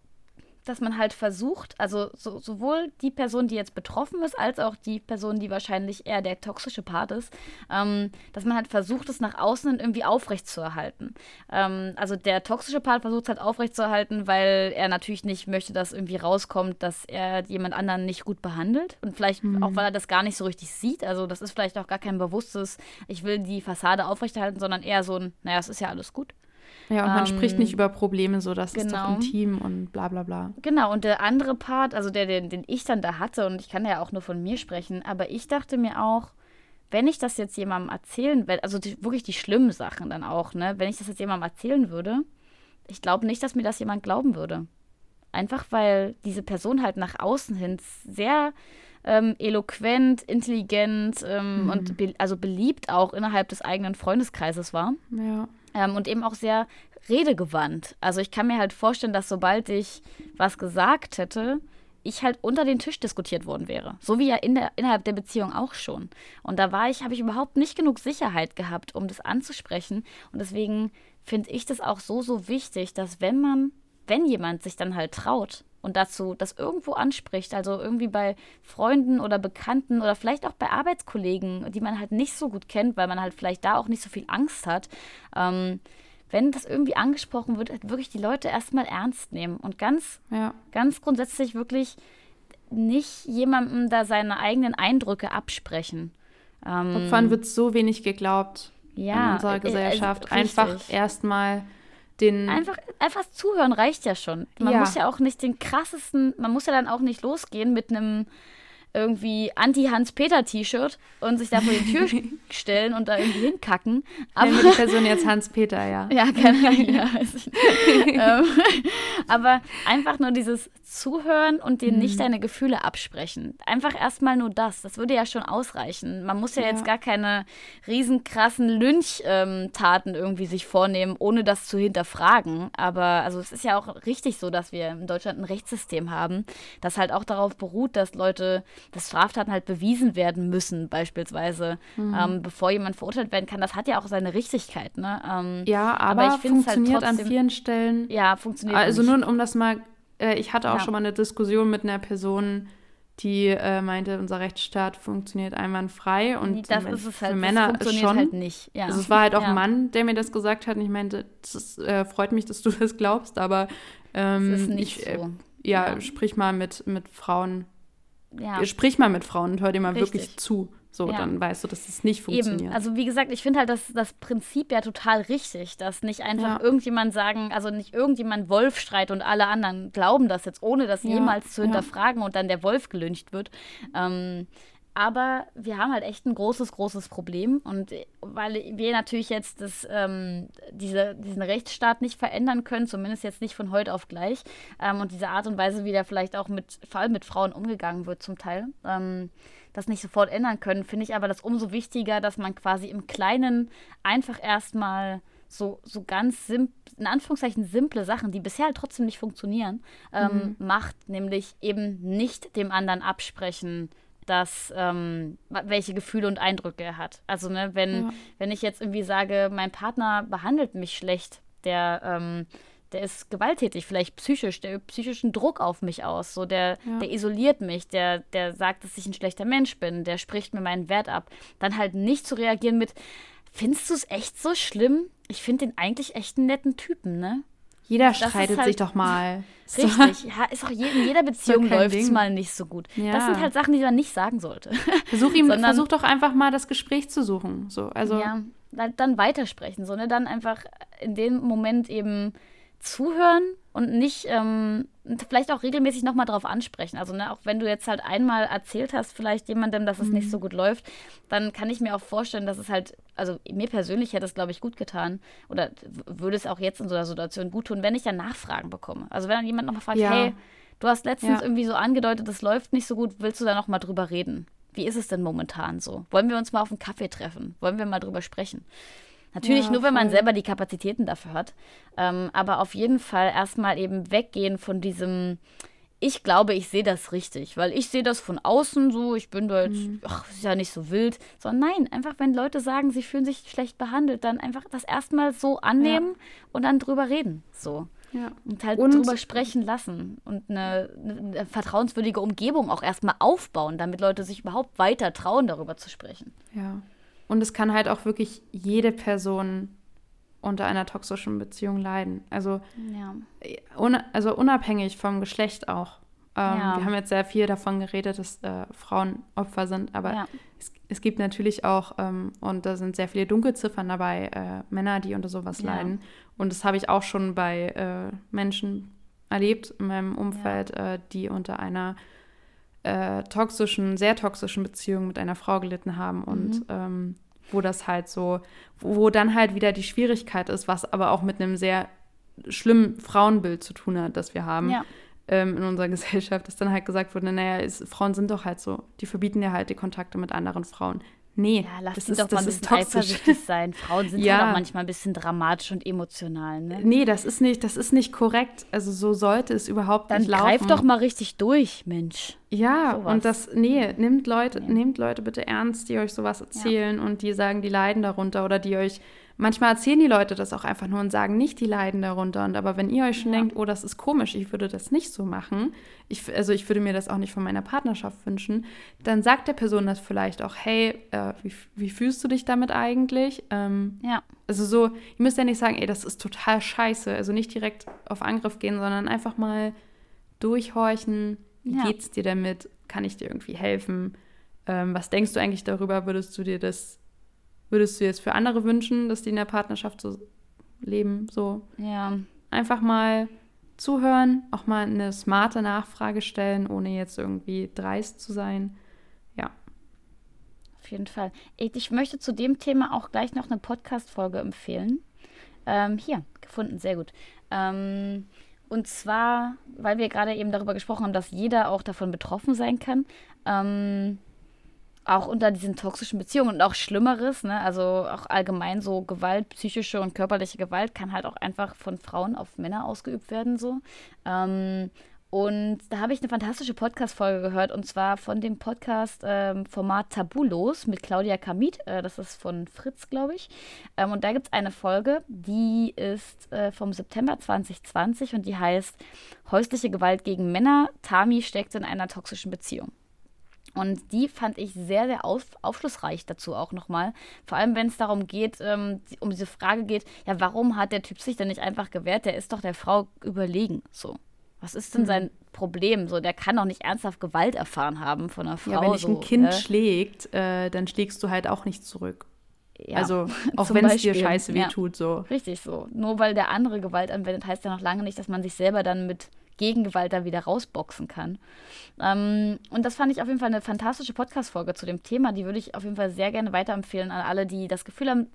dass man halt versucht, also so, sowohl die Person, die jetzt betroffen ist, als auch die Person, die wahrscheinlich eher der toxische Part ist, ähm, dass man halt versucht, es nach außen irgendwie aufrechtzuerhalten. Ähm, also der toxische Part versucht es halt aufrechtzuerhalten, weil er natürlich nicht möchte, dass irgendwie rauskommt, dass er jemand anderen nicht gut behandelt. Und vielleicht mhm. auch, weil er das gar nicht so richtig sieht. Also das ist vielleicht auch gar kein bewusstes, ich will die Fassade aufrechterhalten, sondern eher so ein, naja, es ist ja alles gut. Ja, und man ähm, spricht nicht über Probleme, so das genau. ist doch intim und bla bla bla. Genau, und der andere Part, also der, den, den ich dann da hatte, und ich kann ja auch nur von mir sprechen, aber ich dachte mir auch, wenn ich das jetzt jemandem erzählen will, also die, wirklich die schlimmen Sachen dann auch, ne, wenn ich das jetzt jemandem erzählen würde, ich glaube nicht, dass mir das jemand glauben würde. Einfach weil diese Person halt nach außen hin sehr ähm, eloquent, intelligent ähm, mhm. und be also beliebt auch innerhalb des eigenen Freundeskreises war. Ja. Ähm, und eben auch sehr redegewandt. Also ich kann mir halt vorstellen, dass sobald ich was gesagt hätte, ich halt unter den Tisch diskutiert worden wäre. So wie ja in der, innerhalb der Beziehung auch schon. Und da war ich, habe ich überhaupt nicht genug Sicherheit gehabt, um das anzusprechen. Und deswegen finde ich das auch so, so wichtig, dass wenn man, wenn jemand sich dann halt traut und dazu das irgendwo anspricht, also irgendwie bei Freunden oder Bekannten oder vielleicht auch bei Arbeitskollegen, die man halt nicht so gut kennt, weil man halt vielleicht da auch nicht so viel Angst hat, ähm, wenn das irgendwie angesprochen wird, halt wirklich die Leute erstmal ernst nehmen und ganz, ja. ganz grundsätzlich wirklich nicht jemandem da seine eigenen Eindrücke absprechen. Ähm, Opfern wird so wenig geglaubt ja, in unserer äh, Gesellschaft. Äh, Einfach erstmal den. Einfach, einfach zuhören reicht ja schon. Man ja. muss ja auch nicht den krassesten, man muss ja dann auch nicht losgehen mit einem irgendwie Anti-Hans-Peter-T-Shirt und sich da vor die Tür stellen und da irgendwie hinkacken. Aber ja, die Person jetzt Hans-Peter, ja. Ja, keine Ahnung. Ja. Ähm, aber einfach nur dieses Zuhören und dir mhm. nicht deine Gefühle absprechen. Einfach erstmal nur das. Das würde ja schon ausreichen. Man muss ja, ja. jetzt gar keine riesenkrassen Lynch-Taten irgendwie sich vornehmen, ohne das zu hinterfragen. Aber also es ist ja auch richtig so, dass wir in Deutschland ein Rechtssystem haben, das halt auch darauf beruht, dass Leute dass Straftaten halt bewiesen werden müssen, beispielsweise, mhm. ähm, bevor jemand verurteilt werden kann. Das hat ja auch seine Richtigkeit. Ne? Ähm, ja, aber, aber ich halt funktioniert halt trotzdem, an vielen Stellen. Ja, funktioniert. Also nur um das mal, äh, ich hatte auch ja. schon mal eine Diskussion mit einer Person, die äh, meinte, unser Rechtsstaat funktioniert einwandfrei und das ist es halt, für Männer das schon. halt nicht. Ja. Also es war halt auch ja. ein Mann, der mir das gesagt hat und ich meinte, es äh, freut mich, dass du das glaubst, aber ähm, das ist nicht ich, äh, so. ja, ja, sprich mal mit, mit Frauen ja. sprich mal mit Frauen und hör dir mal Richtig. wirklich zu. So, ja. dann weißt du, dass es nicht funktioniert. Eben. Also wie gesagt, ich finde halt das, das Prinzip ja total richtig, dass nicht einfach ja. irgendjemand sagen, also nicht irgendjemand Wolf schreit und alle anderen glauben das jetzt, ohne das ja. jemals zu hinterfragen und dann der Wolf gelüncht wird. Ähm, aber wir haben halt echt ein großes, großes Problem. Und weil wir natürlich jetzt das, ähm, diese, diesen Rechtsstaat nicht verändern können, zumindest jetzt nicht von heute auf gleich, ähm, und diese Art und Weise, wie da vielleicht auch mit, vor allem mit Frauen umgegangen wird zum Teil, ähm, das nicht sofort ändern können, finde ich aber das umso wichtiger, dass man quasi im Kleinen einfach erstmal so, so ganz simp in Anführungszeichen simple Sachen, die bisher halt trotzdem nicht funktionieren, ähm, mhm. macht, nämlich eben nicht dem anderen absprechen, dass, ähm, welche Gefühle und Eindrücke er hat. Also, ne, wenn, ja. wenn ich jetzt irgendwie sage, mein Partner behandelt mich schlecht, der, ähm, der ist gewalttätig, vielleicht psychisch, der übt psychischen Druck auf mich aus, so der, ja. der isoliert mich, der, der sagt, dass ich ein schlechter Mensch bin, der spricht mir meinen Wert ab. Dann halt nicht zu reagieren mit, findest du es echt so schlimm? Ich finde den eigentlich echt einen netten Typen, ne? Jeder streitet halt, sich doch mal. Richtig, ja, ist auch je, in jeder Beziehung läuft es mal nicht so gut. Ja. Das sind halt Sachen, die man nicht sagen sollte. Versuch, ihm, Sondern, versuch doch einfach mal das Gespräch zu suchen. So, also. Ja, dann weitersprechen. So, ne? Dann einfach in dem Moment eben zuhören und nicht ähm, vielleicht auch regelmäßig nochmal drauf ansprechen. Also ne, auch wenn du jetzt halt einmal erzählt hast, vielleicht jemandem, dass es mhm. nicht so gut läuft, dann kann ich mir auch vorstellen, dass es halt, also mir persönlich hätte es, glaube ich, gut getan oder würde es auch jetzt in so einer Situation gut tun, wenn ich dann Nachfragen bekomme. Also wenn dann jemand nochmal fragt, ja. hey, du hast letztens ja. irgendwie so angedeutet, das läuft nicht so gut, willst du da nochmal drüber reden? Wie ist es denn momentan so? Wollen wir uns mal auf einen Kaffee treffen? Wollen wir mal drüber sprechen? Natürlich ja, nur, wenn man selber die Kapazitäten dafür hat. Ähm, aber auf jeden Fall erstmal eben weggehen von diesem, ich glaube, ich sehe das richtig, weil ich sehe das von außen so, ich bin da jetzt, mhm. ach, ist ja nicht so wild, sondern nein, einfach wenn Leute sagen, sie fühlen sich schlecht behandelt, dann einfach das erstmal so annehmen ja. und dann drüber reden, so. Ja. Und halt und, drüber sprechen lassen und eine, eine, vertrauenswürdige Umgebung auch erstmal aufbauen, damit Leute sich überhaupt weiter trauen, darüber zu sprechen. Ja. Und es kann halt auch wirklich jede Person unter einer toxischen Beziehung leiden. Also, ja. un, also unabhängig vom Geschlecht auch. Ähm, ja. Wir haben jetzt sehr viel davon geredet, dass äh, Frauen Opfer sind, aber ja. es, es, gibt natürlich auch, ähm, und da sind sehr viele Dunkelziffern dabei, äh, Männer, die unter sowas leiden. Und das habe ich auch schon bei äh, Menschen erlebt in meinem Umfeld, äh, die unter einer äh, toxischen, sehr toxischen Beziehung mit einer Frau gelitten haben und mhm. ähm, wo das halt so, wo dann halt wieder die Schwierigkeit ist, was aber auch mit einem sehr schlimmen Frauenbild zu tun hat, das wir haben. Ja. Ähm, in unserer Gesellschaft, dass dann halt gesagt wurde, naja, ist, Frauen sind doch halt so, die verbieten ja halt die Kontakte mit anderen Frauen. Nee, ja, lass das ist, doch mal ein bisschen eifersüchtig sein. Frauen sind ja. ja auch manchmal ein bisschen dramatisch und emotional, ne? Nee, das ist nicht, das ist nicht korrekt. Also so sollte es überhaupt Dann nicht laufen. Dann greif doch mal richtig durch, Mensch. Ja, sowas. und das, nee, nehmt Leute, nee. nehmt Leute bitte ernst, die euch sowas erzählen ja. und die sagen, die leiden darunter oder die euch Manchmal erzählen die Leute das auch einfach nur und sagen nicht, die leiden darunter. Und aber wenn ihr euch schon ja. denkt, oh, das ist komisch, ich würde das nicht so machen, ich, also ich würde mir das auch nicht von meiner Partnerschaft wünschen, dann sagt der Person das vielleicht auch, hey, äh, wie, wie, fühlst du dich damit eigentlich? Ähm, ja. Also so, ihr müsst ja nicht sagen, ey, das ist total scheiße. Also nicht direkt auf Angriff gehen, sondern einfach mal durchhorchen, wie ja. geht's dir damit? Kann ich dir irgendwie helfen? Ähm, was denkst du eigentlich darüber? Würdest du dir das würdest du jetzt für andere wünschen, dass die in der Partnerschaft so leben? So. Ja. Einfach mal zuhören, auch mal eine smarte Nachfrage stellen, ohne jetzt irgendwie dreist zu sein. Ja. Auf jeden Fall. Ich möchte zu dem Thema auch gleich noch eine Podcast-Folge empfehlen. Ähm, hier, gefunden, sehr gut. Ähm, und zwar, weil wir gerade eben darüber gesprochen haben, dass jeder auch davon betroffen sein kann. Ähm, auch unter diesen toxischen Beziehungen und auch Schlimmeres, ne? also auch allgemein so Gewalt, psychische und körperliche Gewalt kann halt auch einfach von Frauen auf Männer ausgeübt werden so. Ähm, und da habe ich eine fantastische Podcast-Folge gehört und zwar von dem Podcast-Format ähm, Tabulos mit Claudia Kamit. Äh, das ist von Fritz, glaube ich. Ähm, und da gibt es eine Folge, die ist äh, vom September 2020 und die heißt Häusliche Gewalt gegen Männer. Tami steckt in einer toxischen Beziehung. Und die fand ich sehr, sehr auf, aufschlussreich dazu auch nochmal. Vor allem, wenn es darum geht, ähm, um diese Frage geht, ja, warum hat der Typ sich denn nicht einfach gewehrt? Der ist doch der Frau überlegen. So. Was ist denn mhm. sein Problem? So, der kann doch nicht ernsthaft Gewalt erfahren haben von einer Frau. Ja, wenn dich so, ein Kind äh? schlägt, äh, dann schlägst du halt auch nicht zurück. Ja, also auch wenn es dir scheiße wehtut, ja, so. Richtig so. Nur weil der andere Gewalt anwendet, heißt ja noch lange nicht, dass man sich selber dann mit Gegengewalt da wieder rausboxen kann. Ähm, und das fand ich auf jeden Fall eine fantastische Podcast-Folge zu dem Thema. Die würde ich auf jeden Fall sehr gerne weiterempfehlen an alle, die das Gefühl haben,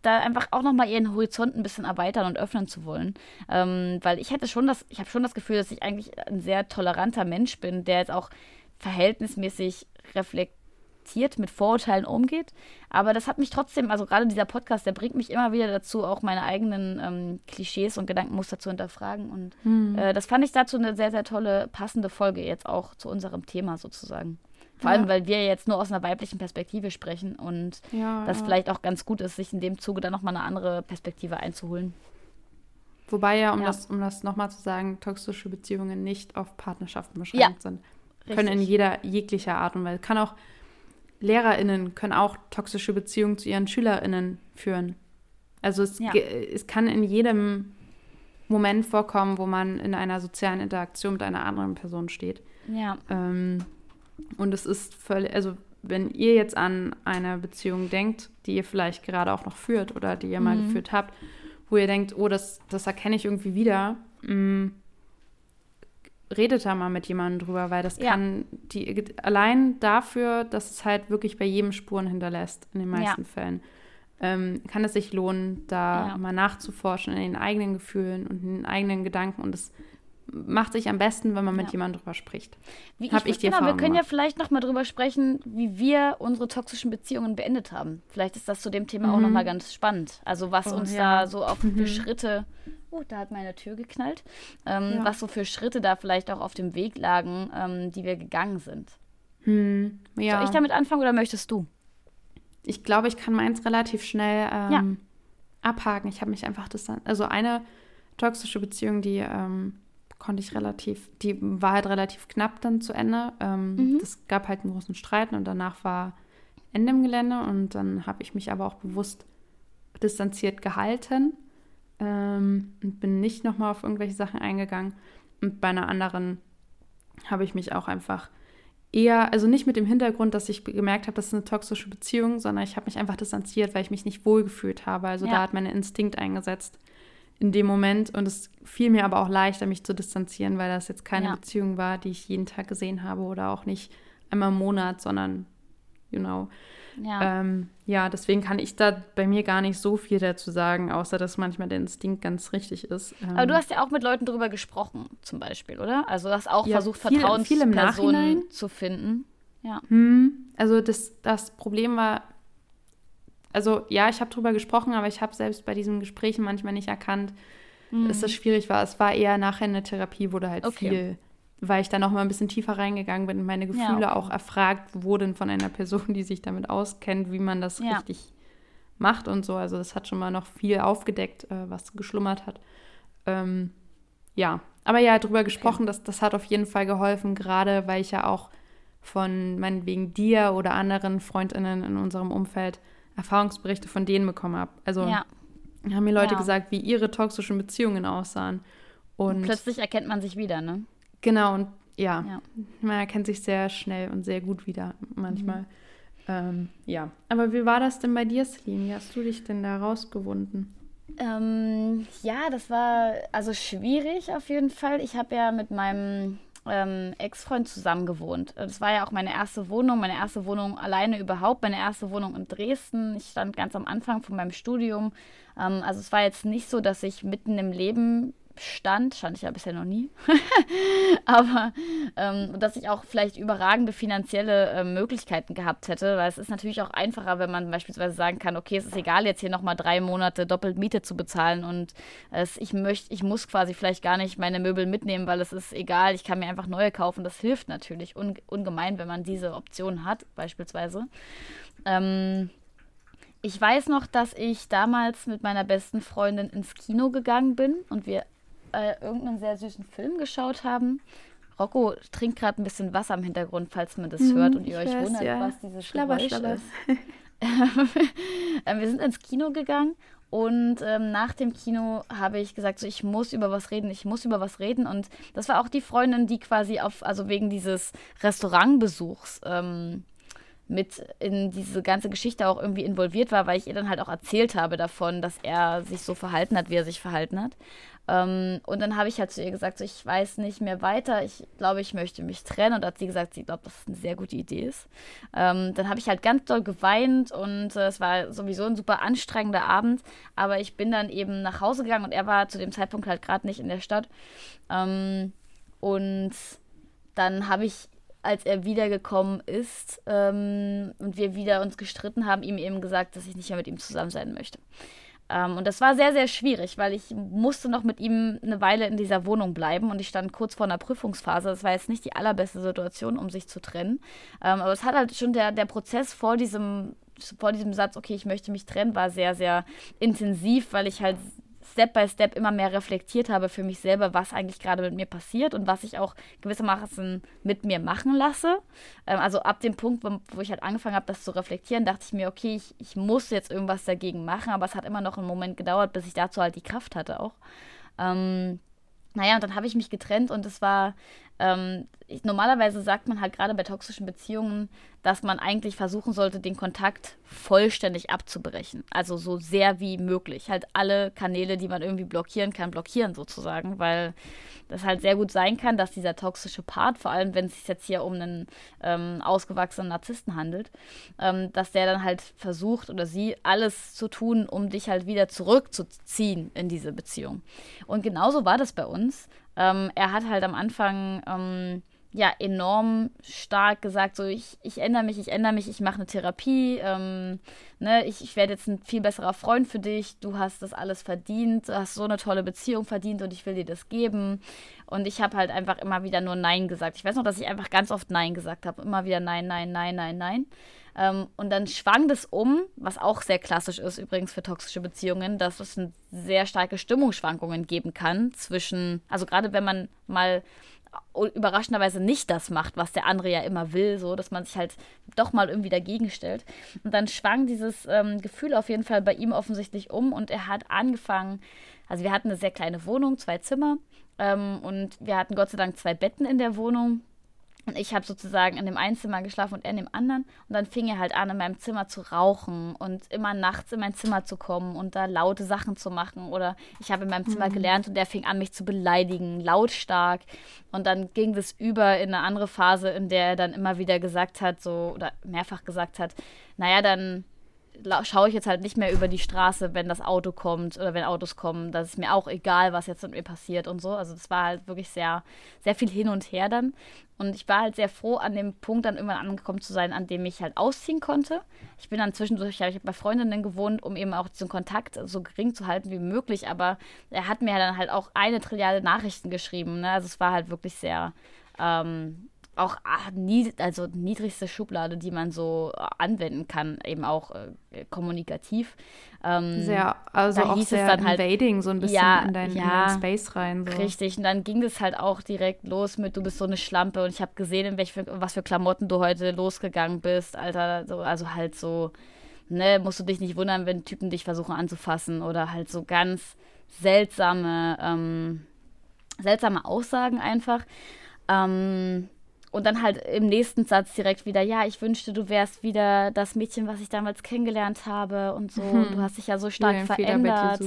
da einfach auch nochmal ihren Horizont ein bisschen erweitern und öffnen zu wollen. Ähm, weil ich hätte schon das, ich habe schon das Gefühl, dass ich eigentlich ein sehr toleranter Mensch bin, der jetzt auch verhältnismäßig reflektiert reflektiert mit Vorurteilen umgeht. Aber das hat mich trotzdem, also gerade dieser Podcast, der bringt mich immer wieder dazu, auch meine eigenen ähm, Klischees und Gedankenmuster zu hinterfragen. Und mhm. äh, das fand ich dazu eine sehr, sehr tolle, passende Folge jetzt auch zu unserem Thema sozusagen. Vor allem, weil wir jetzt nur aus einer weiblichen Perspektive sprechen und ja, das ja. vielleicht auch ganz gut ist, sich in dem Zuge dann nochmal eine andere Perspektive einzuholen. Wobei ja, um ja. das, um das nochmal zu sagen, toxische Beziehungen nicht auf Partnerschaften beschränkt sind. Können Richtig. in jeder jeglicher Art und Weise. Kann auch LehrerInnen können auch toxische Beziehungen zu ihren SchülerInnen führen. Also es, ja. es kann in jedem Moment vorkommen, wo man in einer sozialen Interaktion mit einer anderen Person steht. Ja. Ähm, und es ist völlig, also wenn ihr jetzt an eine Beziehung denkt, die ihr vielleicht gerade auch noch führt oder die ihr mhm. mal geführt habt, wo ihr denkt, oh, das, das erkenne ich irgendwie wieder, mh, mm, redet da mal mit jemandem drüber, weil das ja. kann die allein dafür, dass es halt wirklich bei jedem Spuren hinterlässt, in den meisten ja. Fällen, ähm, kann es sich lohnen, da ja. mal nachzuforschen in den eigenen Gefühlen und in den eigenen Gedanken und es macht sich am besten, wenn man mit jemandem drüber spricht. Wie Hab ich, ich die genau, wir können gemacht. ja vielleicht noch mal drüber sprechen, wie wir unsere toxischen Beziehungen beendet haben. Vielleicht ist das zu dem Thema mhm. auch noch mal ganz spannend. Also was oh, uns da so auf mhm. für Schritte Oh, da hat meine Tür geknallt. Ähm, ja. Was so für Schritte da vielleicht auch auf dem Weg lagen, ähm, die wir gegangen sind. Hm, ja. Soll ich damit anfangen oder möchtest du? Ich glaube, ich kann meins relativ schnell ähm, ja. abhaken. Ich habe mich einfach das dann. Also eine, toxische Beziehung, die ähm, konnte ich relativ, die war halt relativ knapp dann zu Ende. Ähm, mhm. Es gab halt einen großen Streit und danach war Ende im Gelände und dann habe ich mich aber auch bewusst distanziert gehalten ähm, und bin nicht nochmal auf irgendwelche Sachen eingegangen. Und bei einer anderen habe ich mich auch einfach eher, also nicht mit dem Hintergrund, dass ich gemerkt habe, das ist eine toxische Beziehung, sondern ich habe mich einfach distanziert, weil ich mich nicht wohlgefühlt habe. Also ja. da hat mein Instinkt eingesetzt in dem Moment und es fiel mir aber auch leichter, mich zu distanzieren, weil das jetzt keine ja. Beziehung war, die ich jeden Tag gesehen habe oder auch nicht einmal im Monat, sondern, you know. Ja. Ähm, ja, deswegen kann ich da bei mir gar nicht so viel dazu sagen, außer dass manchmal der Instinkt ganz richtig ist. Ähm, Aber du hast ja auch mit Leuten darüber gesprochen, zum Beispiel, oder? Also du hast auch ja, versucht, viel, Vertrauenspersonen zu finden. Ja. Hm, also das, das Problem war, also ja, ich habe darüber gesprochen, aber ich habe selbst bei diesen Gesprächen manchmal nicht erkannt, mhm. dass das schwierig war. Es war eher nachher eine Therapie, wo da halt okay. viel weil ich dann noch mal ein bisschen tiefer reingegangen bin und meine Gefühle ja. auch erfragt wurden von einer Person, die sich damit auskennt, wie man das ja. richtig macht und so. Also das hat schon mal noch viel aufgedeckt, äh, was geschlummert hat. Ähm, ja, aber ja, darüber gesprochen, okay. das, das hat auf jeden Fall geholfen, gerade weil ich ja auch von meinetwegen dir oder anderen Freundinnen in unserem Umfeld Erfahrungsberichte von denen bekommen habe. Also ja. haben mir Leute ja. gesagt, wie ihre toxischen Beziehungen aussahen. Und, und plötzlich erkennt man sich wieder, ne? Genau, und ja, ja, man erkennt sich sehr schnell und sehr gut wieder manchmal. Mhm. Ähm, ja, aber wie war das denn bei dir, Celine? Wie hast du dich denn da rausgewunden? Ähm, ja, das war also schwierig auf jeden Fall. Ich habe ja mit meinem ähm, Ex-Freund zusammen gewohnt. Das war ja auch meine erste Wohnung, meine erste Wohnung alleine überhaupt, meine erste Wohnung in Dresden. Ich stand ganz am Anfang von meinem Studium. Ähm, also es war jetzt nicht so, dass ich mitten im Leben stand, stand ich ja bisher noch nie, aber ähm, dass ich auch vielleicht überragende finanzielle äh, Möglichkeiten gehabt hätte, weil es ist natürlich auch einfacher, wenn man beispielsweise sagen kann, okay, es ist egal, jetzt hier nochmal drei Monate doppelt Miete zu bezahlen und es, ich möchte, ich muss quasi vielleicht gar nicht meine Möbel mitnehmen, weil es ist egal, ich kann mir einfach neue kaufen. Das hilft natürlich un ungemein, wenn man diese Option hat, beispielsweise. Ähm, ich weiß noch, dass ich damals mit meiner besten Freundin ins Kino gegangen bin und wir äh, irgendeinen sehr süßen Film geschaut haben. Rocco trinkt gerade ein bisschen Wasser im Hintergrund, falls man das mhm, hört und ihr euch weiß, wundert, ja. was dieses Schlabber, Geräusch Schlabber. ist. Ähm, wir sind ins Kino gegangen und ähm, nach dem Kino habe ich gesagt, so ich muss über was reden, ich muss über was reden. Und das war auch die Freundin, die quasi auf, also wegen dieses Restaurantbesuchs ähm, mit in diese ganze Geschichte auch irgendwie involviert war, weil ich ihr dann halt auch erzählt habe davon, dass er sich so verhalten hat, wie er sich verhalten hat. Ähm, und dann habe ich halt zu ihr gesagt, so, ich weiß nicht mehr weiter, ich glaube, ich möchte mich trennen. Und hat sie gesagt, sie glaubt, dass es eine sehr gute Idee ist. Ähm, dann habe ich halt ganz doll geweint und äh, es war sowieso ein super anstrengender Abend. Aber ich bin dann eben nach Hause gegangen und er war zu dem Zeitpunkt halt gerade nicht in der Stadt. Ähm, und dann habe ich als er wiedergekommen ist ähm, und wir wieder uns gestritten haben, ihm eben gesagt, dass ich nicht mehr mit ihm zusammen sein möchte. Ähm, und das war sehr, sehr schwierig, weil ich musste noch mit ihm eine Weile in dieser Wohnung bleiben und ich stand kurz vor einer Prüfungsphase. Das war jetzt nicht die allerbeste Situation, um sich zu trennen. Ähm, aber es hat halt schon der, der Prozess vor diesem, vor diesem Satz, okay, ich möchte mich trennen, war sehr, sehr intensiv, weil ich halt Step by Step immer mehr reflektiert habe für mich selber, was eigentlich gerade mit mir passiert und was ich auch gewissermaßen mit mir machen lasse. Ähm, also ab dem Punkt, wo, wo ich halt angefangen habe, das zu reflektieren, dachte ich mir, okay, ich, ich muss jetzt irgendwas dagegen machen, aber es hat immer noch einen Moment gedauert, bis ich dazu halt die Kraft hatte auch. Ähm, naja, und dann habe ich mich getrennt und es war, ähm, ich, normalerweise sagt man halt gerade bei toxischen Beziehungen, dass man eigentlich versuchen sollte, den Kontakt vollständig abzubrechen. Also so sehr wie möglich. Halt alle Kanäle, die man irgendwie blockieren kann, blockieren sozusagen, weil das halt sehr gut sein kann, dass dieser toxische Part, vor allem wenn es sich jetzt hier um einen ähm, ausgewachsenen Narzissten handelt, ähm, dass der dann halt versucht oder sie alles zu tun, um dich halt wieder zurückzuziehen in diese Beziehung. Und genauso war das bei uns. Ähm, er hat halt am Anfang ähm, ja enorm stark gesagt, so ich, ich ändere mich, ich ändere mich, ich mache eine Therapie, ähm, ne, ich, ich werde jetzt ein viel besserer Freund für dich, du hast das alles verdient, du hast so eine tolle Beziehung verdient und ich will dir das geben. Und ich habe halt einfach immer wieder nur Nein gesagt. Ich weiß noch, dass ich einfach ganz oft Nein gesagt habe, immer wieder Nein, Nein, Nein, Nein, Nein. Ähm, und dann schwang das um, was auch sehr klassisch ist übrigens für toxische Beziehungen, dass es sehr starke Stimmungsschwankungen geben kann zwischen, also gerade wenn man mal überraschenderweise nicht das macht, was der andere ja immer will, so dass man sich halt doch mal irgendwie dagegen stellt. Und dann schwang dieses ähm, Gefühl auf jeden Fall bei ihm offensichtlich um und er hat angefangen, also wir hatten eine sehr kleine Wohnung, zwei Zimmer ähm, und wir hatten Gott sei Dank zwei Betten in der Wohnung und ich habe sozusagen in dem einen Zimmer geschlafen und er in dem anderen. Und dann fing er halt an, in meinem Zimmer zu rauchen und immer nachts in mein Zimmer zu kommen und da laute Sachen zu machen. Oder ich habe in meinem Zimmer mhm. gelernt und er fing an, mich zu beleidigen, lautstark. Und dann ging das über in eine andere Phase, in der er dann immer wieder gesagt hat, so, oder mehrfach gesagt hat, naja, dann schaue ich jetzt halt nicht mehr über die Straße, wenn das Auto kommt oder wenn Autos kommen. Das ist mir auch egal, was jetzt mit mir passiert und so. Also das war halt wirklich sehr, sehr viel hin und her dann. Und ich war halt sehr froh, an dem Punkt dann irgendwann angekommen zu sein, an dem ich halt ausziehen konnte. Ich bin dann zwischendurch, ich habe bei Freundinnen gewohnt, um eben auch diesen Kontakt so gering zu halten wie möglich. Aber er hat mir dann halt auch eine Trilliarde Nachrichten geschrieben. Ne? Also es war halt wirklich sehr ähm, auch ach, nied also niedrigste Schublade, die man so äh, anwenden kann, eben auch äh, kommunikativ. Ähm, sehr, also auch sehr dann halt, invading, so ein bisschen ja, in, dein, ja, in dein Space rein. So. Richtig, und dann ging es halt auch direkt los mit, du bist so eine Schlampe und ich habe gesehen, in welch, was für Klamotten du heute losgegangen bist, Alter, so, also halt so, ne, musst du dich nicht wundern, wenn Typen dich versuchen anzufassen oder halt so ganz seltsame, ähm, seltsame Aussagen einfach. Ähm, und dann halt im nächsten Satz direkt wieder, ja, ich wünschte, du wärst wieder das Mädchen, was ich damals kennengelernt habe und so. Hm. Du hast dich ja so stark ja, verändert.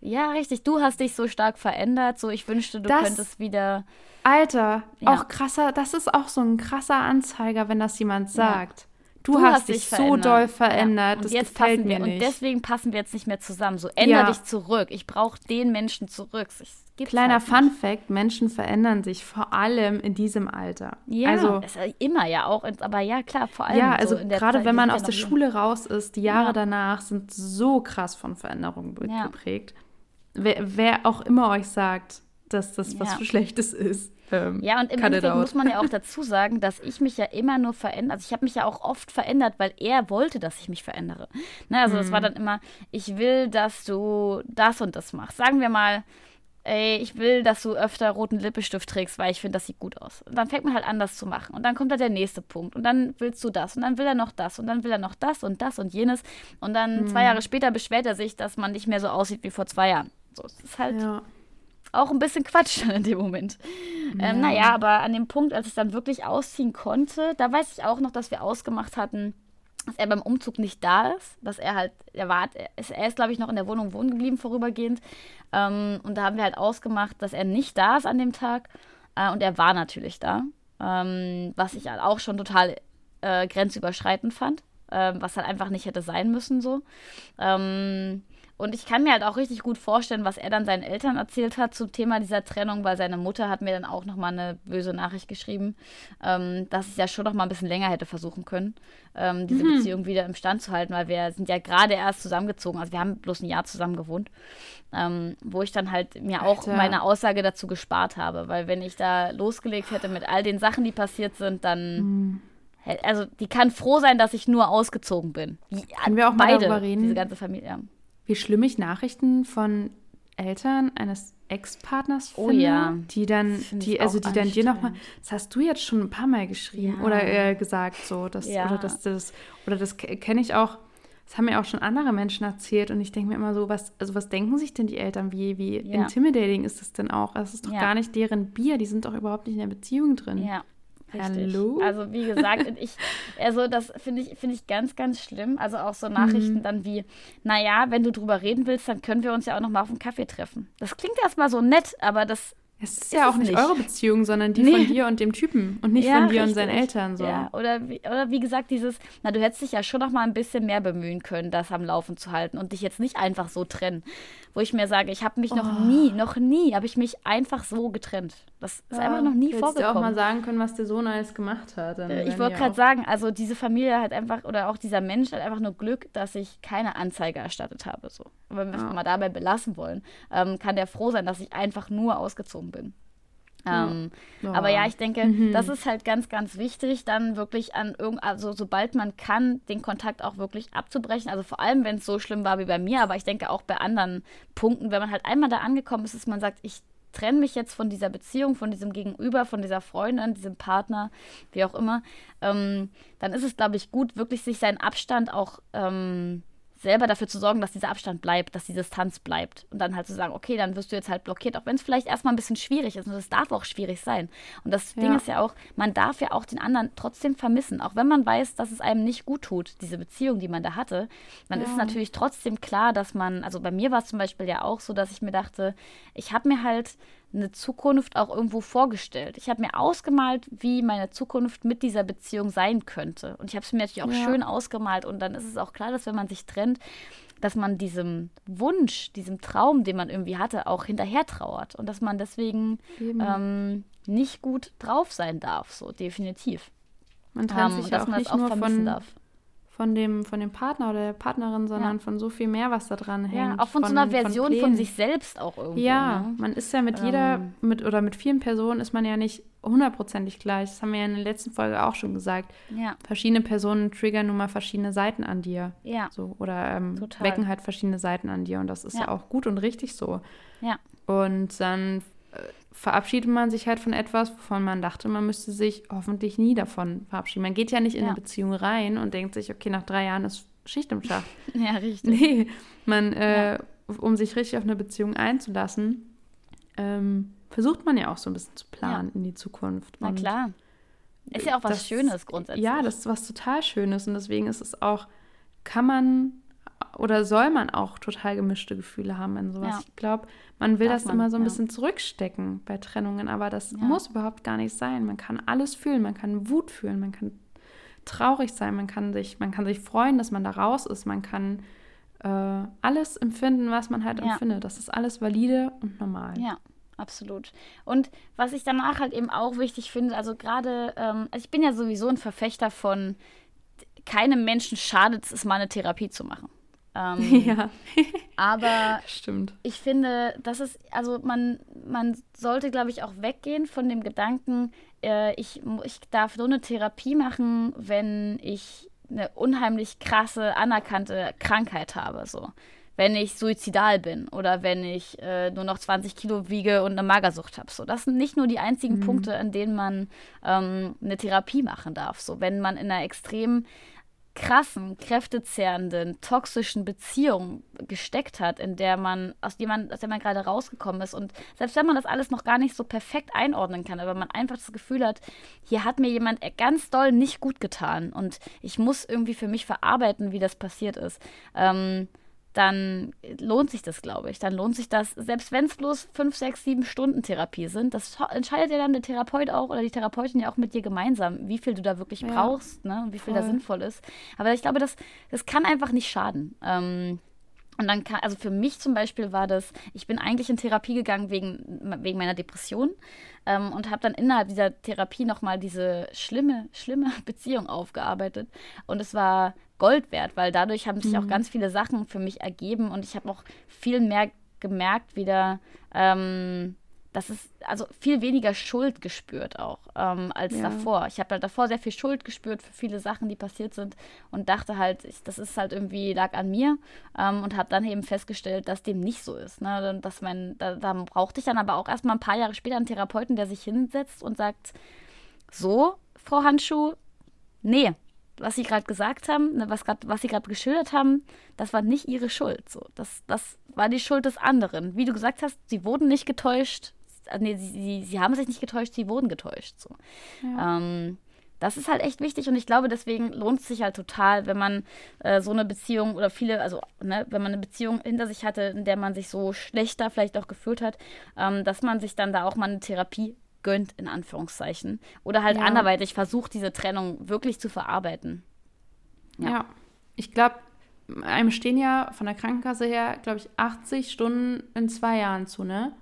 Ja, richtig, du hast dich so stark verändert. So, ich wünschte, du das, könntest wieder. Alter, ja. auch krasser, das ist auch so ein krasser Anzeiger, wenn das jemand sagt. Ja. Du, du, hast, hast dich so doll verändert, ja. das jetzt gefällt mir wir, nicht. Und deswegen passen wir jetzt nicht mehr zusammen. So, änder dich zurück. Ich brauche den Menschen zurück. Ich Kleiner halt Fun Fact: Menschen verändern sich vor allem in diesem Alter. Ja, also, immer ja auch, aber ja, klar, vor allem. Ja, also so gerade Zeit, wenn man aus der Schule raus ist, die Jahre ja. danach sind so krass von Veränderungen ja. geprägt. Wer, wer, auch immer euch sagt, dass das was ja. Schlechtes ist. Ähm, ja, und im Endeffekt muss man ja auch dazu sagen, dass ich mich ja immer nur verändere. Also ich habe mich ja auch oft verändert, weil er wollte, dass ich mich verändere. Ne, also es mhm. war dann immer, ich will, dass du das und das machst. Sagen wir mal, ey, ich will, dass du öfter roten Lippenstift trägst, weil ich finde, das sieht gut aus. Und dann fängt man halt an, das zu machen. Und dann kommt da der nächste Punkt. Und dann willst du das. Und dann will er noch das. Und dann will er noch das und das und jenes. Und dann hm. zwei Jahre später beschwert er sich, dass man nicht mehr so aussieht wie vor zwei Jahren. So, es ist halt ja. auch ein bisschen Quatsch in dem Moment. Ja. Ähm, naja, aber an dem Punkt, als ich dann wirklich ausziehen konnte, da weiß ich auch noch, dass wir ausgemacht hatten, dass er beim Umzug nicht da ist, dass er halt, er war, er ist, ist glaube ich, noch in der Wohnung wohnen geblieben vorübergehend. Ähm, und da haben wir halt ausgemacht, dass er nicht da ist an dem Tag. Äh, und er war natürlich da, ähm, was ich halt auch schon total äh, grenzüberschreitend fand, äh, was halt einfach nicht hätte sein müssen so. Ähm, und ich kann mir halt auch richtig gut vorstellen, was er dann seinen Eltern erzählt hat zum Thema dieser Trennung, weil seine Mutter hat mir dann auch nochmal eine böse Nachricht geschrieben, ähm, dass es ja schon noch mal ein bisschen länger hätte versuchen können, ähm, diese mhm. Beziehung wieder im Stand zu halten, weil wir sind ja gerade erst zusammengezogen, also wir haben bloß ein Jahr zusammen gewohnt, ähm, wo ich dann halt mir auch Alter. meine Aussage dazu gespart habe, weil wenn ich da losgelegt hätte mit all den Sachen, die passiert sind, dann... Mhm also die kann froh sein, dass ich nur ausgezogen bin. Können wir auch beide, mal darüber reden? Diese ganze Familie. Ja wie schlimm ich Nachrichten von Eltern eines Ex-Partners oh, finde, ja. die dann, die, also die dann dir nochmal, das hast du jetzt schon ein paar Mal geschrieben ja. oder äh, gesagt, so, das, ja. oder das, das, oder das kenne ich auch, das haben mir auch schon andere Menschen erzählt und ich denke mir immer so, was, also was denken sich denn die Eltern, wie, wie intimidating ist das denn auch? Das ist doch gar nicht deren Bier, die sind doch überhaupt nicht in der Beziehung drin. Ja. Richtig. Hallo? Also wie gesagt, ich, also das finde ich, find ich ganz, ganz schlimm. Also auch so Nachrichten mhm. dann wie, naja, wenn du drüber reden willst, dann können wir uns ja auch noch mal auf einen Kaffee treffen. Das klingt erstmal so nett, aber das es ist, ist ja auch nicht, eure Beziehung, sondern die nee. von dir und dem Typen und nicht ja, von dir richtig. und seinen Eltern. So. Ja, oder wie, oder wie gesagt, dieses, na, du hättest dich ja schon noch mal ein bisschen mehr bemühen können, das am Laufen zu halten und dich jetzt nicht einfach so trennen. Wo ich mir sage, ich habe mich oh. noch nie, noch nie, habe ich mich einfach so getrennt. Das ist ja, einfach noch nie vorgekommen. Hättest du auch mal sagen können, was der Sohn alles gemacht hat. Äh, ich wollte gerade sagen, also diese Familie hat einfach, oder auch dieser Mensch hat einfach nur Glück, dass ich keine Anzeige erstattet habe. So. Aber wenn wir es mal dabei belassen wollen, ähm, kann der froh sein, dass ich einfach nur ausgezogen bin. Ähm, ja. Aber ja, ich denke, mhm. das ist halt ganz, ganz wichtig, dann wirklich an irgend, also sobald man kann, den Kontakt auch wirklich abzubrechen. Also vor allem, wenn es so schlimm war wie bei mir, aber ich denke auch bei anderen Punkten, wenn man halt einmal da angekommen ist, dass man sagt, ich trenne mich jetzt von dieser Beziehung, von diesem Gegenüber, von dieser Freundin, diesem Partner, wie auch immer, ähm, dann ist es, glaube ich, gut, wirklich sich seinen Abstand auch ähm, selber dafür zu sorgen, dass dieser Abstand bleibt, dass die Distanz bleibt. Und dann halt zu sagen, okay, dann wirst du jetzt halt blockiert, auch wenn es vielleicht erstmal ein bisschen schwierig ist. Und es darf auch schwierig sein. Und das ja. Ding ist ja auch, man darf ja auch den anderen trotzdem vermissen. Auch wenn man weiß, dass es einem nicht gut tut, diese Beziehung, die man da hatte, dann ja. ist es natürlich trotzdem klar, dass man, also bei mir war es zum Beispiel ja auch so, dass ich mir dachte, ich habe mir halt eine Zukunft auch irgendwo vorgestellt. Ich habe mir ausgemalt, wie meine Zukunft mit dieser Beziehung sein könnte. Und ich habe es mir natürlich auch ja. schön ausgemalt. Und dann ist es auch klar, dass wenn man sich trennt, dass man diesem Wunsch, diesem Traum, den man irgendwie hatte, auch hinterher trauert. Und dass man deswegen ähm, nicht gut drauf sein darf, so definitiv. Man trennt ähm, sich ja auch nicht nur von, darf von dem, von dem Partner oder der Partnerin, sondern ja. von so viel mehr, was da dran hängt. Ja, auch von, von so einer Version von, von, sich selbst auch irgendwie. Ja, ne? man ist ja mit ähm. jeder, mit oder mit vielen Personen ist man ja nicht hundertprozentig gleich. Das haben wir ja in der letzten Folge auch schon gesagt. Ja. Verschiedene Personen triggern nun mal verschiedene Seiten an dir. Ja. So, oder ähm, wecken halt verschiedene Seiten an dir. Und das ist ja. ja auch gut und richtig so. Ja. Und dann verabschiedet man sich halt von etwas, wovon man dachte, man müsste sich hoffentlich nie davon verabschieden. Man geht ja nicht in ja. eine Beziehung rein und denkt sich, okay, nach drei Jahren ist Schicht im Schacht. ja, richtig. Nee, man, äh, ja. um sich richtig auf eine Beziehung einzulassen, ähm, versucht man ja auch so ein bisschen zu planen ja. in die Zukunft. Na klar. Ist ja auch was das, Schönes grundsätzlich. Ja, das ist was total Schönes und deswegen ist es auch, kann man oder soll man auch total gemischte Gefühle haben in sowas. Ja. Ich glaube, man will Darf das man, immer so ein ja. bisschen zurückstecken bei Trennungen, aber das ja. muss überhaupt gar nicht sein. Man kann alles fühlen, man kann Wut fühlen, man kann traurig sein, man kann sich, man kann sich freuen, dass man da raus ist, man kann äh, alles empfinden, was man halt empfindet. Das ist alles valide und normal. Ja. Absolut. Und was ich danach halt eben auch wichtig finde, also gerade, ähm, also ich bin ja sowieso ein Verfechter von, keinem Menschen schadet es, mal eine Therapie zu machen. Ähm, ja. aber Stimmt. ich finde, das ist, also man, man sollte, glaube ich, auch weggehen von dem Gedanken, äh, ich, ich darf nur eine Therapie machen, wenn ich eine unheimlich krasse, anerkannte Krankheit habe. So. Wenn ich suizidal bin oder wenn ich äh, nur noch 20 Kilo wiege und eine Magersucht habe. So, das sind nicht nur die einzigen mhm. Punkte, an denen man ähm, eine Therapie machen darf. So, wenn man in einer extrem krassen, kräftezehrenden, toxischen Beziehung gesteckt hat, in der man, aus der man, aus der man gerade rausgekommen ist. Und selbst wenn man das alles noch gar nicht so perfekt einordnen kann, aber man einfach das Gefühl hat, hier hat mir jemand ganz doll nicht gut getan und ich muss irgendwie für mich verarbeiten, wie das passiert ist. Ähm, dann lohnt sich das, glaube ich. Dann lohnt sich das, selbst wenn es bloß fünf, sechs, sieben Stunden Therapie sind, das entscheidet ja dann der Therapeut auch oder die Therapeutin ja auch mit dir gemeinsam, wie viel du da wirklich ja, brauchst ne, und wie viel voll. da sinnvoll ist. Aber ich glaube, das, das kann einfach nicht schaden. Ähm, und dann kann, also für mich zum Beispiel war das, ich bin eigentlich in Therapie gegangen wegen, wegen meiner Depression ähm, und habe dann innerhalb dieser Therapie nochmal diese schlimme, schlimme Beziehung aufgearbeitet. Und es war Gold wert, weil dadurch haben sich mhm. auch ganz viele Sachen für mich ergeben und ich habe auch viel mehr gemerkt wieder, ähm, dass es also viel weniger Schuld gespürt auch ähm, als ja. davor. Ich habe halt davor sehr viel Schuld gespürt für viele Sachen, die passiert sind und dachte halt, ich, das ist halt irgendwie lag an mir ähm, und habe dann eben festgestellt, dass dem nicht so ist. Ne? Dass mein, da, da brauchte ich dann aber auch erstmal ein paar Jahre später einen Therapeuten, der sich hinsetzt und sagt, so, Frau Handschuh, nee, was Sie gerade gesagt haben, ne, was, grad, was Sie gerade geschildert haben, das war nicht Ihre Schuld. So. Das, das war die Schuld des anderen. Wie du gesagt hast, Sie wurden nicht getäuscht. Äh, nee, sie, sie, sie haben sich nicht getäuscht, sie wurden getäuscht. So. Ja. Ähm, das ist halt echt wichtig und ich glaube, deswegen lohnt es sich halt total, wenn man äh, so eine Beziehung oder viele, also ne, wenn man eine Beziehung hinter sich hatte, in der man sich so schlechter vielleicht auch gefühlt hat, ähm, dass man sich dann da auch mal eine Therapie gönnt, in Anführungszeichen. Oder halt ja. anderweitig versucht, diese Trennung wirklich zu verarbeiten. Ja, ja. ich glaube, einem stehen ja von der Krankenkasse her, glaube ich, 80 Stunden in zwei Jahren zu, ne?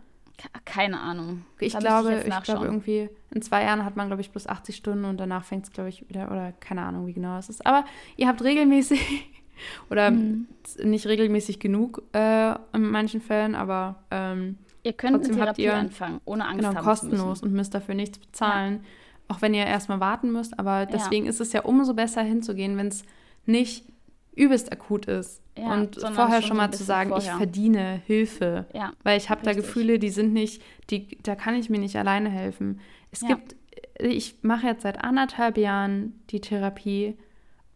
Keine Ahnung. Ich glaube, ich, ich glaube irgendwie, in zwei Jahren hat man, glaube ich, plus 80 Stunden und danach fängt es, glaube ich, wieder, oder keine Ahnung, wie genau es ist. Aber ihr habt regelmäßig oder mhm. nicht regelmäßig genug äh, in manchen Fällen, aber ähm, Ihr könnt Trotzdem eine Therapie ihr, anfangen, ohne Angst genau, haben kostenlos und müsst dafür nichts bezahlen. Ja. Auch wenn ihr erstmal warten müsst. Aber deswegen ja. ist es ja umso besser hinzugehen, wenn es nicht übelst akut ist. Ja, und vorher schon mal zu sagen, vorher. ich verdiene Hilfe. Ja, weil ich habe da Gefühle, die sind nicht, die, da kann ich mir nicht alleine helfen. Es gibt, ich mache jetzt seit anderthalb Jahren die Therapie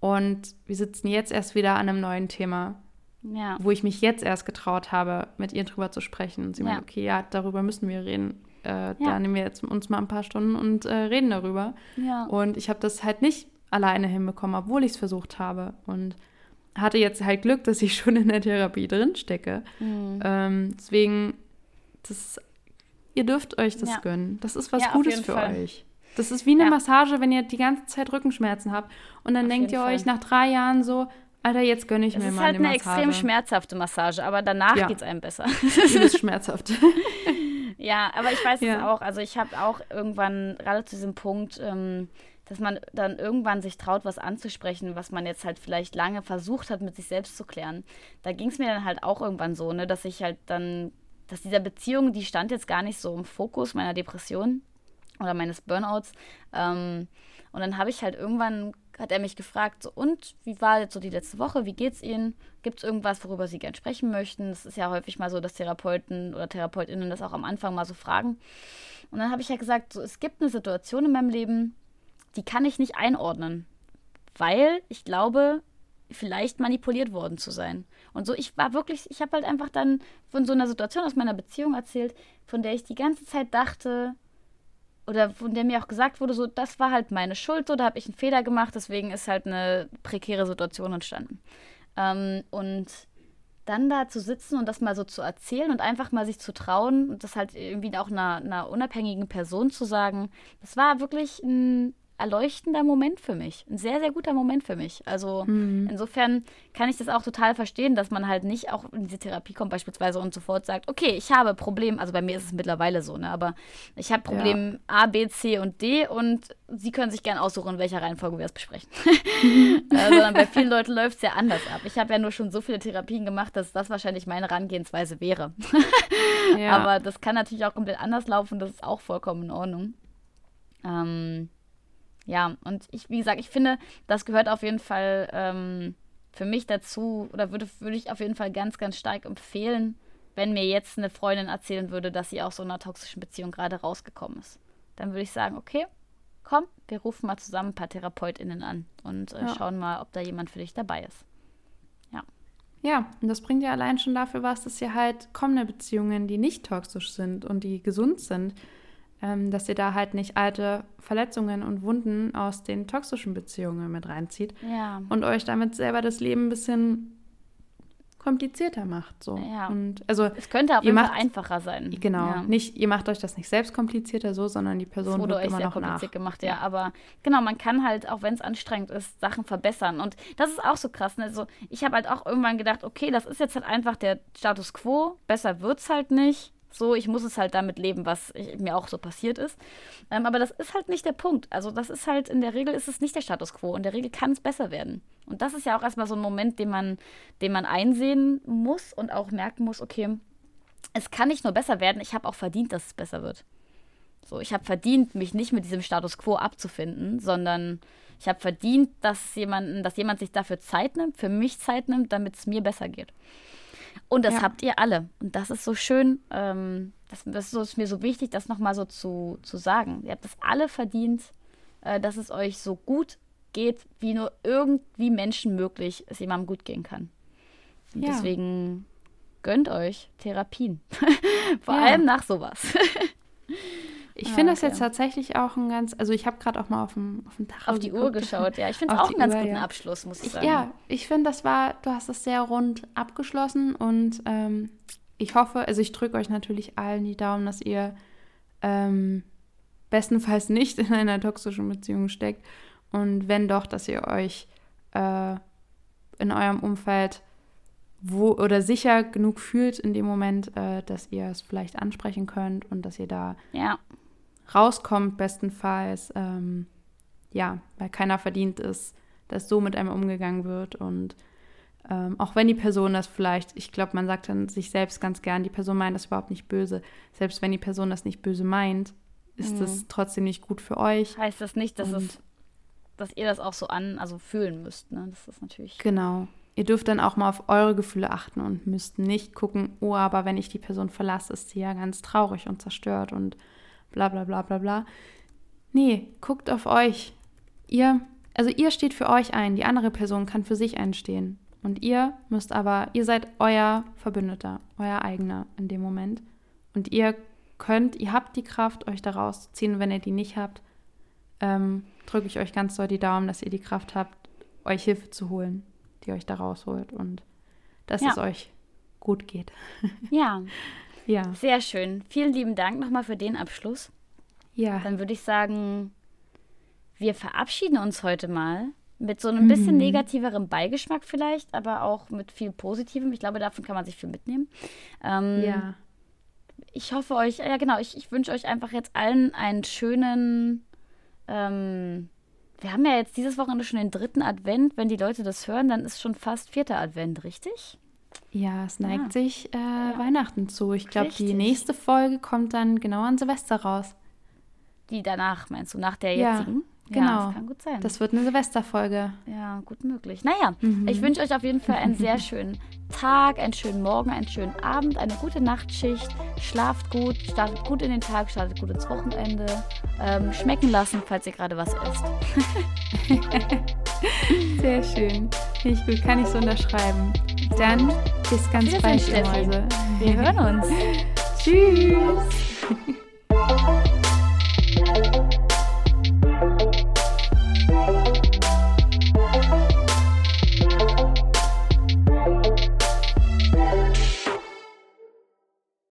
und wir sitzen jetzt erst wieder an einem neuen Thema. Ja. Wo ich mich jetzt erst getraut habe, mit ihr drüber zu sprechen. Und sie ja. meint, okay, ja, darüber müssen wir reden. Äh, ja. Da nehmen wir jetzt uns mal ein paar Stunden und äh, reden darüber. Ja. Und ich habe das halt nicht alleine hinbekommen, obwohl ich es versucht habe. Und hatte jetzt halt Glück, dass ich schon in der Therapie drin stecke. Mhm. Ähm, deswegen, das, ihr dürft euch das ja. gönnen. Das ist was ja, Gutes für Fall. euch. Das ist wie eine ja. Massage, wenn ihr die ganze Zeit Rückenschmerzen habt. Und dann auf denkt ihr Fall. euch nach drei Jahren so, Alter, jetzt gönne ich es mir mal eine Massage. Es ist halt eine extrem schmerzhafte Massage, aber danach ja. geht es einem besser. Die ist schmerzhaft. ja, aber ich weiß es auch. Also ich habe auch irgendwann gerade zu diesem Punkt, ähm, dass man dann irgendwann sich traut, was anzusprechen, was man jetzt halt vielleicht lange versucht hat, mit sich selbst zu klären. Da ging es mir dann halt auch irgendwann so, ne, dass ich halt dann, dass dieser Beziehung, die stand jetzt gar nicht so im Fokus meiner Depression oder meines Burnouts. Ähm, und dann habe ich halt irgendwann, hat er mich gefragt, so, und wie war jetzt so die letzte Woche? Wie geht's Ihnen? Gibt es irgendwas, worüber Sie gern sprechen möchten? Das ist ja häufig mal so, dass Therapeuten oder Therapeutinnen das auch am Anfang mal so fragen. Und dann habe ich ja gesagt, so, es gibt eine Situation in meinem Leben, die kann ich nicht einordnen, weil ich glaube, vielleicht manipuliert worden zu sein. Und so, ich war wirklich, ich habe halt einfach dann von so einer Situation aus meiner Beziehung erzählt, von der ich die ganze Zeit dachte, oder von der mir auch gesagt wurde, so, das war halt meine Schuld, so, da habe ich einen Fehler gemacht, deswegen ist halt eine prekäre Situation entstanden. Ähm, und dann da zu sitzen und das mal so zu erzählen und einfach mal sich zu trauen und das halt irgendwie auch einer, einer unabhängigen Person zu sagen, das war wirklich ein erleuchtender Moment für mich. Ein sehr, sehr guter Moment für mich. Also mhm. insofern kann ich das auch total verstehen, dass man halt nicht auch in diese Therapie kommt beispielsweise und sofort sagt, okay, ich habe Problem, also bei mir ist es mittlerweile so, ne, aber ich habe Problem ja. A, B, C und D und Sie können sich gerne aussuchen, in welcher Reihenfolge wir es besprechen. äh, sondern bei vielen Leuten läuft es ja anders ab. Ich habe ja nur schon so viele Therapien gemacht, dass das wahrscheinlich meine Herangehensweise wäre. ja. Aber das kann natürlich auch komplett anders laufen, das ist auch vollkommen in Ordnung. Ähm, ja, und ich, wie gesagt, ich finde, das gehört auf jeden Fall ähm, für mich dazu oder würde, würde ich auf jeden Fall ganz, ganz stark empfehlen, wenn mir jetzt eine Freundin erzählen würde, dass sie aus so einer toxischen Beziehung gerade rausgekommen ist. Dann würde ich sagen, okay, komm, wir rufen mal zusammen ein paar TherapeutInnen an und äh, ja. schauen mal, ob da jemand für dich dabei ist. Ja. Ja, und das bringt ja allein schon dafür was, dass ihr halt kommende Beziehungen, die nicht toxisch sind und die gesund sind, dass ihr da halt nicht alte Verletzungen und Wunden aus den toxischen Beziehungen mit reinzieht ja. und euch damit selber das Leben ein bisschen komplizierter macht. So. Ja. Und also es könnte aber macht, einfacher sein. Genau. Ja. Nicht, ihr macht euch das nicht selbst komplizierter so, sondern die Person wurde euch immer sehr noch kompliziert nach. gemacht, ja. Aber genau, man kann halt, auch wenn es anstrengend ist, Sachen verbessern. Und das ist auch so krass. Ne? Also ich habe halt auch irgendwann gedacht, okay, das ist jetzt halt einfach der Status quo. Besser wird es halt nicht so, ich muss es halt damit leben, was ich, mir auch so passiert ist. Ähm, aber das ist halt nicht der Punkt. Also das ist halt, in der Regel ist es nicht der Status quo. In der Regel kann es besser werden. Und das ist ja auch erstmal so ein Moment, den man, den man einsehen muss und auch merken muss, okay, es kann nicht nur besser werden, ich habe auch verdient, dass es besser wird. So, ich habe verdient, mich nicht mit diesem Status quo abzufinden, sondern ich habe verdient, dass jemand, dass jemand sich dafür Zeit nimmt, für mich Zeit nimmt, damit es mir besser geht. Und das ja. habt ihr alle. Und das ist so schön. Ähm, das, das, ist mir so wichtig, das nochmal so zu, zu sagen. Ihr habt das alle verdient, äh, dass es euch so gut geht, wie nur irgendwie Menschen möglich es jemandem gut gehen kann. Und ja. deswegen gönnt euch Therapien. Vor ja. allem nach sowas. Ich finde ah, okay. das jetzt tatsächlich auch ein ganz, also ich habe gerade auch mal auf dem, auf dem Tacho Auf die geguckt. Uhr geschaut, ja. Ich finde es auch einen ganz Uhr, guten ja. Abschluss, muss ich, ich sagen. Ja, ich finde, das war, du hast es sehr rund abgeschlossen und ähm, ich hoffe, also ich drücke euch natürlich allen die Daumen, dass ihr ähm, bestenfalls nicht in einer toxischen Beziehung steckt und wenn doch, dass ihr euch äh, in eurem Umfeld wo oder sicher genug fühlt in dem Moment, äh, dass ihr es vielleicht ansprechen könnt und dass ihr da ja rauskommt, bestenfalls. Ähm, ja, weil keiner verdient ist, dass so mit einem umgegangen wird. Und Ähm, auch wenn die Person das vielleicht, ich glaube, man sagt dann sich selbst ganz gern, die Person meint das überhaupt nicht böse. Selbst wenn die Person das nicht böse meint, ist es mhm. trotzdem nicht gut für euch. Heißt das nicht, dass es, dass ihr das auch so an, also fühlen müsst, ne? Das ist natürlich. Genau. Ihr dürft dann auch mal auf eure Gefühle achten und müsst nicht gucken, oh, aber wenn ich die Person verlasse, ist sie ja ganz traurig und zerstört und bla bla bla bla bla. Nee, guckt auf euch. Ihr, also ihr steht für euch ein, die andere Person kann für sich einstehen. Und ihr müsst aber, ihr seid euer Verbündeter, euer eigener in dem Moment. Und ihr könnt, ihr habt die Kraft, euch da rauszuziehen. Wenn ihr die nicht habt, ähm, drücke ich euch ganz doll die Daumen, dass ihr die Kraft habt, euch Hilfe zu holen, die euch da rausholt und dass ja. es euch gut geht. Ja. ja. Sehr schön. Vielen lieben Dank nochmal für den Abschluss. Ja. Dann würde ich sagen, wir verabschieden uns heute mal mit so einem bisschen mhm. negativerem Beigeschmack vielleicht, aber auch mit viel Positivem. Ich glaube, davon kann man sich viel mitnehmen. Ähm, ja. Ich hoffe euch, ja genau, ich, ich wünsche euch einfach jetzt allen einen schönen. Ähm, wir haben ja jetzt dieses Wochenende schon den dritten Advent. Wenn die Leute das hören, dann ist schon fast vierter Advent, richtig? Ja, es neigt ja. sich äh, ja. Weihnachten zu. Ich glaube, die nächste Folge kommt dann genau an Silvester raus. Die danach, meinst du, nach der jetzigen? Ja. Genau. Ja, das kann gut sein. Das wird eine Silvesterfolge. Ja, gut möglich. Naja, mhm. ich wünsche euch auf jeden Fall einen sehr schönen Tag, einen schönen Morgen, einen schönen Abend, eine gute Nachtschicht. Schlaft gut, startet gut in den Tag, startet gut ins Wochenende. Ähm, schmecken lassen, falls ihr gerade was esst. sehr schön. Finde ich gut, kann ich so unterschreiben. Dann bis ganz Wir bald. Wir hören uns. Tschüss.